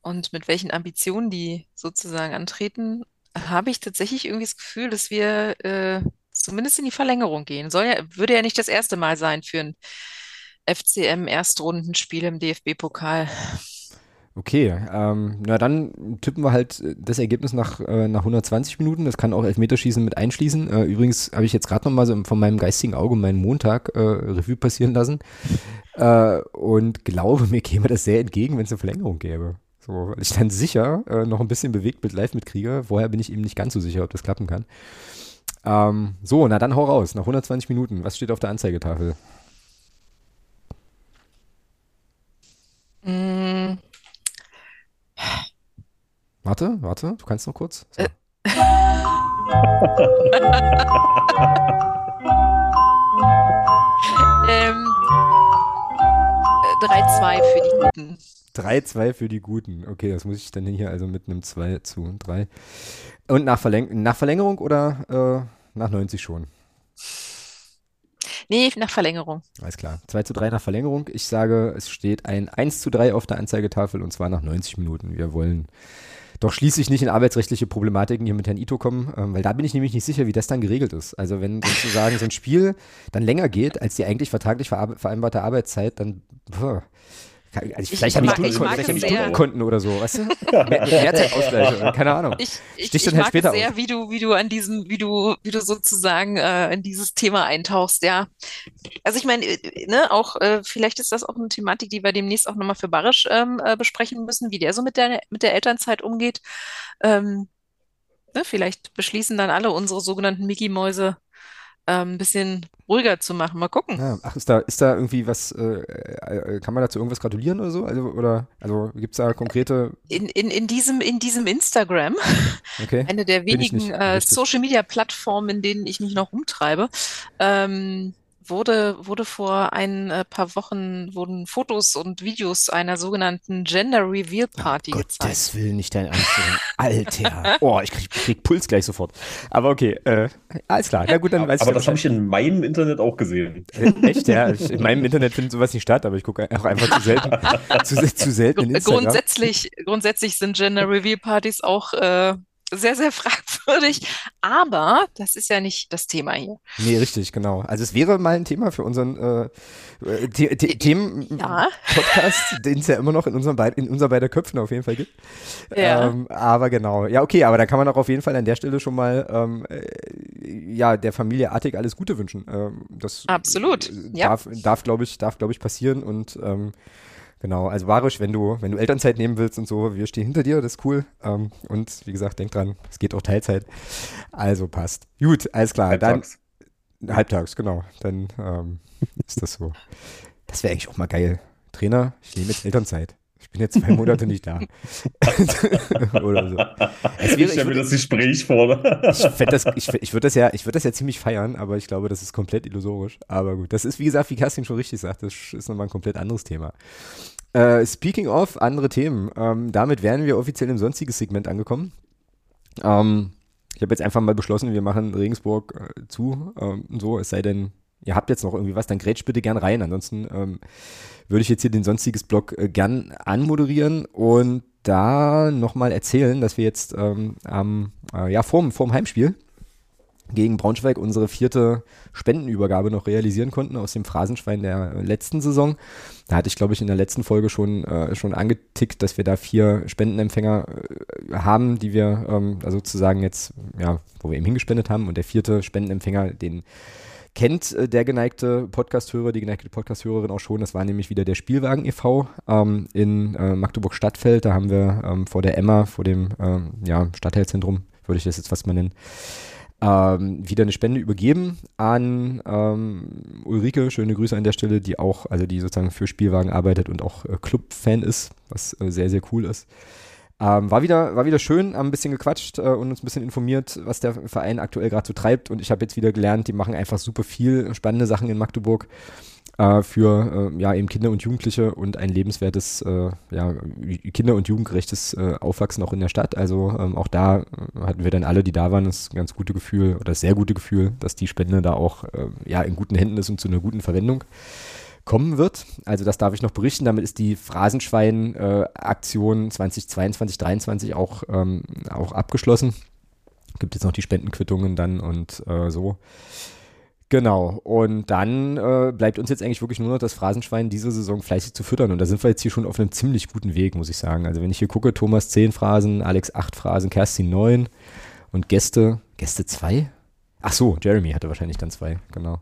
und mit welchen Ambitionen die sozusagen antreten, habe ich tatsächlich irgendwie das Gefühl, dass wir äh, zumindest in die Verlängerung gehen. Soll ja, würde ja nicht das erste Mal sein für ein FCM-Erstrundenspiel im DFB-Pokal. Okay, ähm, na dann tippen wir halt das Ergebnis nach, äh, nach 120 Minuten. Das kann auch Elfmeterschießen mit einschließen. Äh, übrigens habe ich jetzt gerade nochmal so von meinem geistigen Auge meinen Montag äh, Revue passieren lassen äh, und glaube, mir käme das sehr entgegen, wenn es eine Verlängerung gäbe. So, weil ich dann sicher äh, noch ein bisschen bewegt mit live mitkriege. Vorher bin ich eben nicht ganz so sicher, ob das klappen kann. Ähm, so, na dann hau raus. Nach 120 Minuten. Was steht auf der Anzeigetafel? Mm, Warte, warte, du kannst noch kurz. So. Äh. 3-2 für die Guten. 3-2 für die Guten. Okay, das muss ich dann hier also mit einem 2 zu 3. Und nach, Verläng nach Verlängerung oder äh, nach 90 schon? Nee, nach Verlängerung. Alles klar. 2 zu 3 nach Verlängerung. Ich sage, es steht ein 1 zu 3 auf der Anzeigetafel und zwar nach 90 Minuten. Wir wollen doch schließlich nicht in arbeitsrechtliche Problematiken hier mit Herrn Ito kommen, ähm, weil da bin ich nämlich nicht sicher, wie das dann geregelt ist. Also wenn sozusagen so ein Spiel dann länger geht als die eigentlich vertraglich vereinbarte Arbeitszeit, dann pff, also Ich- vielleicht ich habe ich, mag- ich Stunden- mag vielleicht hab ich es sehr. Stundenkonten oder so, weißt du? Mehr, mehr Mehrzeitausgleich oder keine Ahnung. Ich, ich, Sticht ich dann halt mag später es sehr, wie du, wie du an diesen, wie du, wie du sozusagen äh, in dieses Thema eintauchst, ja. Also ich meine, äh, ne, auch äh, vielleicht ist das auch eine Thematik, die wir demnächst auch nochmal für Barisch ähm, äh, besprechen müssen, wie der so mit der mit der Elternzeit umgeht. Ähm, ne, vielleicht beschließen dann alle unsere sogenannten Mickey-Mäuse ähm, ein bisschen ruhiger zu machen. Mal gucken. Ja, ach, ist da, ist da irgendwie was, äh, äh, kann man dazu irgendwas gratulieren oder so? Also, oder, also gibt es da konkrete, In, in, in diesem, in diesem Instagram, okay? eine der wenigen äh. Social Media Plattformen, in denen ich mich noch rumtreibe, ähm, wurde, wurde vor ein äh, paar Wochen wurden Fotos und Videos einer sogenannten Gender Reveal Party gezeigt. Gottes Willen, nicht dein Ernst. Alter. Oh, ich krieg, krieg Puls gleich sofort. Aber okay, äh, alles klar. Na gut, dann weiß Aber ich das habe ich in meinem Internet auch gesehen. ich Echt, ja. Ich, in meinem Internet findet sowas nicht statt, aber ich gucke auch einfach zu selten, zu, zu selten in Gr- Instagram. Grundsätzlich, grundsätzlich sind Gender Reveal Partys auch äh, sehr, sehr fragwürdig, aber das ist ja nicht das Thema hier. Nee, richtig, genau. Also es wäre mal ein Thema für unseren äh, äh, The The Themen-Podcast, Ja. den es ja immer noch in, unseren beid, in unser beider Köpfen auf jeden Fall gibt. Ja. Ähm, aber genau. Ja, okay, aber da kann man auch auf jeden Fall an der Stelle schon mal ähm, äh, ja, der Familie Artig alles Gute wünschen. Ähm, das Absolut, äh, ja. darf, darf glaube ich, darf, glaube ich, passieren und ähm, Genau, also Barisch, wenn du, wenn du Elternzeit nehmen willst und so, wir stehen hinter dir, das ist cool. Ähm, und wie gesagt, denk dran, es geht auch Teilzeit. Also passt. Gut, alles klar. Halbtags. Dann halbtags, genau. Dann ähm, ist das so. Das wäre eigentlich auch mal geil. Trainer, ich nehme jetzt Elternzeit. Ich bin jetzt zwei Monate nicht da. Oder so. Es wäre, Ich ich stelle mir das Gespräch vor. ich, fänd das, ich, ich würde das, ja, ich würd das ja ziemlich feiern, aber ich glaube, das ist komplett illusorisch. Aber gut, das ist, wie gesagt, wie Kerstin schon richtig sagt, das ist nochmal ein komplett anderes Thema. Äh, speaking of andere Themen, ähm, damit wären wir offiziell im sonstiges Segment angekommen. Ähm, ich habe jetzt einfach mal beschlossen, wir machen Regensburg äh, zu, ähm, so, es sei denn, ihr habt jetzt noch irgendwie was, dann grätscht bitte gern rein. Ansonsten ähm, würde ich jetzt hier den sonstiges Blog äh, gern anmoderieren und da nochmal erzählen, dass wir jetzt ähm, am, äh, ja, vorm, vorm Heimspiel gegen Braunschweig unsere vierte Spendenübergabe noch realisieren konnten aus dem Phrasenschwein der letzten Saison. Da hatte ich, glaube ich, in der letzten Folge schon, äh, schon angetickt, dass wir da vier Spendenempfänger äh, haben, die wir ähm, also sozusagen jetzt, ja, wo wir eben hingespendet haben. Und der vierte Spendenempfänger, den kennt äh, der geneigte Podcast-Hörer, die geneigte Podcast-Hörerin auch schon. Das war nämlich wieder der Spielwagen e.V. Ähm, in äh, Magdeburg-Stadtfeld. Da haben wir ähm, vor der Emma, vor dem ähm, ja, Stadtteilzentrum, würde ich das jetzt fast mal nennen, ähm, wieder eine Spende übergeben an ähm, Ulrike. Schöne Grüße an der Stelle, die auch, also die sozusagen für Spielwagen arbeitet und auch äh, Club-Fan ist, was äh, sehr, sehr cool ist. Ähm, war, wieder, war wieder schön, haben ein bisschen gequatscht äh, und uns ein bisschen informiert, was der Verein aktuell gerade so treibt. Und ich habe jetzt wieder gelernt, die machen einfach super viel spannende Sachen in Magdeburg äh, für äh, ja, eben Kinder und Jugendliche und ein lebenswertes, äh, ja, kinder- und jugendgerechtes äh, Aufwachsen auch in der Stadt. Also ähm, auch da äh, hatten wir dann alle, die da waren, das ganz gute Gefühl oder das sehr gute Gefühl, dass die Spende da auch ja, in guten Händen ist und zu einer guten Verwendung kommen wird. Also das darf ich noch berichten. Damit ist die Phrasenschwein-Aktion 2022, 2023 auch, ähm, auch abgeschlossen. Gibt jetzt noch die Spendenquittungen dann und äh, so. Genau, und dann äh, bleibt uns jetzt eigentlich wirklich nur noch das Phrasenschwein diese Saison fleißig zu füttern. Und da sind wir jetzt hier schon auf einem ziemlich guten Weg, muss ich sagen. Also wenn ich hier gucke, Thomas 10 Phrasen, Alex 8 Phrasen, Kerstin 9 und Gäste, Gäste 2? Ach so, Jeremy hatte wahrscheinlich dann zwei, genau.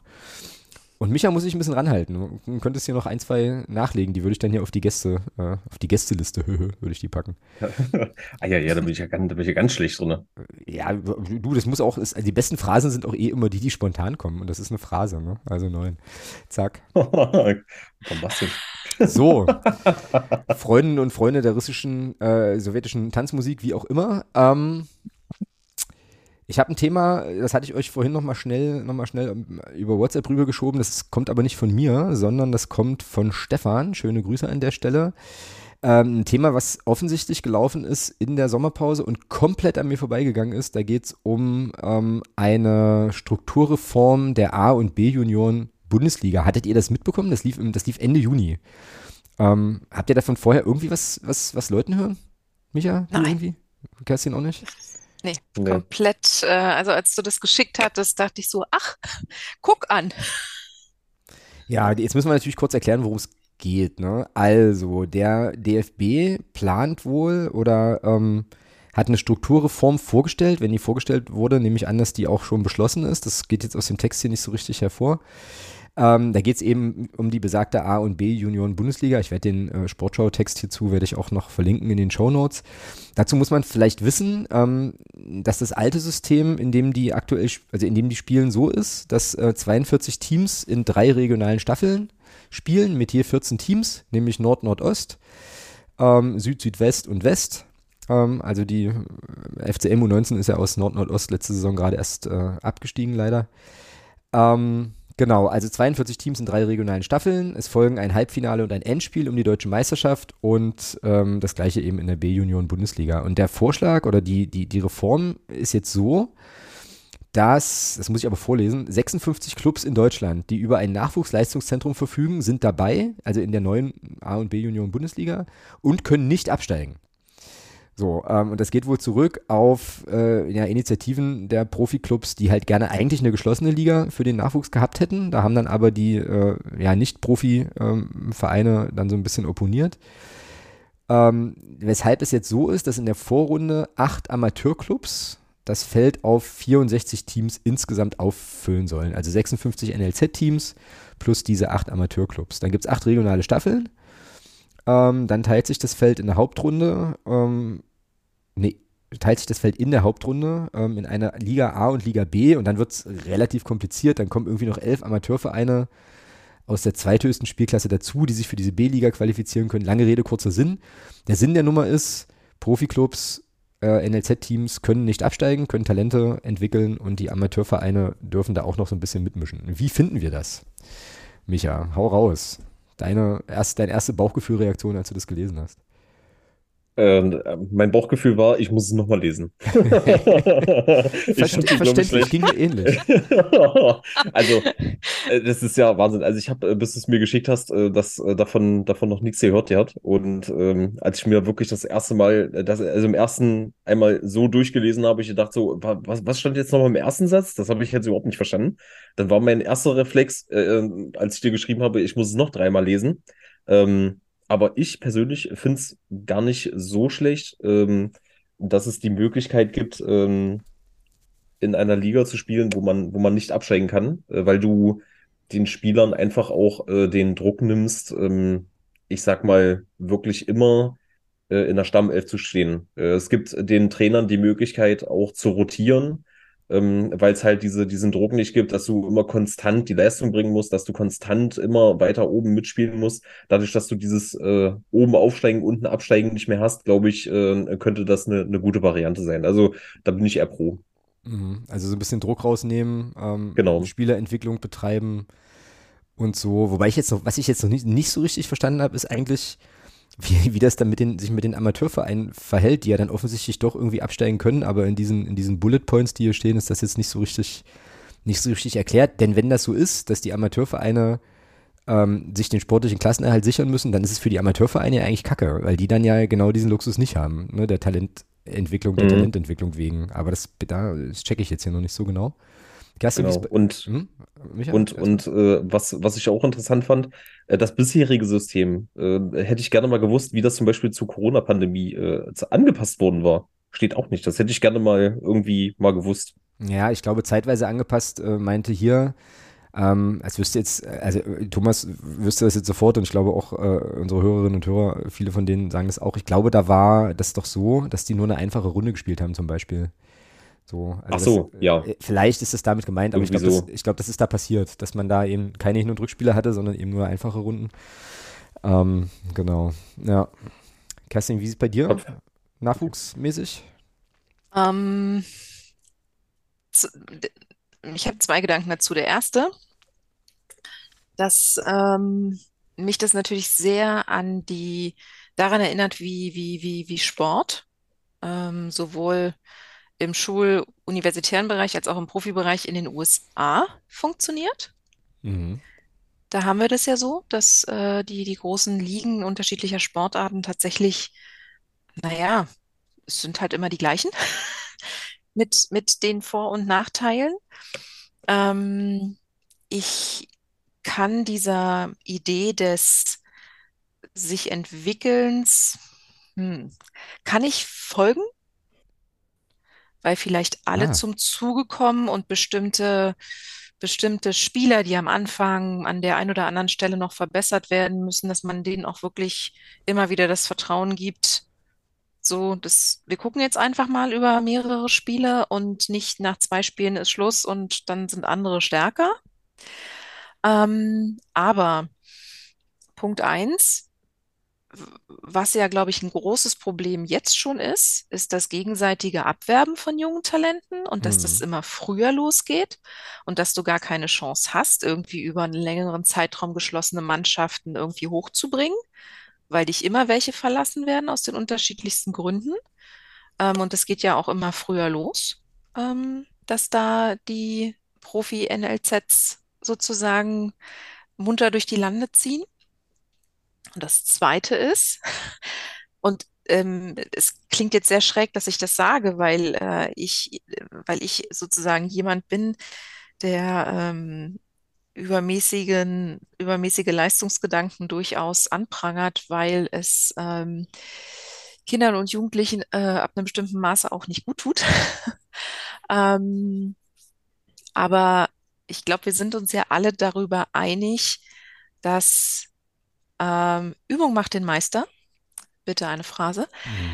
Und Micha muss ich ein bisschen ranhalten. Du könntest hier noch ein, zwei nachlegen, die würde ich dann hier auf die Gäste, äh, auf die Gästeliste, würde ich die packen. ah ja, ja, da bin ich ja ganz, da bin ich ja ganz schlecht drin. Ja, du, das muss auch, ist, die besten Phrasen sind auch eh immer die, die spontan kommen. Und das ist eine Phrase, ne? Also neun. Zack. Bombastisch. So, Freundinnen und Freunde der russischen, äh, sowjetischen Tanzmusik, wie auch immer. Ähm, ich habe ein Thema, das hatte ich euch vorhin nochmal schnell, noch mal schnell ähm, über WhatsApp rübergeschoben. Das kommt aber nicht von mir, sondern das kommt von Stefan. Schöne Grüße an der Stelle. Ähm, ein Thema, was offensichtlich gelaufen ist in der Sommerpause und komplett an mir vorbeigegangen ist. Da geht es um ähm, eine Strukturreform der A- und B-Junioren Bundesliga. Hattet ihr das mitbekommen? Das lief, das lief Ende Juni. Ähm, habt ihr davon vorher irgendwie was, was, was Leuten hören? Micha? Nein. Irgendwie? Kerstin auch nicht? Nee, nee. komplett. Äh, also als du das geschickt hattest, dachte ich so, ach, guck an. Ja, jetzt müssen wir natürlich kurz erklären, worum es geht. Ne? Also, der DFB plant wohl oder ähm, hat eine Strukturreform vorgestellt. Wenn die vorgestellt wurde, nehme ich an, dass die auch schon beschlossen ist. Das geht jetzt aus dem Text hier nicht so richtig hervor. Ähm, da geht es eben um die besagte A- und B-Junioren-Bundesliga. Ich werde den äh, Sportschau-Text hierzu werde ich auch noch verlinken in den Show Notes. Dazu muss man vielleicht wissen, ähm, dass das alte System, in dem die aktuell, also in dem die spielen, so ist, dass äh, 42 Teams in drei regionalen Staffeln spielen mit je 14 Teams, nämlich Nord, Nordost, ähm, Süd, Südwest und West. Ähm, also die äh, FCM U19 ist ja aus Nord, Nordost letzte Saison gerade erst äh, abgestiegen, leider. Ähm, Genau, also 42 Teams in drei regionalen Staffeln. Es folgen ein Halbfinale und ein Endspiel um die deutsche Meisterschaft und ähm, das gleiche eben in der B-Union Bundesliga. Und der Vorschlag oder die, die, die Reform ist jetzt so, dass, das muss ich aber vorlesen, 56 Clubs in Deutschland, die über ein Nachwuchsleistungszentrum verfügen, sind dabei, also in der neuen A- und B-Union Bundesliga und können nicht absteigen. So, ähm, und das geht wohl zurück auf äh, ja, Initiativen der Profiklubs, die halt gerne eigentlich eine geschlossene Liga für den Nachwuchs gehabt hätten. Da haben dann aber die äh, ja, Nicht-Profi-Vereine ähm, dann so ein bisschen opponiert. Ähm, weshalb es jetzt so ist, dass in der Vorrunde acht Amateurclubs das Feld auf 64 Teams insgesamt auffüllen sollen. Also 56 NLZ-Teams plus diese acht Amateurclubs. Dann gibt es acht regionale Staffeln ähm, dann teilt sich das Feld in der Hauptrunde, ähm, nee, teilt sich das Feld in der Hauptrunde ähm, in einer Liga A und Liga B und dann wird es relativ kompliziert. Dann kommen irgendwie noch elf Amateurvereine aus der zweithöchsten Spielklasse dazu, die sich für diese B-Liga qualifizieren können. Lange Rede, kurzer Sinn. Der Sinn der Nummer ist, Profiklubs, äh, NLZ-Teams können nicht absteigen, können Talente entwickeln und die Amateurvereine dürfen da auch noch so ein bisschen mitmischen. Wie finden wir das? Micha, hau raus deine, erst, deine erste Bauchgefühlreaktion, als du das gelesen hast? Ähm, mein Bauchgefühl war, ich muss es nochmal lesen. Verst verständlich, ging mir ähnlich. also, äh, das ist ja Wahnsinn. Also, ich habe, äh, bis du es mir geschickt hast, äh, das, davon, davon noch nichts gehört gehabt. Und ähm, als ich mir wirklich das erste Mal, das, also im ersten einmal so durchgelesen habe, ich gedacht so, was, was stand jetzt nochmal im ersten Satz? Das habe ich jetzt überhaupt nicht verstanden. Dann war mein erster Reflex, äh, als ich dir geschrieben habe, ich muss es noch dreimal lesen. Ähm, aber ich persönlich finde es gar nicht so schlecht, ähm, dass es die Möglichkeit gibt, ähm, in einer Liga zu spielen, wo man, wo man nicht absteigen kann, äh, weil du den Spielern einfach auch äh, den Druck nimmst, ähm, ich sag mal, wirklich immer äh, in der Stammelf zu stehen. Äh, es gibt den Trainern die Möglichkeit auch zu rotieren ähm, weil es halt diese, diesen Druck nicht gibt, dass du immer konstant die Leistung bringen musst, dass du konstant immer weiter oben mitspielen musst. Dadurch, dass du dieses äh, oben aufsteigen, unten absteigen nicht mehr hast, glaube ich, äh, könnte das eine, eine gute Variante sein. Also da bin ich eher pro. Mhm. Also so ein bisschen Druck rausnehmen, ähm, Genau. Spielerentwicklung betreiben und so. Wobei ich jetzt noch, was ich jetzt noch nicht, nicht so richtig verstanden habe, ist eigentlich, wie, wie das dann mit den, sich mit den Amateurvereinen verhält, die ja dann offensichtlich doch irgendwie absteigen können, aber in diesen, in diesen Bullet Points, die hier stehen, ist das jetzt nicht so richtig, nicht so richtig erklärt. Denn wenn das so ist, dass die Amateurvereine ähm, sich den sportlichen Klassenerhalt sichern müssen, dann ist es für die Amateurvereine ja eigentlich kacke, weil die dann ja genau diesen Luxus nicht haben, ne, der Talententwicklung, der Mhm. Talententwicklung wegen. Aber das, da, das checke ich jetzt hier noch nicht so genau. Genau. Und hm? Micha? Und, und äh, was, was ich auch interessant fand, äh, das bisherige System, äh, hätte ich gerne mal gewusst, wie das zum Beispiel zur Corona-Pandemie äh, angepasst worden war. Steht auch nicht. Das hätte ich gerne mal irgendwie mal gewusst. Ja, ich glaube, zeitweise angepasst äh, meinte hier, ähm, als wüsste jetzt, äh, also Thomas wüsste das jetzt sofort und ich glaube auch unsere Hörerinnen und Hörer, viele von denen sagen das auch. Ich glaube, da war das doch so, dass die nur eine einfache Runde gespielt haben zum Beispiel. So, also Ach so, das, ja. äh, Vielleicht ist das damit gemeint, aber ich Irgendwie glaube, das, so. ich glaub, das ist da passiert, dass man da eben keine Hin- und Rückspiele hatte, sondern eben nur einfache Runden. Ähm, genau, ja. Kerstin, wie sieht es bei dir nachwuchsmäßig? Ähm, ich habe zwei Gedanken dazu. Der erste, dass ähm, mich das natürlich sehr an die, daran erinnert, wie, wie, wie, wie Sport, ähm, sowohl im Schul-, universitären Bereich als auch im Profibereich in den USA funktioniert. Mhm. Da haben wir das ja so, dass äh, die, die großen Ligen unterschiedlicher Sportarten tatsächlich, naja, es sind halt immer die gleichen mit, mit den Vor- und Nachteilen. Ähm, ich kann dieser Idee des sich Entwickelns, hm, kann ich folgen, weil vielleicht alle Ah. zum Zuge kommen und bestimmte, bestimmte Spieler, die am Anfang an der einen oder anderen Stelle noch verbessert werden müssen, dass man denen auch wirklich immer wieder das Vertrauen gibt. So, das, wir gucken jetzt einfach mal über mehrere Spiele und nicht nach zwei Spielen ist Schluss und dann sind andere stärker. Ähm, aber Punkt eins, w- was ja, glaube ich, ein großes Problem jetzt schon ist, ist das gegenseitige Abwerben von jungen Talenten und dass das Mhm. immer früher losgeht und dass du gar keine Chance hast, irgendwie über einen längeren Zeitraum geschlossene Mannschaften irgendwie hochzubringen, weil dich immer welche verlassen werden aus den unterschiedlichsten Gründen. Ähm, und das geht ja auch immer früher los, ähm, dass da die Profi-NLZs sozusagen munter durch die Lande ziehen. Und das Zweite ist, und ähm, es klingt jetzt sehr schräg, dass ich das sage, weil äh, ich, weil ich sozusagen jemand bin, der ähm, übermäßigen, übermäßige Leistungsgedanken durchaus anprangert, weil es ähm, Kindern und Jugendlichen äh, ab einem bestimmten Maße auch nicht gut tut. Ähm, aber ich glaube, wir sind uns ja alle darüber einig, dass ähm, Übung macht den Meister. Bitte eine Phrase.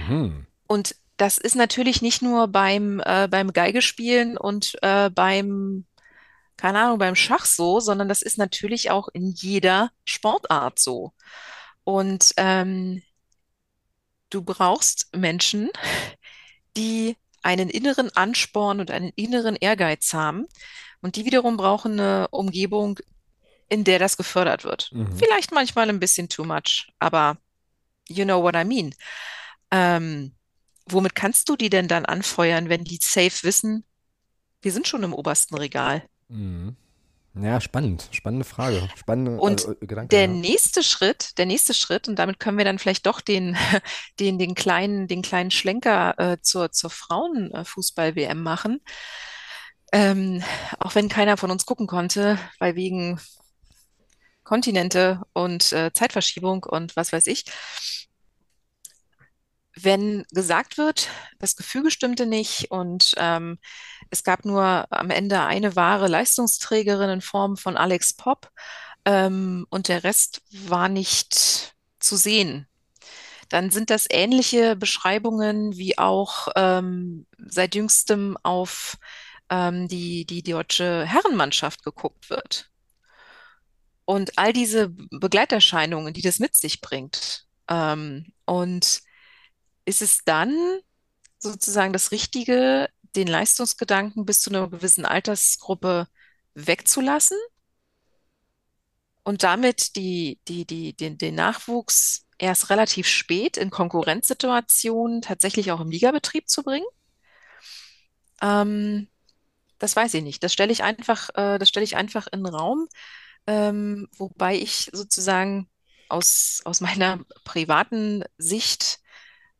Mhm. Und das ist natürlich nicht nur beim, äh, beim Geigespielen und äh, beim, keine Ahnung, beim Schach so, sondern das ist natürlich auch in jeder Sportart so. Und ähm, du brauchst Menschen, die einen inneren Ansporn und einen inneren Ehrgeiz haben. Und die wiederum brauchen eine Umgebung, in der das gefördert wird. Mhm. Vielleicht manchmal ein bisschen too much, aber you know what I mean. Ähm, womit kannst du die denn dann anfeuern, wenn die safe wissen, wir sind schon im obersten Regal? Mhm. Ja, spannend. Spannende Frage. Spannende Und also, äh, Gedanke. Der ja. nächste Schritt, der nächste Schritt, und damit können wir dann vielleicht doch den, den, den kleinen, den kleinen Schlenker äh, zur, zur Frauenfußball-WM machen. Ähm, auch wenn keiner von uns gucken konnte, weil wegen Kontinente und äh, Zeitverschiebung und was weiß ich. Wenn gesagt wird, das Gefüge stimmte nicht und ähm, es gab nur am Ende eine wahre Leistungsträgerin in Form von Alex Popp ähm, und der Rest war nicht zu sehen, dann sind das ähnliche Beschreibungen wie auch ähm, seit jüngstem auf ähm, die, die deutsche Herrenmannschaft geguckt wird. Und all diese Begleiterscheinungen, die das mit sich bringt. Ähm, und ist es dann sozusagen das Richtige, den Leistungsgedanken bis zu einer gewissen Altersgruppe wegzulassen und damit die, die, die, den, den Nachwuchs erst relativ spät in Konkurrenzsituationen tatsächlich auch im Ligabetrieb zu bringen? Ähm, das weiß ich nicht. Das stelle ich einfach, äh, das stelle ich einfach in den Raum, ähm, wobei ich sozusagen aus, aus meiner privaten Sicht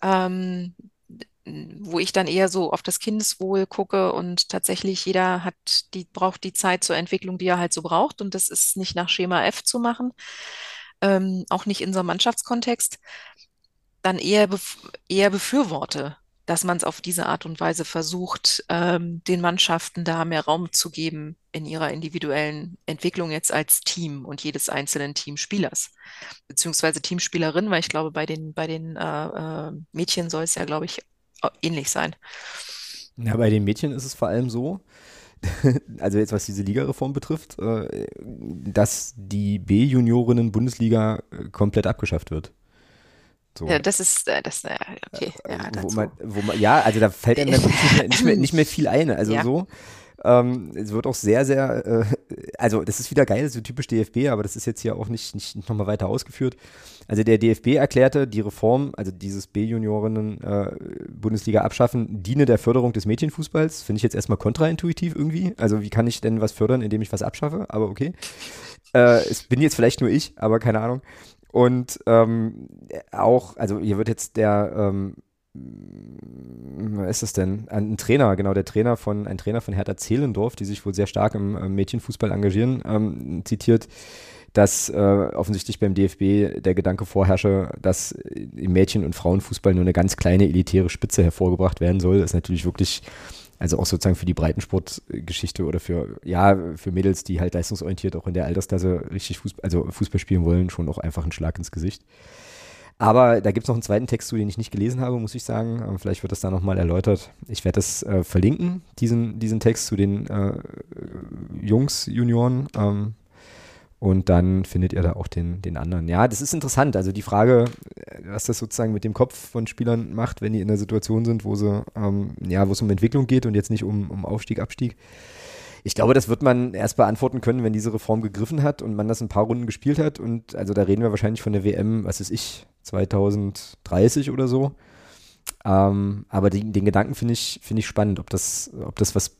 ähm, wo ich dann eher so auf das Kindeswohl gucke und tatsächlich jeder hat die, braucht die Zeit zur Entwicklung, die er halt so braucht. Und das ist nicht nach Schema F zu machen, ähm, auch nicht in so einem Mannschaftskontext, dann eher, bef eher befürworte, dass man es auf diese Art und Weise versucht, ähm, den Mannschaften da mehr Raum zu geben in ihrer individuellen Entwicklung jetzt als Team und jedes einzelnen Teamspielers, beziehungsweise Teamspielerin, weil ich glaube, bei den, bei den äh, äh, Mädchen soll es ja, glaube ich, ähnlich sein. Ja, bei den Mädchen ist es vor allem so, also jetzt was diese Ligareform betrifft, äh, dass die B-Juniorinnen-Bundesliga äh, komplett abgeschafft wird. So. Ja, das ist, äh, das, okay. Ja, wo man, wo man, ja, also da fällt einem nicht mehr, nicht mehr, viel ein. Also ja. so, ähm, es wird auch sehr, sehr, äh, also das ist wieder geil, so typisch DFB, aber das ist jetzt hier auch nicht, nicht, nicht nochmal weiter ausgeführt. Also der DFB erklärte, die Reform, also dieses B-Junioren-Bundesliga äh, abschaffen, diene der Förderung des Mädchenfußballs. Finde ich jetzt erstmal kontraintuitiv irgendwie. Also wie kann ich denn was fördern, indem ich was abschaffe? Aber okay. Äh, es bin jetzt vielleicht nur ich, aber keine Ahnung. Und ähm, auch, also hier wird jetzt der ähm, wer ist es denn? Ein Trainer, genau, der Trainer von, ein Trainer von Hertha Zehlendorf, die sich wohl sehr stark im äh, Mädchenfußball engagieren, ähm, zitiert, dass äh, offensichtlich beim DFB der Gedanke vorherrsche, dass im Mädchen- und Frauenfußball nur eine ganz kleine elitäre Spitze hervorgebracht werden soll. Das ist natürlich wirklich, also auch sozusagen für die Breitensportgeschichte oder für, ja, für Mädels, die halt leistungsorientiert auch in der Altersklasse richtig Fußball, also Fußball spielen wollen, schon auch einfach ein Schlag ins Gesicht. Aber da gibt es noch einen zweiten Text zu, den ich nicht gelesen habe, muss ich sagen. Ähm, vielleicht wird das da nochmal erläutert. Ich werde das äh, verlinken, diesen, diesen Text zu den äh, Jungs, Junioren. Ähm, und dann findet ihr da auch den, den anderen. Ja, das ist interessant. Also die Frage, äh, was das sozusagen mit dem Kopf von Spielern macht, wenn die in der Situation sind, wo sie, ähm, ja, wo es um Entwicklung geht und jetzt nicht um, um Aufstieg, Abstieg. Ich glaube, das wird man erst beantworten können, wenn diese Reform gegriffen hat und man das ein paar Runden gespielt hat. Und also da reden wir wahrscheinlich von der WM, was ist ich, 2030 oder so. Ähm, aber die, den Gedanken finde ich, find ich spannend, ob das, ob das was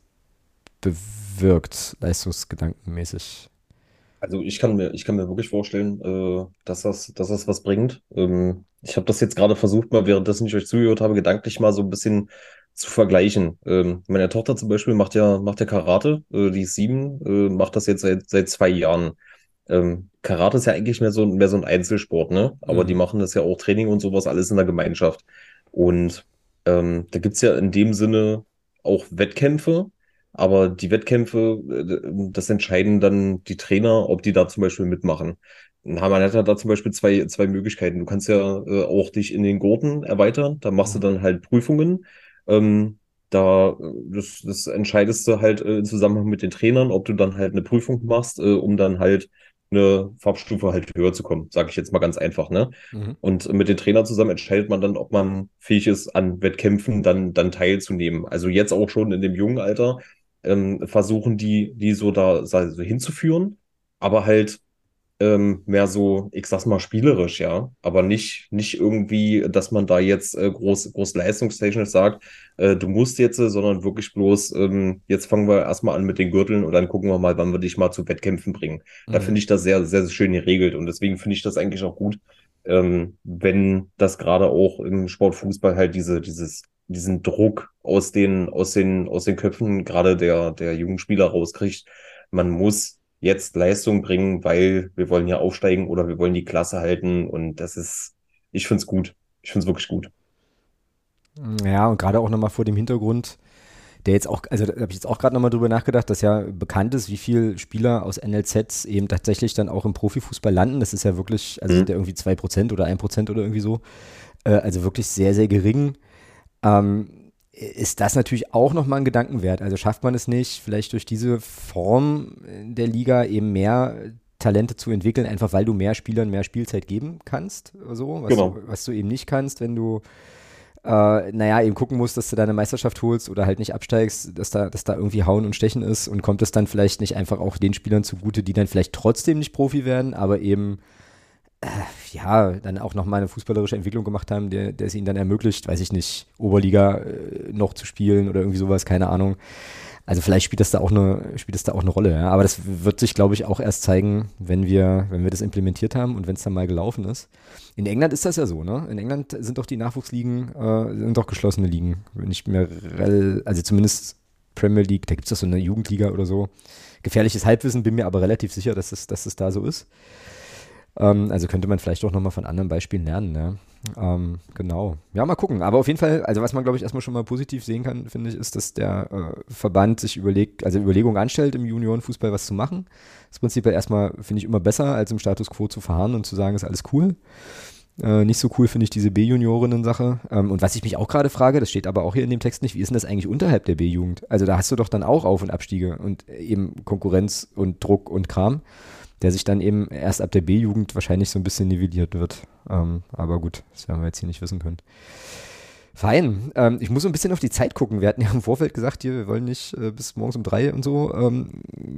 bewirkt, leistungsgedankenmäßig. Also ich kann mir, ich kann mir wirklich vorstellen, äh, dass, das, dass das was bringt. Ähm, ich habe das jetzt gerade versucht, mal währenddessen ich euch zugehört habe, gedanklich mal so ein bisschen zu vergleichen. Ähm, meine Tochter zum Beispiel macht ja, macht ja Karate, äh, die ist sieben, äh, macht das jetzt seit, seit zwei Jahren. Ähm, Karate ist ja eigentlich mehr so, mehr so ein Einzelsport, ne? Aber mhm. die machen das ja auch Training und sowas alles in der Gemeinschaft. Und ähm, da gibt's ja in dem Sinne auch Wettkämpfe, aber die Wettkämpfe, äh, das entscheiden dann die Trainer, ob die da zum Beispiel mitmachen. Man hat da zum Beispiel zwei, zwei Möglichkeiten. Du kannst ja äh, auch dich in den Gurten erweitern, da machst mhm. du dann halt Prüfungen. Ähm, da, das, das entscheidest du halt äh, im Zusammenhang mit den Trainern, ob du dann halt eine Prüfung machst, äh, um dann halt eine Farbstufe halt höher zu kommen, sage ich jetzt mal ganz einfach. Ne? Mhm. Und mit den Trainern zusammen entscheidet man dann, ob man fähig ist, an Wettkämpfen dann, dann teilzunehmen. Also jetzt auch schon in dem jungen Alter ähm, versuchen die, die so da so hinzuführen, aber halt ähm, mehr so, ich sag's mal, spielerisch, ja. Aber nicht, nicht irgendwie, dass man da jetzt äh, groß, groß leistungstechnisch sagt, äh, du musst jetzt, äh, sondern wirklich bloß, ähm, jetzt fangen wir erstmal an mit den Gürteln und dann gucken wir mal, wann wir dich mal zu Wettkämpfen bringen. Mhm. Da finde ich das sehr, sehr, sehr schön geregelt und deswegen finde ich das eigentlich auch gut, ähm, wenn das gerade auch im Sportfußball halt diese, dieses, diesen Druck aus den, aus den, aus den Köpfen gerade der, der jungen Spieler rauskriegt. Man muss jetzt Leistung bringen, weil wir wollen ja aufsteigen oder wir wollen die Klasse halten. Und das ist, ich finde es gut. Ich finde es wirklich gut. Ja, und gerade auch nochmal vor dem Hintergrund, der jetzt auch, also da habe ich jetzt auch gerade nochmal drüber nachgedacht, dass ja bekannt ist, wie viele Spieler aus NLZs eben tatsächlich dann auch im Profifußball landen. Das ist ja wirklich, also mhm. sind ja irgendwie 2% oder 1% oder irgendwie so. Äh, also wirklich sehr, sehr gering. Ähm, ist das natürlich auch nochmal ein Gedankenwert. Also schafft man es nicht, vielleicht durch diese Form der Liga eben mehr Talente zu entwickeln, einfach weil du mehr Spielern mehr Spielzeit geben kannst, so, was, genau. du, was du eben nicht kannst, wenn du äh, naja, eben gucken musst, dass du deine Meisterschaft holst oder halt nicht absteigst, dass da, dass da irgendwie Hauen und Stechen ist und kommt es dann vielleicht nicht einfach auch den Spielern zugute, die dann vielleicht trotzdem nicht Profi werden, aber eben äh, ja, dann auch nochmal eine fußballerische Entwicklung gemacht haben, der, der es ihnen dann ermöglicht, weiß ich nicht, Oberliga äh, noch zu spielen oder irgendwie sowas, keine Ahnung. Also vielleicht spielt das da auch eine, spielt das da auch eine Rolle, ja. Aber das wird sich, glaube ich, auch erst zeigen, wenn wir, wenn wir das implementiert haben und wenn es dann mal gelaufen ist. In England ist das ja so, ne? In England sind doch die Nachwuchsligen, äh, sind doch geschlossene Ligen. Nicht mehr, also zumindest Premier League, da gibt es doch so eine Jugendliga oder so. Gefährliches Halbwissen, bin mir aber relativ sicher, dass es, dass es da so ist. Ähm, also könnte man vielleicht auch nochmal von anderen Beispielen lernen, ne? Ähm, genau. Ja, mal gucken. Aber auf jeden Fall, also was man, glaube ich, erstmal schon mal positiv sehen kann, finde ich, ist, dass der äh, Verband sich überlegt, also Überlegungen anstellt, im Juniorenfußball was zu machen. Das Prinzip erstmal, finde ich, immer besser, als im Status quo zu verharren und zu sagen, ist alles cool. Äh, nicht so cool finde ich diese B-Juniorinnen-Sache. Ähm, und was ich mich auch gerade frage, das steht aber auch hier in dem Text nicht, wie ist denn das eigentlich unterhalb der B-Jugend? Also da hast du doch dann auch Auf- und Abstiege und eben Konkurrenz und Druck und Kram der sich dann eben erst ab der B-Jugend wahrscheinlich so ein bisschen nivelliert wird. Ähm, aber gut, das werden wir jetzt hier nicht wissen können. Fein. Ähm, ich muss so ein bisschen auf die Zeit gucken. Wir hatten ja im Vorfeld gesagt, hier, wir wollen nicht äh, bis morgens um drei und so ähm,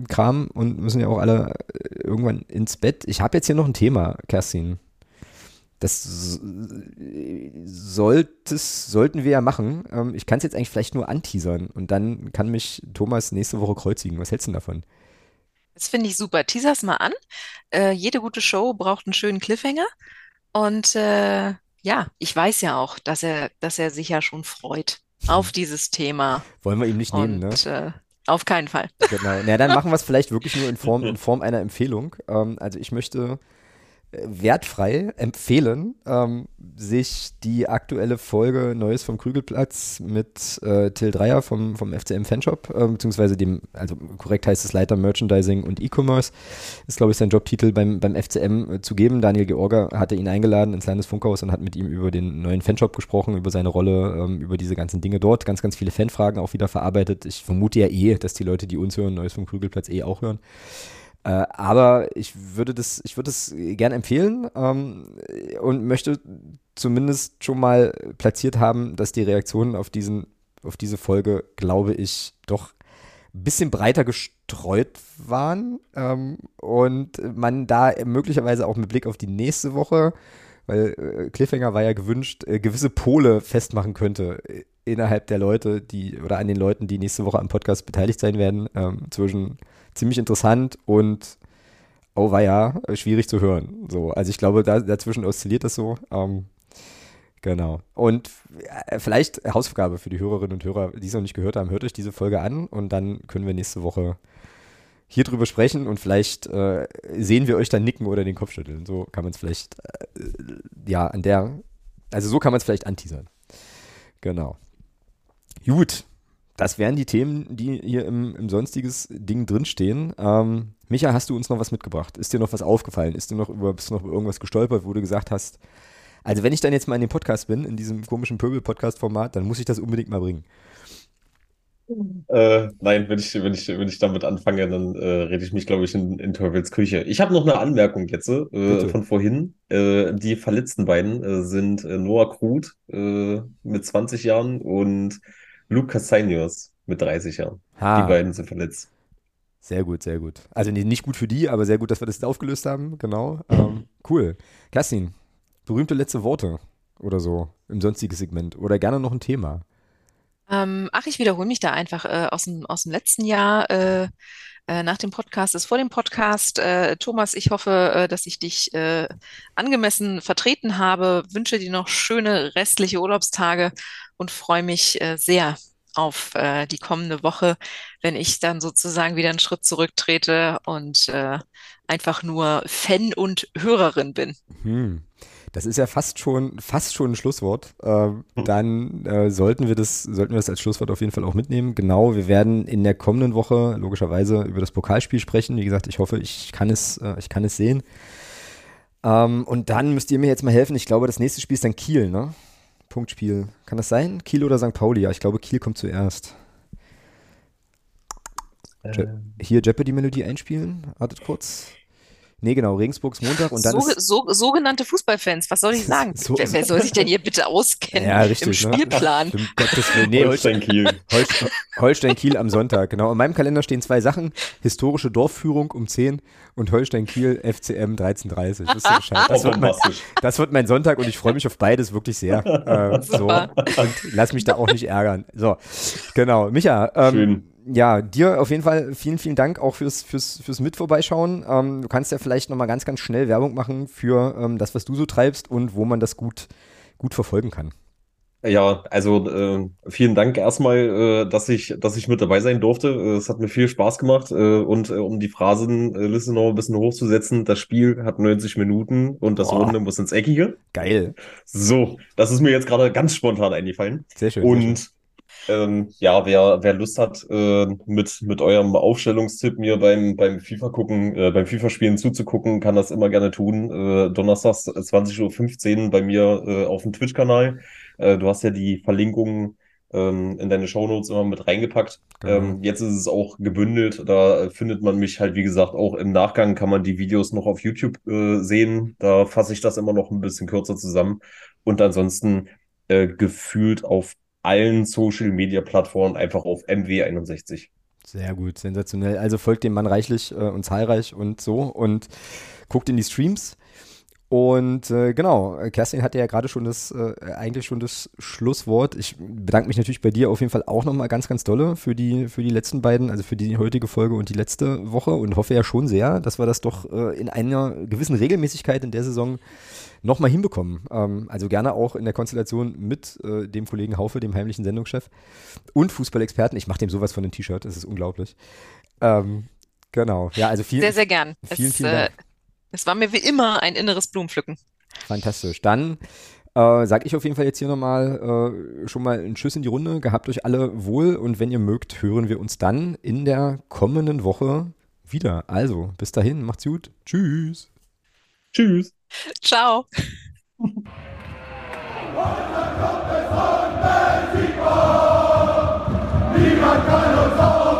Kram und müssen ja auch alle äh, irgendwann ins Bett. Ich habe jetzt hier noch ein Thema, Kerstin. Das solltes, sollten wir ja machen. Ähm, ich kann es jetzt eigentlich vielleicht nur anteasern und dann kann mich Thomas nächste Woche kreuzigen. Was hältst du davon? Das finde ich super. Teaser's mal an. Äh, jede gute Show braucht einen schönen Cliffhanger. Und äh, ja, ich weiß ja auch, dass er, dass er sich ja schon freut auf dieses Thema. Wollen wir ihm nicht nehmen, ne? Äh, auf keinen Fall. Genau. Na, dann machen wir es vielleicht wirklich nur in Form, in Form einer Empfehlung. Ähm, also ich möchte wertfrei empfehlen, ähm, sich die aktuelle Folge Neues vom Krügelplatz mit äh, Till Dreier vom, vom FCM Fanshop, äh, beziehungsweise dem, also korrekt heißt es Leiter Merchandising und E-Commerce, ist glaube ich sein Jobtitel beim, beim FCM äh, zu geben. Daniel Georger hatte ihn eingeladen ins Landesfunkhaus und hat mit ihm über den neuen Fanshop gesprochen, über seine Rolle, ähm, über diese ganzen Dinge dort, ganz, ganz viele Fanfragen auch wieder verarbeitet. Ich vermute ja eh, dass die Leute, die uns hören, Neues vom Krügelplatz eh auch hören. Äh, aber ich würde das, ich würde das gerne empfehlen ähm, und möchte zumindest schon mal platziert haben, dass die Reaktionen auf diesen, auf diese Folge, glaube ich, doch ein bisschen breiter gestreut waren. Ähm, und man da möglicherweise auch mit Blick auf die nächste Woche, weil äh, Cliffhanger war ja gewünscht, äh, gewisse Pole festmachen könnte äh, innerhalb der Leute, die oder an den Leuten, die nächste Woche am Podcast beteiligt sein werden, ähm, zwischen ziemlich interessant und oh war ja schwierig zu hören. So, also ich glaube, da, dazwischen oszilliert das so. Ähm, genau. Und äh, vielleicht Hausaufgabe für die Hörerinnen und Hörer, die es noch nicht gehört haben, hört euch diese Folge an und dann können wir nächste Woche hier drüber sprechen und vielleicht äh, sehen wir euch dann nicken oder den Kopf schütteln. So kann man es vielleicht, äh, ja, an der, also so kann man es vielleicht anteasern. Genau. Gut, das wären die Themen, die hier im, im sonstiges Ding drinstehen. Ähm, Micha, hast du uns noch was mitgebracht? Ist dir noch was aufgefallen? Ist dir noch über, bist du noch über irgendwas gestolpert, wo du gesagt hast, also wenn ich dann jetzt mal in dem Podcast bin, in diesem komischen Pöbel-Podcast-Format, dann muss ich das unbedingt mal bringen. Äh, nein, wenn ich, wenn ich, wenn ich damit anfange, dann äh, rede ich mich, glaube ich, in, in Teufels Küche. Ich habe noch eine Anmerkung jetzt äh, von vorhin. Äh, die verletzten beiden äh, sind äh, Noah Krut mit 20 Jahren und Luke Castaños mit 30 Jahren. Ha. Die beiden sind verletzt. Sehr gut, sehr gut. Also nicht gut für die, aber sehr gut, dass wir das aufgelöst haben. Genau. Ähm, cool. Kerstin, berühmte letzte Worte oder so im sonstigen Segment oder gerne noch ein Thema. Ähm, ach, ich wiederhole mich da einfach äh, aus, dem, aus dem letzten Jahr. Äh, äh, nach dem Podcast ist vor dem Podcast. Äh, Thomas, ich hoffe, äh, dass ich dich angemessen vertreten habe. Wünsche dir noch schöne restliche Urlaubstage und freue mich äh, sehr auf äh, die kommende Woche, wenn ich dann sozusagen wieder einen Schritt zurücktrete und äh, einfach nur Fan und Hörerin bin. Hm. Das ist ja fast schon, fast schon ein Schlusswort. Ähm, dann äh, sollten wir das, sollten wir das als Schlusswort auf jeden Fall auch mitnehmen. Genau, wir werden in der kommenden Woche logischerweise über das Pokalspiel sprechen. Wie gesagt, ich hoffe, ich kann es, äh, ich kann es sehen. Ähm, und dann müsst ihr mir jetzt mal helfen. Ich glaube, das nächste Spiel ist dann Kiel, ne? Punktspiel. Kann das sein? Kiel oder St. Pauli? Ja, ich glaube, Kiel kommt zuerst. Je hier Jeopardy-Melodie einspielen. Wartet kurz. Nee, genau, Regensburgs Montag und dann so, ist, so, sogenannte Fußballfans, was soll ich sagen? So- wer, wer soll sich denn hier bitte auskennen Ja, richtig, im ne? Spielplan? um Gottes Willen. Nee, Holstein, Kiel. Holstein, Holstein Kiel am Sonntag, genau. In meinem Kalender stehen zwei Sachen. Historische Dorfführung um 10 und Holstein Kiel FCM 13.30. Das, das, wird mein, das wird mein Sonntag und ich freue mich auf beides wirklich sehr. Äh, so. Und lass mich da auch nicht ärgern. So, genau. Micha, ähm, Schön. Ja, dir auf jeden Fall vielen, vielen Dank auch fürs, fürs, fürs Mit vorbeischauen. Ähm, du kannst ja vielleicht nochmal ganz, ganz schnell Werbung machen für ähm, das, was du so treibst und wo man das gut, gut verfolgen kann. Ja, also äh, vielen Dank erstmal, äh, dass ich, dass ich mit dabei sein durfte. Äh, es hat mir viel Spaß gemacht äh, und äh, um die Phrasenliste noch ein bisschen hochzusetzen, das Spiel hat 90 Minuten und das. Runde muss ins Eckige. Geil. So, das ist mir jetzt gerade ganz spontan eingefallen. Sehr schön. sehr schön. Ähm, ja, wer, wer Lust hat, äh, mit, mit eurem Aufstellungstipp mir beim, beim FIFA gucken, äh, beim FIFA-Spielen zuzugucken, kann das immer gerne tun. Äh, donnerstags 20.15 Uhr bei mir äh, auf dem Twitch-Kanal. Äh, du hast ja die Verlinkungen ähm, in deine Shownotes immer mit reingepackt. Genau. Ähm, jetzt ist es auch gebündelt. Da findet man mich halt, wie gesagt, auch im Nachgang kann man die Videos noch auf YouTube äh, sehen. Da fasse ich das immer noch ein bisschen kürzer zusammen. Und ansonsten gefühlt auf allen Social Media Plattformen einfach auf MW61. Sehr gut, sensationell. Also folgt dem Mann reichlich äh, und zahlreich und so und guckt in die Streams. Und äh, genau, äh, Kerstin hatte ja gerade schon das, äh, eigentlich schon das Schlusswort. Ich bedanke mich natürlich bei dir auf jeden Fall auch nochmal ganz, ganz dolle für die, für die letzten beiden, also für die heutige Folge und die letzte Woche und hoffe ja schon sehr, dass wir das doch äh, in einer gewissen Regelmäßigkeit in der Saison nochmal hinbekommen. Ähm, also gerne auch in der Konstellation mit äh, dem Kollegen Haufe, dem heimlichen Sendungschef und Fußballexperten. Ich mache dem sowas von dem T-Shirt, das ist unglaublich. Ähm, genau, ja, also vielen, Sehr, sehr gern. vielen, es, vielen äh, Dank. Es war mir wie immer ein inneres Blumenpflücken. Fantastisch. Dann äh, sage ich auf jeden Fall jetzt hier nochmal äh, schon mal einen Tschüss in die Runde. Gehabt euch alle wohl und wenn ihr mögt, hören wir uns dann in der kommenden Woche wieder. Also, bis dahin, macht's gut. Tschüss. Tschüss. Ciao. Niemand kann uns auf